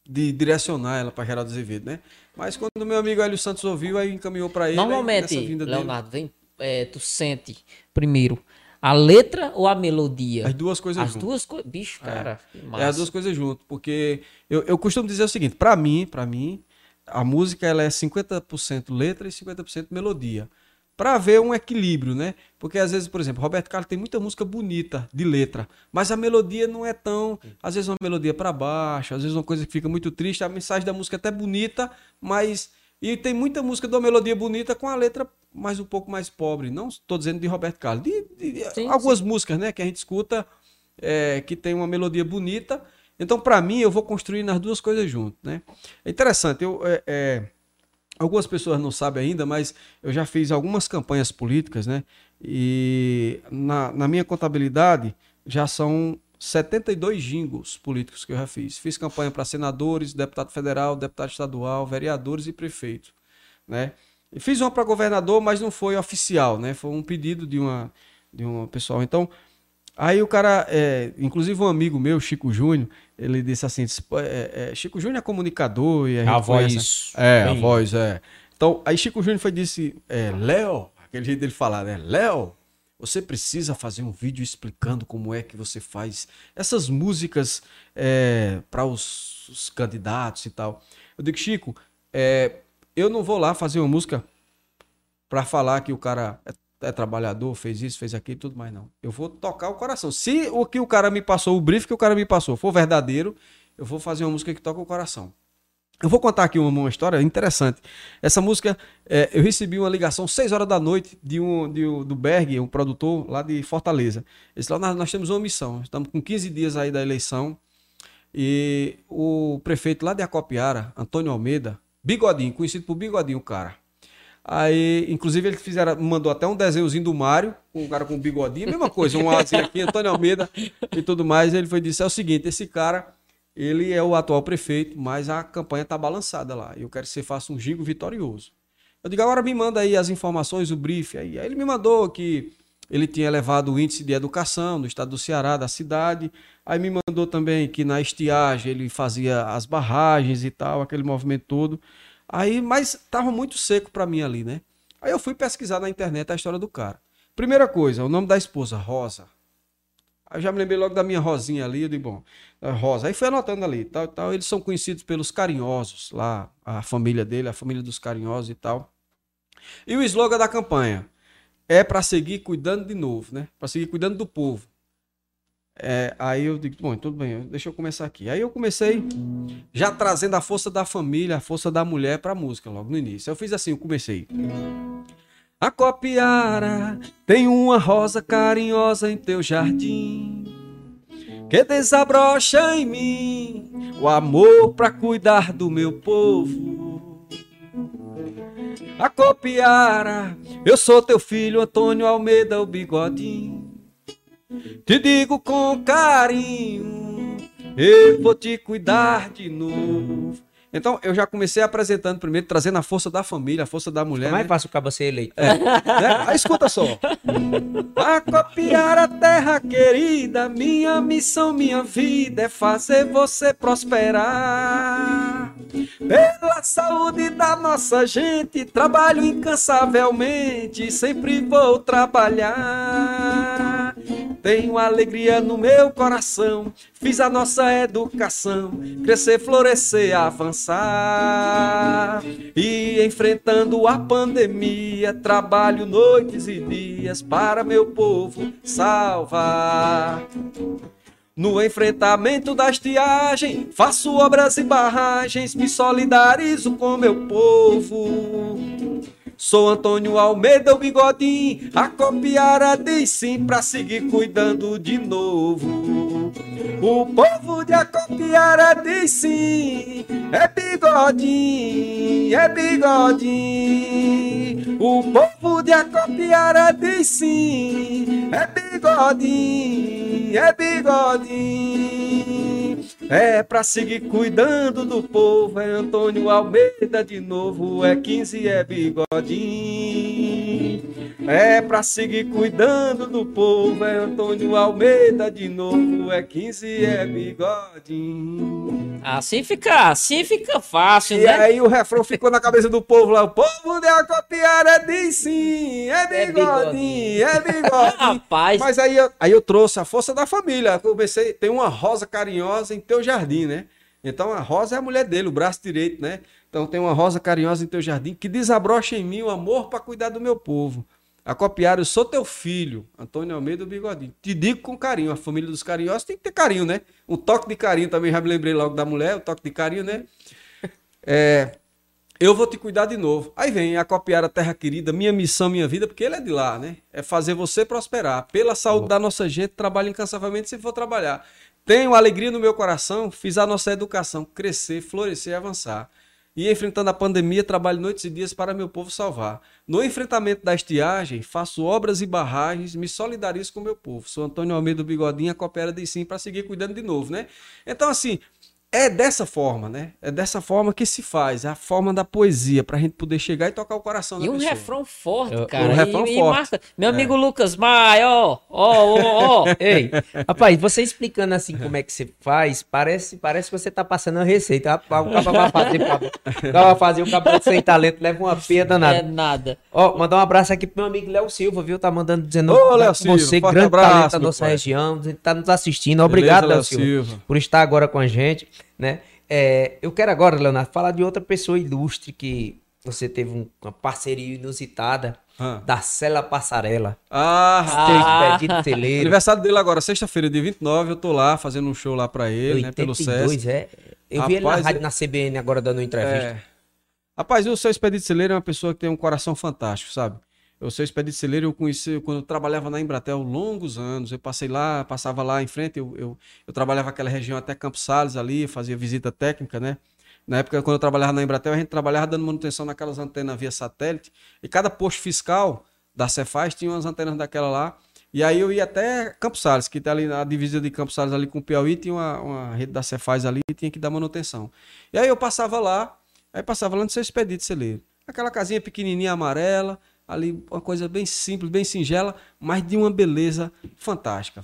de direcionar ela para Geraldo Azevedo, né? Mas quando o meu amigo Hélio Santos ouviu, aí encaminhou para ele. Normalmente, vinda dele, Leonardo, vem, é, tu sente primeiro a letra ou a melodia? as duas coisas As juntas. duas coisas. Bicho, cara. que É massa. as duas coisas juntas, porque eu, eu costumo dizer o seguinte, para mim, para mim, a música ela é 50% letra e 50% melodia. Para haver um equilíbrio, né? Porque às vezes, por exemplo, Roberto Carlos tem muita música bonita de letra, mas a melodia não é tão, às vezes uma melodia para baixo, às vezes uma coisa que fica muito triste, a mensagem da música é até bonita, mas e tem muita música de uma melodia bonita com a letra mais um pouco mais pobre. Não estou dizendo de Roberto Carlos, de, de- Sim, algumas músicas, né, que a gente escuta é, que tem uma melodia bonita. Então, para mim, eu vou construir nas duas coisas junto, né? É interessante, eu, é, é, algumas pessoas não sabem ainda, mas eu já fiz algumas campanhas políticas, né? E na, na minha contabilidade já são 72 jingles políticos que eu já fiz. Fiz campanha para senadores, deputado federal, deputado estadual, vereadores e prefeitos, né? E fiz uma para governador, mas não foi oficial, né? Foi um pedido de uma de um pessoal. Então, Aí o cara, é, inclusive um amigo meu, Chico Júnior, ele disse assim: disse, "Pô, é, é, Chico Júnior é comunicador e a, A voz conhece- É, a bem- voz, é. Então, aí Chico Júnior foi disse: é, Léo, aquele jeito dele falar, né? Léo, você precisa fazer um vídeo explicando como é que você faz essas músicas para os, os candidatos e tal. Eu digo, Chico, é, eu não vou lá fazer uma música para falar que o cara é, é trabalhador, fez isso, fez aquilo, tudo mais não. Eu vou tocar o coração. Se o que o cara me passou, o brief que o cara me passou, for verdadeiro, eu vou fazer uma música que toca o coração. Eu vou contar aqui uma, uma história interessante. Essa música, é, eu recebi uma ligação 6 horas da noite de um, de um- do Berg, um produtor lá de Fortaleza. Ele disse, nós, nós temos uma missão. Estamos com 15 dias aí da eleição. E o prefeito lá de Acopiara, Antônio Almeida, Bigodinho, conhecido por Bigodinho, o cara. Aí, inclusive, ele fizeram, mandou até um desenhozinho do Mário, com o cara com bigodinho, mesma coisa, um asinho aqui, Antônio Almeida e tudo mais. Ele foi disse: é o seguinte, esse cara, ele é o atual prefeito, mas a campanha tá balançada lá. Eu quero que você faça um gigo vitorioso. Eu digo, agora me manda aí as informações, o brief. Aí, aí ele me mandou que ele tinha elevado o índice de educação no estado do Ceará, da cidade. Aí me mandou também que na estiagem ele fazia as barragens e tal, aquele movimento todo. Aí, mas tava muito seco para mim ali, né? Aí eu fui pesquisar na internet a história do cara. Primeira coisa, o nome da esposa, Rosa. Aí eu já me lembrei logo da minha Rosinha ali, eu bom, é Rosa. Aí fui anotando ali, tal, tal. Eles são conhecidos pelos carinhosos lá, a família dele, a família dos carinhosos e tal. E o slogan da campanha é para seguir cuidando de novo, né? Para seguir cuidando do povo. É, aí eu digo, bom, tudo bem, deixa eu começar aqui. Aí eu comecei já trazendo a força da família, a força da mulher pra música logo no início. Eu fiz assim, eu comecei. A copiara tem uma rosa carinhosa em teu jardim que desabrocha em mim o amor pra cuidar do meu povo. A copiara, eu sou teu filho Antônio Almeida, o bigodinho. Te digo com carinho, eu vou te cuidar de novo. Então, eu já comecei apresentando primeiro, trazendo a força da família, a força da mulher. Como é né? fácil o ser eleito? É, né? Aí escuta só. A copiar a terra querida, minha missão, minha vida é fazer você prosperar. Pela saúde da nossa gente, trabalho incansavelmente, sempre vou trabalhar. Tenho alegria no meu coração, fiz a nossa educação crescer, florescer, avançar. E enfrentando a pandemia, trabalho noites e dias para meu povo salvar. No enfrentamento da estiagem, faço obras e barragens, me solidarizo com meu povo. Sou Antônio Almeida, o bigodinho, a copiara diz sim pra seguir cuidando de novo. O povo de Acopiara diz sim, é bigodinho, é bigodinho. O povo de Acopiara diz sim, é bigodinho, é bigodinho. É pra seguir cuidando do povo, é Antônio Almeida de novo, é 15, é bigodinho. É pra seguir cuidando do povo, é Antônio Almeida de novo, é 15, é bigodinho. Assim fica, assim fica fácil, E né? aí o refrão ficou na cabeça do povo lá, o povo de Acopiara diz sim, é bigodinho, é bigodinho. Rapaz, Mas aí eu, aí eu trouxe a força da família. Comecei, tem uma rosa carinhosa em teu jardim, né? Então a rosa é a mulher dele, o braço direito, né? Então tem uma rosa carinhosa em teu jardim que desabrocha em mim o amor para cuidar do meu povo. A copiar, eu sou teu filho, Antônio Almeida Bigodinho. Te digo com carinho, a família dos carinhosos tem que ter carinho, né? Um toque de carinho também, já me lembrei logo da mulher, o toque de carinho, né? É, eu vou te cuidar de novo. Aí vem a copiar a terra querida, minha missão, minha vida, porque ele é de lá, né? É fazer você prosperar. Pela saúde da nossa gente, trabalho incansavelmente se for trabalhar. Tenho alegria no meu coração, fiz a nossa educação crescer, florescer e avançar. E enfrentando a pandemia, trabalho noites e dias para meu povo salvar. No enfrentamento da estiagem, faço obras e barragens, me solidarizo com meu povo. Sou Antônio Almeida do Bigodinho, coopera de sim para seguir cuidando de novo, né? Então, assim, é dessa forma, né? É dessa forma que se faz, é a forma da poesia, pra gente poder chegar e tocar o coração da E um pessoa. refrão forte, Eu- cara. um refrão e, e forte. marca. Meu amigo Lucas Maia, ó, ó, ó, ó. Ei, rapaz, você explicando assim como é que você faz, parece, parece que você tá passando a receita. O cara vai fazer, o cara vai fazer, o cabelo sem talento leva uma peia É danada. nada. Ó, mandar um abraço aqui pro meu amigo Léo Silva, viu? Tá mandando dizendo Ô, Léo Silva, você, forte grande abraço, talento da nossa pai. região, tá nos assistindo. Obrigado, Beleza, Léo Silva, Silva. por estar agora com a gente, né? É, eu quero agora, Leonardo, falar de outra pessoa ilustre que você teve um- uma parceria inusitada Ah. da Cela Passarela. Ah, Teu Ah. celeiro. aniversário dele agora, sexta-feira, dia 29, eu tô lá fazendo um show lá pra ele, né, pelo SESC. 82, é. Eu vi ele na Rapaz, rádio, é- na CBN agora dando uma entrevista. É. Rapaz, o seu Expedito Celeiro é uma pessoa que tem um coração fantástico, sabe? O seu Expedito Celeiro eu conheci quando eu trabalhava na Embratel longos anos. Eu passei lá, passava lá em frente, eu, eu, eu trabalhava naquela região até Campos Salles ali, fazia visita técnica, né? Na época, quando eu trabalhava na Embratel, a gente trabalhava dando manutenção naquelas antenas via satélite. E cada posto fiscal da Cefaz tinha umas antenas daquela lá. E aí eu ia até Campos Salles, que tá ali na divisa de Campos Salles ali com o Piauí, tinha uma, uma rede da Cefaz ali e tinha que dar manutenção. E aí eu passava lá, aí passava lá no seu expedito celeiro. Aquela casinha pequenininha amarela, ali uma coisa bem simples, bem singela, mas de uma beleza fantástica.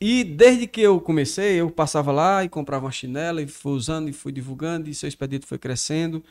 E desde que eu comecei, eu passava lá e comprava uma chinela e fui usando e fui divulgando e seu expedito foi crescendo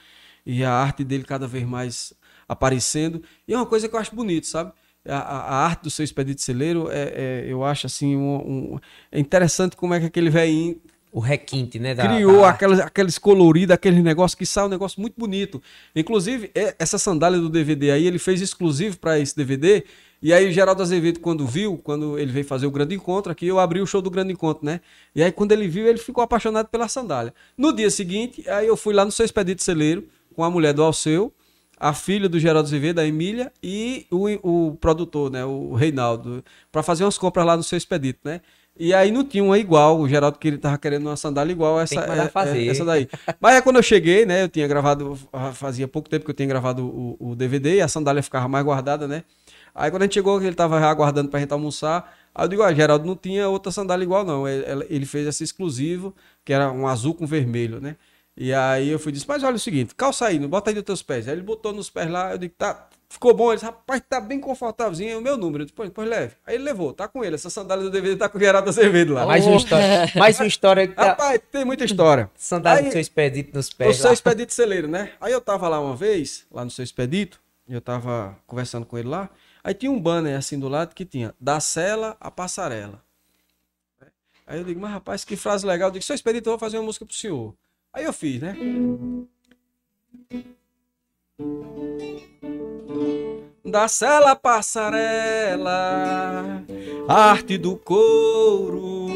e a arte dele cada vez mais aparecendo. E é uma coisa que eu acho bonito, sabe? A, a- a arte do seu expedito celeiro, é, é- eu acho assim, um, um- é interessante como é que aquele velhinho o requinte, né? da- criou da- aqueles, aqueles coloridos, aqueles negócios que sai um negócio muito bonito. Inclusive, essa sandália do DVD aí, ele fez exclusivo para esse DVD. E aí o Geraldo Azevedo, quando viu, quando ele veio fazer o grande encontro aqui, eu abri o show do grande encontro, né? E aí quando ele viu, ele ficou apaixonado pela sandália. No dia seguinte, aí eu fui lá no seu expedito celeiro com a mulher do Alceu, a filha do Geraldo Azevedo, a Emília, e o, o produtor, né, o Reinaldo, para fazer umas compras lá no seu expedito, né? E aí não tinha uma igual, o Geraldo que ele tava querendo uma sandália igual a essa, é- é- essa daí. Mas aí quando eu cheguei, né, eu tinha gravado, fazia pouco tempo que eu tinha gravado o, o DVD e a sandália ficava mais guardada, né? Aí quando a gente chegou, ele tava aguardando pra gente almoçar, aí eu digo, ah, Geraldo, não tinha outra sandália igual não, ele, ele fez essa exclusivo, que era um azul com vermelho, né? E aí eu fui disse, mas olha o seguinte, calça aí, não bota aí nos teus pés. Aí ele botou nos pés lá, eu digo, tá, ficou bom. Ele disse, rapaz, tá bem confortávelzinho, é o meu número. Eu disse, pois, pois leve. Aí ele levou, tá com ele, essa sandália do DVD tá com o Geraldo Azevedo lá. Mais uma história. Mais uma história que tá. Rapaz, tem muita história. Sandália Aí- do seu expedito nos O pés. seu lá. expedito celeiro, né? Aí eu tava lá uma vez, lá no seu expedito, e eu tava conversando com ele lá. Aí tinha um banner assim do lado que tinha da cela à passarela. Aí eu digo, mas rapaz, que frase legal. Eu digo, seu expedito, eu vou fazer uma música pro senhor. Aí eu fiz, né? Da cela passarela, arte do couro,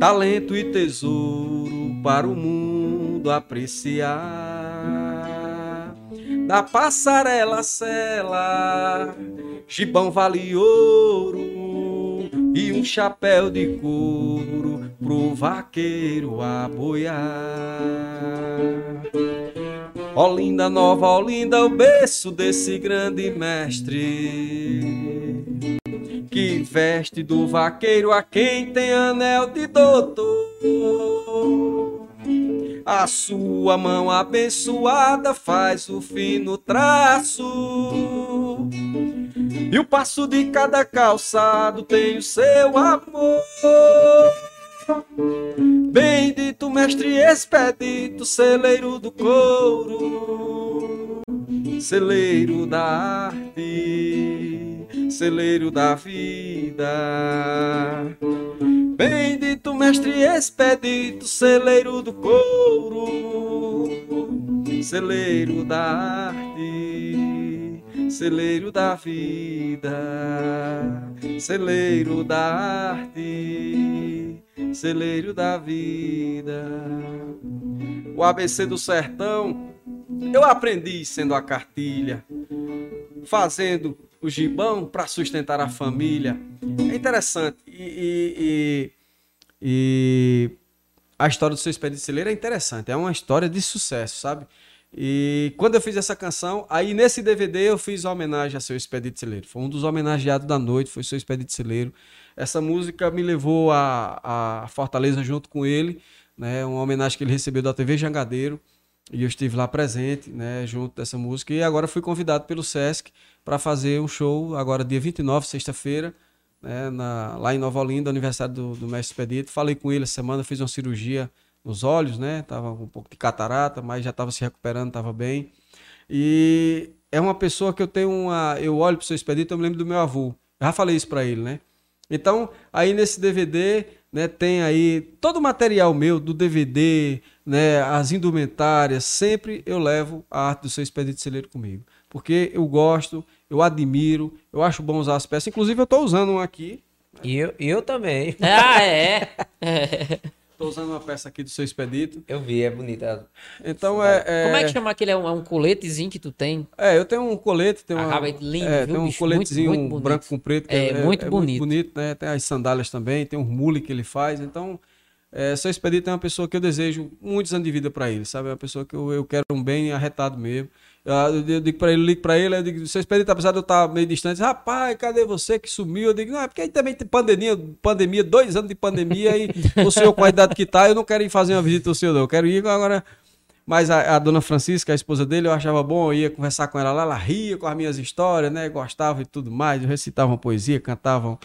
talento e tesouro para o mundo apreciar. Da passarela cela, gibão vale ouro e um chapéu de couro pro vaqueiro aboiar. Olinda, nova Olinda, o berço desse grande mestre que veste do vaqueiro a quem tem anel de doutor. A sua mão abençoada faz o fino traço. E o passo de cada calçado tem o seu amor. Bendito mestre expedito, celeiro do couro, celeiro da arte, celeiro da vida. Bendito mestre expedito, celeiro do couro, celeiro da arte, celeiro da vida, celeiro da arte, celeiro da vida. O ABC do sertão eu aprendi sendo a cartilha, fazendo o gibão para sustentar a família. É interessante. E, e- e- e a história do seu expediente celeiro é interessante. É uma história de sucesso, sabe? E quando eu fiz essa canção, aí nesse DVD eu fiz homenagem a seu expedito celeiro. Foi um dos homenageados da noite, foi seu expedito celeiro. Essa música me levou a, a Fortaleza junto com ele, né? Uma homenagem que ele recebeu da TV Jangadeiro. E eu estive lá presente, né, junto dessa música. E agora fui convidado pelo Sesc para fazer um show, agora dia 29, sexta-feira, né, lá em Nova Olinda, aniversário do, do Mestre Expedito. Falei com ele essa semana, fiz uma cirurgia nos olhos, né? Tava com um pouco de catarata, mas já estava se recuperando, estava bem. E é uma pessoa que eu tenho uma. Eu olho para o seu Expedito, eu me lembro do meu avô. Eu já falei isso para ele, né? Então, aí nesse DVD, né, tem aí todo o material meu do DVD, né, as indumentárias, sempre eu levo a arte do seu expedito celeiro comigo. Porque eu gosto, eu admiro, eu acho bom usar as peças. Inclusive, eu estou usando um aqui. E eu, e eu também. Ah, é. Estou usando uma peça aqui do seu expedito. Eu vi, é bonita. Então, é, é... Como é que chama aquele? É um, é um coletezinho que tu tem? É, eu tenho um colete, tenho uma, Acaba lindo, é, viu, tem um bicho? coletezinho Muito, muito branco com preto. que É, muito bonito. bonito, né? Tem as sandálias também, tem um mule que ele faz. Então, é, seu expedito é uma pessoa que eu desejo muitos anos de vida para ele, sabe? É uma pessoa que eu, eu quero um bem arretado mesmo. Eu, eu digo para ele, ligo para ele, eu digo, seu expedito, apesar de eu estar meio distante, rapaz, cadê você que sumiu? Eu digo, não, é porque aí também tem pandemia, pandemia, dois anos de pandemia, e o senhor com a idade que tá, eu não quero ir fazer uma visita ao senhor, não. Eu quero ir agora. Mas a, a dona Francisca, a esposa dele, eu achava bom, eu ia conversar com ela lá, ela ria com as minhas histórias, né? Gostava e tudo mais. Recitava uma poesia, cantavam,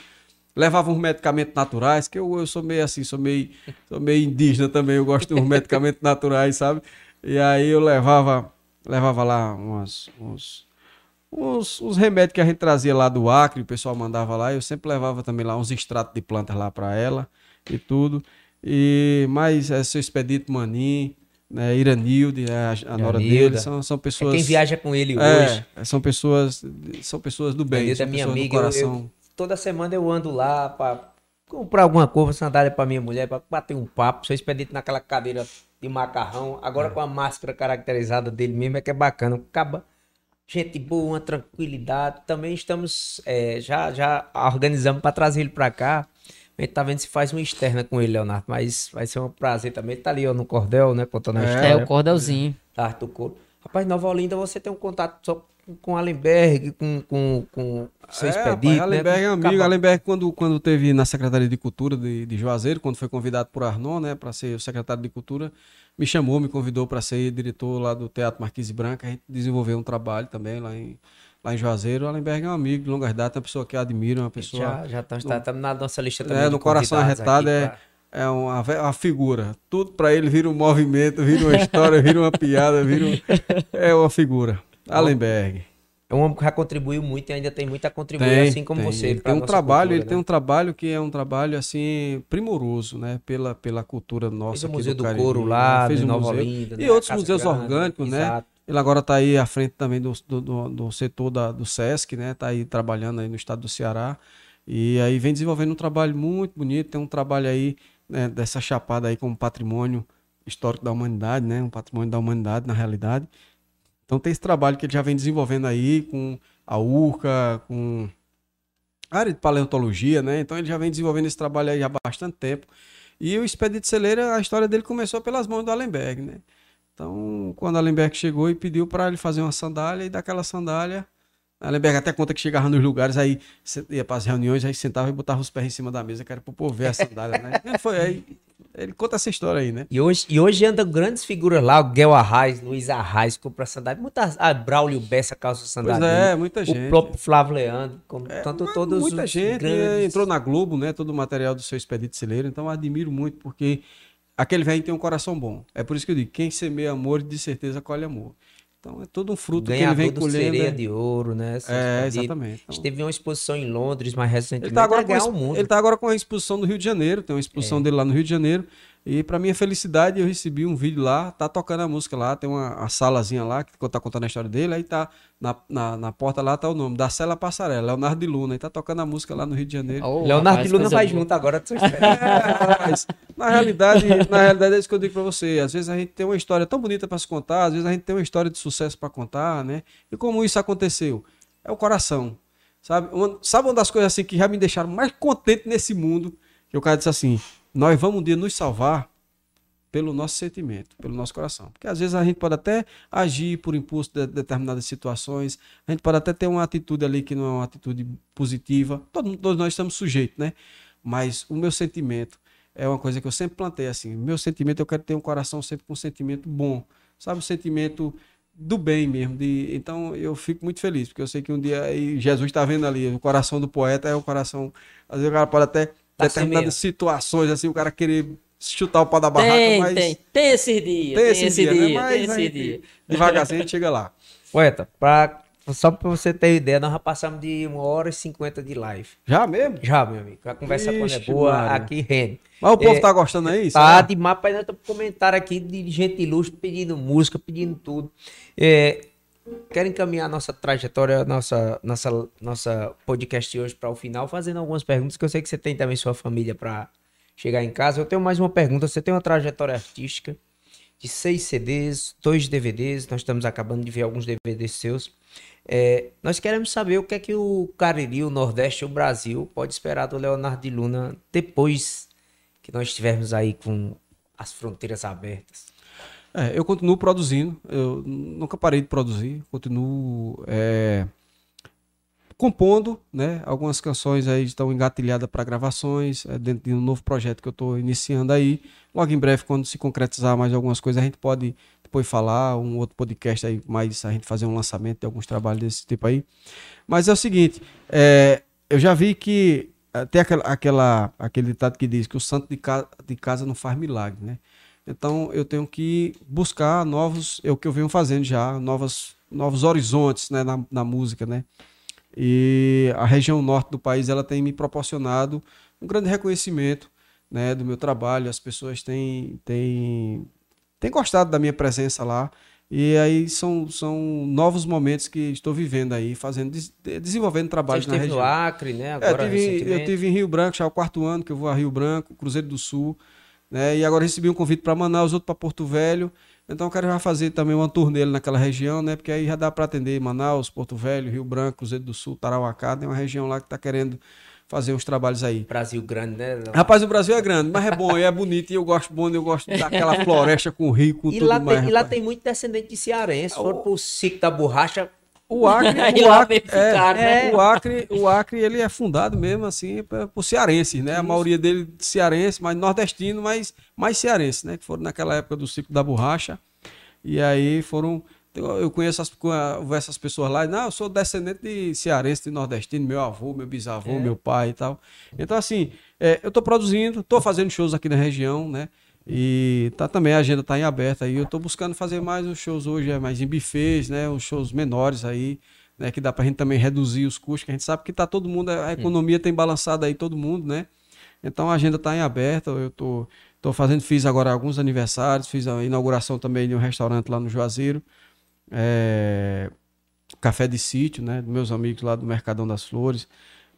levavam uns medicamentos naturais, que eu, eu sou meio assim, sou meio, sou meio indígena também, eu gosto de uns medicamentos naturais, sabe? E aí eu levava, levava lá umas, uns, uns, uns remédios que a gente trazia lá do Acre, o pessoal mandava lá, eu sempre levava também lá uns extratos de plantas lá para ela e tudo. E mais é, seu Expedito Manim, né, Iranilde, é, a, a nora dele, são, são É pessoas. quem viaja com ele hoje. É, são pessoas, são pessoas do bem, Iranilda é minha pessoas amiga. do eu- coração. eu- toda semana eu ando lá pra comprar alguma coisa, sandália pra minha mulher, pra bater um papo. Seu expedito naquela cadeira de macarrão, agora com a máscara caracterizada dele mesmo, é que é bacana. Acaba gente boa, uma tranquilidade. Também estamos, é, já, já organizamos pra trazer ele pra cá. A gente tá vendo se faz uma externa com ele, Leonardo, mas vai ser um prazer também. Ele tá ali ó, no cordel, né, contando a É, história. É, o cordelzinho. Arte do Couro. Rapaz, Nova Olinda você tem um contato só com- Allenberg, com, com, com seu É, expedito, rapaz, né? Allenberg é Com amigo. Allenberg, quando, quando teve na Secretaria de Cultura de, de Juazeiro, quando foi convidado por Arnon, né, para ser o secretário de Cultura, me chamou, me convidou para ser diretor lá do Teatro Marquise Branca. A gente desenvolveu um trabalho também lá em, lá em Juazeiro. O Allenberg é um amigo de longas datas, uma pessoa que eu admiro, uma pessoa. Já, já tá, tá, tá na nossa lista também. É, no coração arretado é, pra- é uma, uma figura. Tudo para ele vira um movimento, vira uma história, vira uma piada, vira um... É uma figura. Allenberg. É um homem que já contribuiu muito e ainda tem muito a contribuir, Tem, assim como tem. você. Ele tem um trabalho, cultura, ele tem né? um trabalho que é um trabalho assim primoroso, né, pela, pela cultura nossa Fez o Museu do, Cariri, Couro né? lá, fez o Nova museu. E né? outros Casa museus Grande, orgânicos, né? exato. Ele agora está aí à frente também do, do, do, do setor da, do SESC, né? Está aí trabalhando aí no estado do Ceará. E aí vem desenvolvendo um trabalho muito bonito, tem um trabalho aí né, dessa chapada aí como patrimônio histórico da humanidade, né? Um patrimônio da humanidade, na realidade. Então tem esse trabalho que ele já vem desenvolvendo aí com a URCA, com a área de paleontologia, né? Então ele já vem desenvolvendo esse trabalho aí há bastante tempo. E o Expedito Celeira, a história dele começou pelas mãos do Allenberg, né? Então, quando Allenberg chegou e pediu para ele fazer uma sandália, e daquela sandália, Allenberg até conta que chegava nos lugares, aí ia para as reuniões, aí sentava e botava os pés em cima da mesa, que era para o povo ver a sandália, né? Ele foi aí, ele conta essa história aí, né? E hoje, e hoje andam grandes figuras lá, o Guel Arraes, Luiz Arraes, compra sandália. Muitas, ah, Braulio Bessa calça Pois sandália. é, muita gente. O próprio Flávio Leandro, como tanto Mas todos muita os gente grandes... né, entrou na Globo, né? Todo o material do seu Expedito Celeiro. Então eu admiro muito, porque aquele velho tem um coração bom. É por isso que eu digo: quem semeia amor, de certeza colhe amor. Então é todo um fruto que ele Ganhador vem do colhendo. Sereia é- de Ouro, né? É, exatamente. Então, Esteve em uma exposição em Londres, mais recentemente. ele está agora, com a exp- ele tá agora com a exposição do Rio de Janeiro, tem uma exposição É. dele lá no Rio de Janeiro. E para minha felicidade, eu recebi um vídeo lá, tá tocando a música lá, tem uma, uma salazinha lá que tá contando a história dele, aí tá na, na, na porta lá tá o nome, da Cela Passarela, Leonardo de Luna, e tá tocando a música lá no Rio de Janeiro. Ô, Leonardo rapaz, de Luna vai junto agora, tu. Mas, na realidade, na realidade é isso que eu digo pra você. Às vezes a gente tem uma história tão bonita pra se contar, às vezes a gente tem uma história de sucesso pra contar, né? E como isso aconteceu? É o coração. Sabe? Uma, sabe uma das coisas assim que já me deixaram mais contente nesse mundo? Que o cara disse assim: nós vamos um dia nos salvar pelo nosso sentimento, pelo nosso coração. Porque às vezes a gente pode até agir por impulso de determinadas situações, a gente pode até ter uma atitude ali que não é uma atitude positiva. Todo- todos nós estamos sujeitos, né? Mas o meu sentimento é uma coisa que eu sempre plantei assim. Meu sentimento, eu quero ter um coração sempre com um sentimento bom, sabe? Um sentimento do bem mesmo. De, então eu fico muito feliz, porque eu sei que um dia Jesus está vendo ali, o coração do poeta é o coração. Às vezes o cara pode até, Tá determinadas situações, assim, o cara querer chutar o pau da barraca, Tem, mas tem. Tem esse dia. tem esse esse dia, dia, né? Mas tem esse gente- dia. devagarzinho a gente chega lá. Poeta, pra, só pra você ter ideia, nós já passamos de uma hora e cinquenta de live. Já mesmo? Já, meu amigo. A conversa quando é Ixi, boa, Maria. aqui rende. Mas o povo É, tá gostando aí? Tá será? demais, pai. Nós estamos com comentário aqui de gente ilustre pedindo música, pedindo tudo. É, quero encaminhar nossa trajetória, nossa, nossa, nossa podcast hoje para o final, fazendo algumas perguntas que eu sei que você tem também sua família para chegar em casa. Eu tenho mais uma pergunta. Você tem uma trajetória artística de seis CDs, dois DVDs. Nós estamos acabando de ver alguns DVDs seus. É, nós queremos saber o que é que o Cariri, o Nordeste o Brasil pode esperar do Leonardo de Luna depois que nós estivermos aí com as fronteiras abertas. É, eu continuo produzindo, eu nunca parei de produzir, continuo é, compondo, né? Algumas canções aí estão engatilhadas para gravações, é, dentro de um novo projeto que eu estou iniciando aí. Logo em breve, quando se concretizar mais algumas coisas, a gente pode depois falar, um outro podcast aí, mais a gente fazer um lançamento de alguns trabalhos desse tipo aí. Mas é o seguinte, é, eu já vi que eh, tem aquela, aquela, aquele ditado que diz que o santo de, de casa não faz milagre, né? Então eu tenho que buscar novos, é o que eu venho fazendo já, novas, novos horizontes né, na, na música, né? E a região norte do país ela tem me proporcionado um grande reconhecimento né, do meu trabalho. As pessoas têm, têm, têm gostado da minha presença lá. E aí são, são novos momentos que estou vivendo aí, fazendo, des- desenvolvendo trabalhos Você na região. no Acre, né? É, eu, Agora, tive, eu tive em Rio Branco, já é o quarto ano que eu vou a Rio Branco, Cruzeiro do Sul, né? E agora recebi um convite para Manaus, outro para Porto Velho. Então eu quero já fazer também uma turnê naquela região, né? Porque aí já dá para atender Manaus, Porto Velho, Rio Branco, Cruzeiro do Sul, Tarauacá, tem uma região lá que está querendo fazer uns trabalhos aí. Brasil grande, né? Rapaz, o Brasil é grande, mas é bom, é bonito, e eu gosto bom, eu gosto daquela floresta com rio, com E tudo lá, mais. tem, e lá tem muito descendente de cearense. Foram pro ciclo da borracha. O Acre, o Acre, é, né? o Acre, o Acre, ele é fundado mesmo assim p- por cearenses, né? A maioria dele cearense, mas nordestino, mas mais cearense, né? Que foram naquela época do ciclo da borracha. E aí foram eu eu conheço as, essas pessoas lá, não, eu sou descendente de cearense, de nordestino, meu avô, meu bisavô, É. meu pai e tal. Então, assim, é, eu tô produzindo, tô fazendo shows aqui na região, né? E tá também, a agenda tá em aberta aí. Eu tô buscando fazer mais uns shows hoje, é mais em buffets, né? Uns shows menores aí, né? Que dá pra gente também reduzir os custos, que a gente sabe que tá todo mundo, a economia tem balançado aí todo mundo, né? Então a agenda tá em aberta. Eu tô, tô fazendo, fiz agora alguns aniversários, fiz a inauguração também de um restaurante lá no Juazeiro. É, Café de Sítio, né? Dos meus amigos lá do Mercadão das Flores,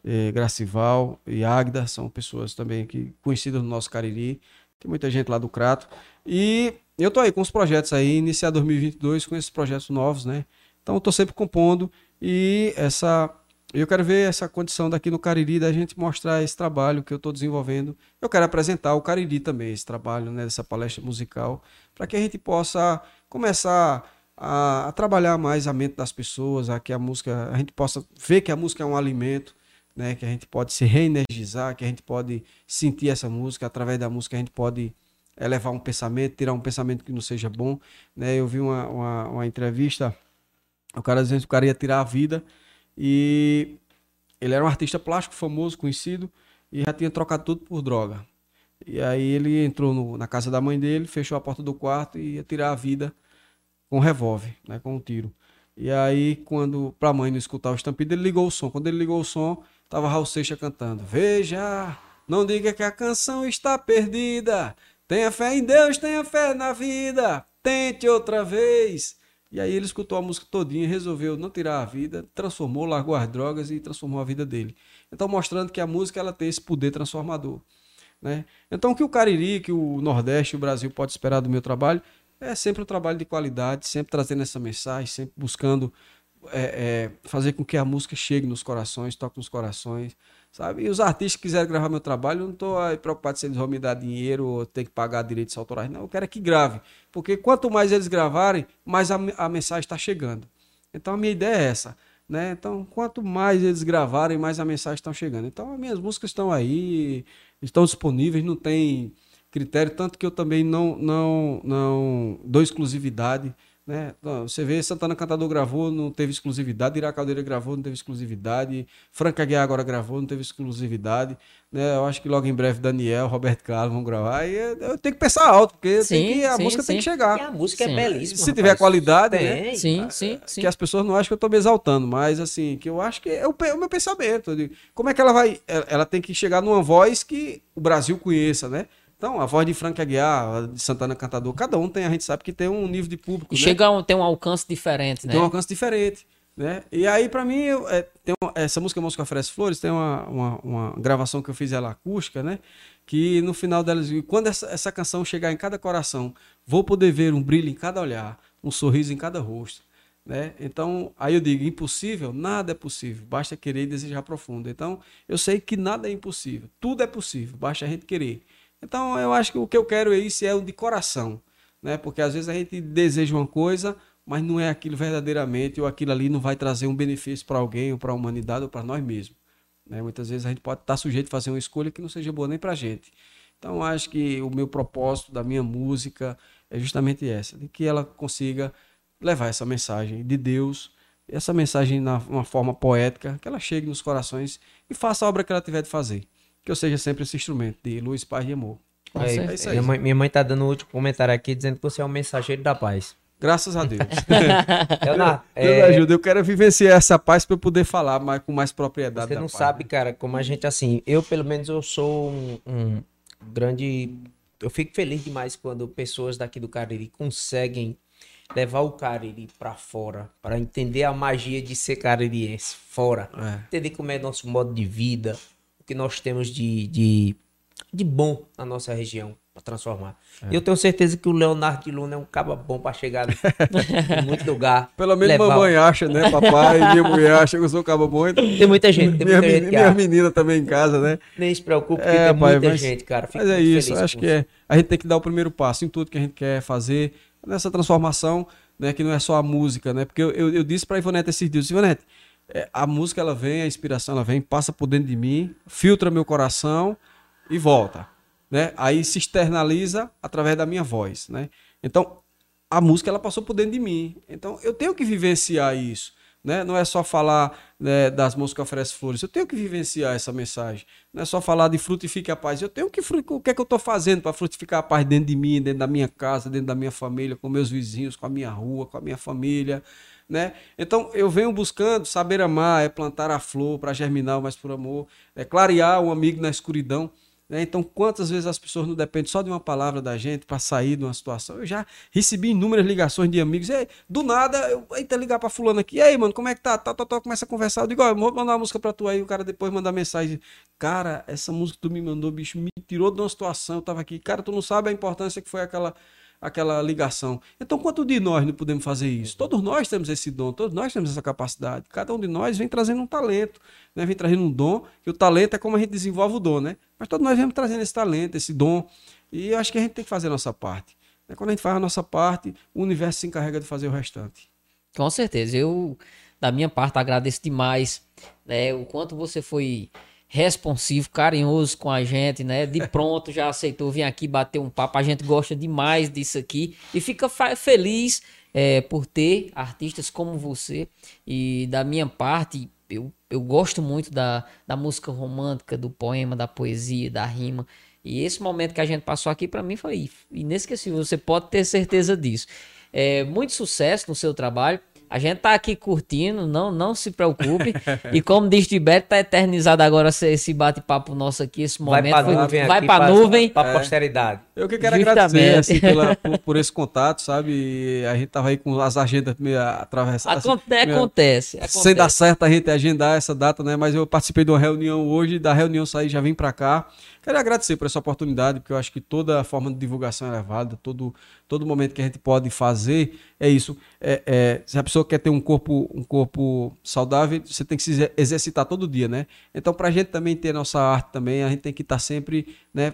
eh, Gracival e Águida, são pessoas também que conhecidas no nosso Cariri. Tem muita gente lá do Crato. E eu tô aí com os projetos aí, iniciar 2022 com esses projetos novos, né? Então eu tô sempre compondo e essa eu quero ver essa condição daqui no Cariri da gente mostrar esse trabalho que eu estou desenvolvendo. Eu quero apresentar o Cariri também, esse trabalho, né, dessa palestra musical, para que a gente possa começar a, a trabalhar mais a mente das pessoas, a que a música, a gente possa ver que a música é um alimento, né, que a gente pode se reenergizar, que a gente pode sentir essa música, através da música a gente pode elevar um pensamento, tirar um pensamento que não seja bom, né? Eu vi uma, uma, uma entrevista, o cara dizendo que o cara ia tirar a vida e ele era um artista plástico famoso, conhecido, e já tinha trocado tudo por droga. E aí ele entrou no- na casa da mãe dele, fechou a porta do quarto e ia tirar a vida com um revólver, né, com um tiro. E aí, quando, pra mãe não escutar o estampido, ele ligou o som. Quando ele ligou o som, tava Raul Seixas cantando. Veja, não diga que a canção está perdida. Tenha fé em Deus, tenha fé na vida. Tente outra vez. E aí ele escutou a música todinha, resolveu não tirar a vida, transformou, largou as drogas e transformou a vida dele. Então mostrando que a música ela tem esse poder transformador. Né? Então o que o Cariri, que o Nordeste o Brasil pode esperar do meu trabalho é sempre um trabalho de qualidade, sempre trazendo essa mensagem, sempre buscando é, é, fazer com que a música chegue nos corações, toque nos corações, sabe? E os artistas que quiserem gravar meu trabalho, eu não estou preocupado se eles vão me dar dinheiro ou ter que pagar direitos autorais, não. Eu quero é que grave, porque quanto mais eles gravarem, mais a, a mensagem está chegando. Então a minha ideia é essa. Né? Então, quanto mais eles gravarem, mais a mensagem está chegando. Então, as minhas músicas estão aí, estão disponíveis, não tem critério, tanto que eu também não, não, não dou exclusividade. Né? Você vê, Santana Cantador gravou, não teve exclusividade, Ira Caldeira gravou, não teve exclusividade, Franca Guiar agora gravou, não teve exclusividade. Né? Eu acho que logo em breve Daniel, Roberto Carlos vão gravar. E eu eu tenho que pensar alto, porque Sim, que- a sim, música tem sim. que chegar. E a música Sim. é belíssima. Se rapaz. tiver qualidade, né? Tem. Sim, sim, sim. que as pessoas não acham que eu tô me exaltando, mas assim, que eu acho que é o, pe- o meu pensamento. de como é que ela vai. Ela, ela tem que chegar numa voz que o Brasil conheça, né? Então, a voz de Frank Aguiar, de Santana Cantador, cada um tem, a gente sabe que tem um nível de público. E né? chega a um, tem um alcance diferente, né? Tem um alcance diferente. Né? E aí, pra mim, eu, é, tem uma- essa música Música Oferece Flores tem uma, uma, uma gravação que eu fiz ela acústica, né? Que no final delas, quando essa, essa canção chegar em cada coração, vou poder ver um brilho em cada olhar, um sorriso em cada rosto. Né? Então, aí eu digo, impossível? Nada é possível, basta querer e desejar profundo. Então, eu sei que nada é impossível, tudo é possível, basta a gente querer. Então, eu acho que o que eu quero é isso, é o de coração, né? Porque às vezes a gente deseja uma coisa, mas não é aquilo verdadeiramente, ou aquilo ali não vai trazer um benefício para alguém, ou para a humanidade, ou para nós mesmos. Né? Muitas vezes a gente pode estar sujeito a fazer uma escolha que não seja boa nem para a gente. Então, acho que o meu propósito da minha música é justamente essa, de que ela consiga levar essa mensagem de Deus, essa mensagem na uma forma poética, que ela chegue nos corações e faça a obra que ela tiver de fazer. Que eu seja sempre esse instrumento de luz, paz e amor. Aí, certeza. É isso aí. minha, mãe, minha mãe tá dando um último comentário aqui dizendo que você é um mensageiro da paz. Graças a Deus. Leonardo, Deus é, ajuda. Eu quero vivenciar essa paz para eu poder falar mais, com mais propriedade. você da não paz, sabe, né? cara, como a gente, assim, eu pelo menos eu sou um, um- grande. Eu fico feliz demais quando pessoas daqui do Cariri conseguem levar o Cariri para fora, para entender a magia de ser caririense fora, É. entender como é nosso modo de vida, o que nós temos de, de, de bom na nossa região para transformar. É. E eu tenho certeza que o Leonardo de Luna é um caba bom para chegar em muito lugar. Pelo menos levar- mamãe acha, né? Papai, minha mulher acha que eu sou cabo bom. Então... Tem muita gente, tem minha, muita gente minha acha. menina também em casa, né? Nem se preocupe, porque É, tem pai, muita mas- gente, cara. Fico Mas é isso, acho que é, a gente tem que dar o primeiro passo em tudo que a gente quer fazer nessa transformação, né? Que não é só a música, né? Porque eu, eu, eu disse pra Ivonete esses dias, Ivonete, a música ela vem, a inspiração ela vem, passa por dentro de mim, filtra meu coração e volta, né? Aí se externaliza através da minha voz, né? Então, a música ela passou por dentro de mim. Então, eu tenho que vivenciar isso. Né? Não é só falar né, das mãos que oferecem flores, eu tenho que vivenciar essa mensagem. Não é só falar de frutifique a paz, eu tenho que o que é que eu estou fazendo para frutificar a paz dentro de mim, dentro da minha casa, dentro da minha família, com meus vizinhos, com a minha rua, com a minha família. Né? Então eu venho buscando saber amar, é plantar a flor para germinar mais por amor, é clarear um amigo na escuridão. né? Então, quantas vezes as pessoas não dependem só de uma palavra da gente para sair de uma situação? Eu já recebi inúmeras ligações de amigos. E aí, do nada, eu, eita, ligar para fulano aqui. E aí, mano, como é que tá? Tá, tá, tá, começa a conversar. Eu digo, ó, vou mandar uma música para tu aí. O cara depois manda mensagem. Cara, essa música que tu me mandou, bicho, me tirou de uma situação. Eu tava aqui. Cara, tu não sabe a importância que foi aquela aquela ligação. Então, quanto de nós não podemos fazer isso? Todos nós temos esse dom, todos nós temos essa capacidade. Cada um de nós vem trazendo um talento, né? vem trazendo um dom, e o talento é como a gente desenvolve o dom, né? Mas todos nós vemos trazendo esse talento, esse dom, e eu acho que a gente tem que fazer a nossa parte. né? Quando a gente faz a nossa parte, o universo se encarrega de fazer o restante. Com certeza. Eu, da minha parte, agradeço demais né, o quanto você foi responsivo, carinhoso com a gente, né? De pronto já aceitou vir aqui bater um papo. A gente gosta demais disso aqui e fica feliz é, por ter artistas como você. E da minha parte, eu, eu gosto muito da, da música romântica, do poema, da poesia, da rima. E esse momento que a gente passou aqui, para mim, foi inesquecível. Você pode ter certeza disso. É, muito sucesso no seu trabalho. A gente tá aqui curtindo, não, não se preocupe. e como diz Tibete, tá eternizado agora esse, bate-papo nosso aqui, esse Vai momento. pra Foi- nuvem vai aqui pra pra- nuvem. Pra posteridade. Eu que quero Justamente. agradecer assim, pela- por, por esse contato, sabe? E a gente tava aí com as agendas meio atravessadas. Aconte- meio- acontece. Sem dar acontece. certo a gente agendar essa data, né? Mas eu participei de uma reunião hoje, da reunião saí, já vim para cá. Quero agradecer por essa oportunidade, porque eu acho que toda forma de divulgação é válida, todo, todo momento que a gente pode fazer é isso. É, é, se a pessoa quer ter um corpo, um corpo saudável, você tem que se exer- exercitar todo dia, né? Então, para a gente também ter nossa arte também, a gente tem que estar sempre, né?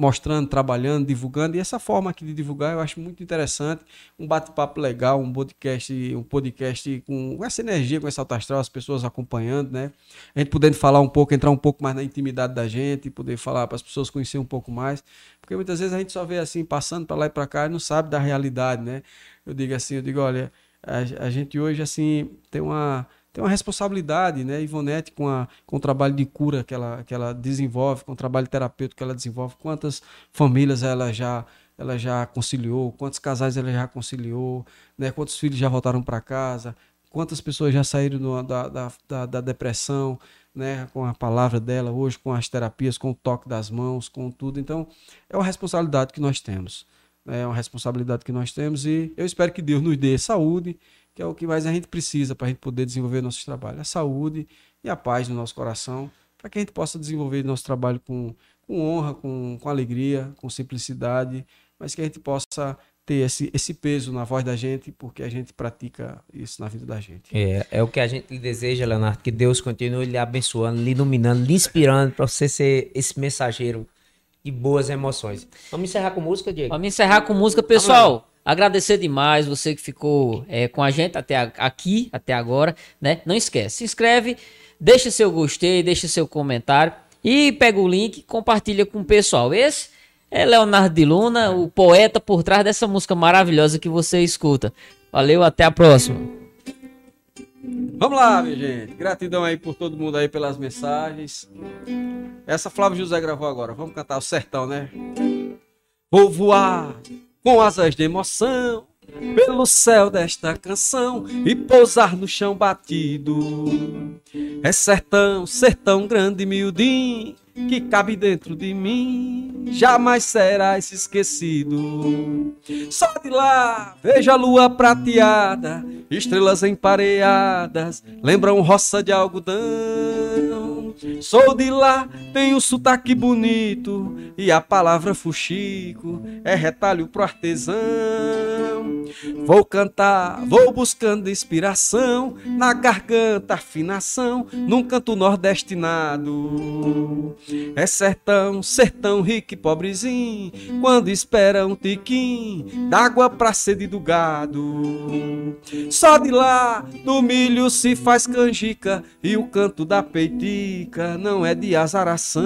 mostrando, trabalhando, divulgando, e essa forma aqui de divulgar eu acho muito interessante, um bate-papo legal, um podcast, um podcast com essa energia, com essa alta astral, as pessoas acompanhando, né? A gente podendo falar um pouco, entrar um pouco mais na intimidade da gente, poder falar para as pessoas conhecerem um pouco mais, porque muitas vezes a gente só vê assim, passando para lá e para cá e não sabe da realidade, né? Eu digo assim, eu digo, olha, a, a gente hoje assim tem uma tem uma responsabilidade, né, Ivonete, com, a, com o trabalho de cura que ela, que ela desenvolve, com o trabalho terapêutico que ela desenvolve, quantas famílias ela já ela já conciliou, quantos casais ela já conciliou, né, quantos filhos já voltaram para casa, quantas pessoas já saíram do- da, da, da, da depressão, né, com a palavra dela hoje, com as terapias, com o toque das mãos, com tudo. Então, é uma responsabilidade que nós temos. É uma responsabilidade que nós temos e eu espero que Deus nos dê saúde, que é o que mais a gente precisa para a gente poder desenvolver nossos trabalhos. A saúde e a paz no nosso coração, para que a gente possa desenvolver nosso trabalho com, com honra, com, com alegria, com simplicidade, mas que a gente possa ter esse, esse peso na voz da gente, porque a gente pratica isso na vida da gente. É, é o que a gente lhe deseja, Leonardo, que Deus continue lhe abençoando, lhe iluminando, lhe inspirando para você ser esse mensageiro de boas emoções. Vamos encerrar com música, Diego? Vamos encerrar com música, pessoal. Agradecer demais você que ficou é, com a gente até aqui, até agora, né? Não esquece, se inscreve, deixa seu gostei, deixa seu comentário e pega o link e compartilha com o pessoal. Esse é Leonardo de Luna, o poeta por trás dessa música maravilhosa que você escuta. Valeu, até a próxima. Vamos lá, minha gente. Gratidão aí por todo mundo aí pelas mensagens. Essa Flávio José gravou agora. Vamos cantar o sertão, né? Vou voar com asas de emoção pelo céu desta canção e pousar no chão batido. É sertão, sertão grande e miudinho, que cabe dentro de mim, jamais será esquecido. Só de lá vejo a lua prateada, estrelas empareadas, lembram roça de algodão. Sou de lá, tenho sotaque bonito e a palavra fuxico é retalho pro artesão. Vou cantar, vou buscando inspiração na garganta, afinação, num canto nordestinado. É sertão, sertão rico e pobrezinho, quando espera um tiquim d'água pra sede do gado. Só de lá, do milho se faz canjica e o canto da peitica não é de azaração.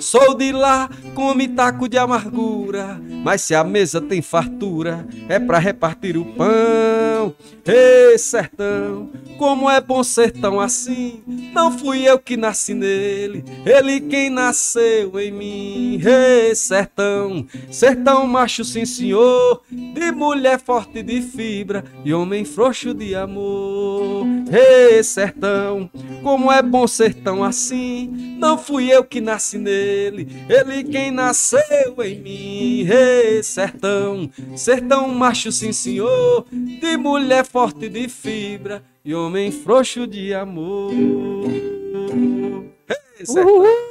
Sou de lá, come taco de amargura, mas se a mesa tem fartura, é pra repartir o pão. Ei, sertão, como é bom sertão assim, não fui eu que nasci nele, ele quem nasceu em mim. Ei, sertão, sertão macho sim senhor, de mulher forte de fibra e homem frouxo de amor. Ei, sertão, como é bom sertão assim, não fui eu que nasci nele, ele quem nasceu em mim. Ei, sertão, sertão macho sim senhor, de mulher forte de fibra e homem frouxo de amor. Sertão.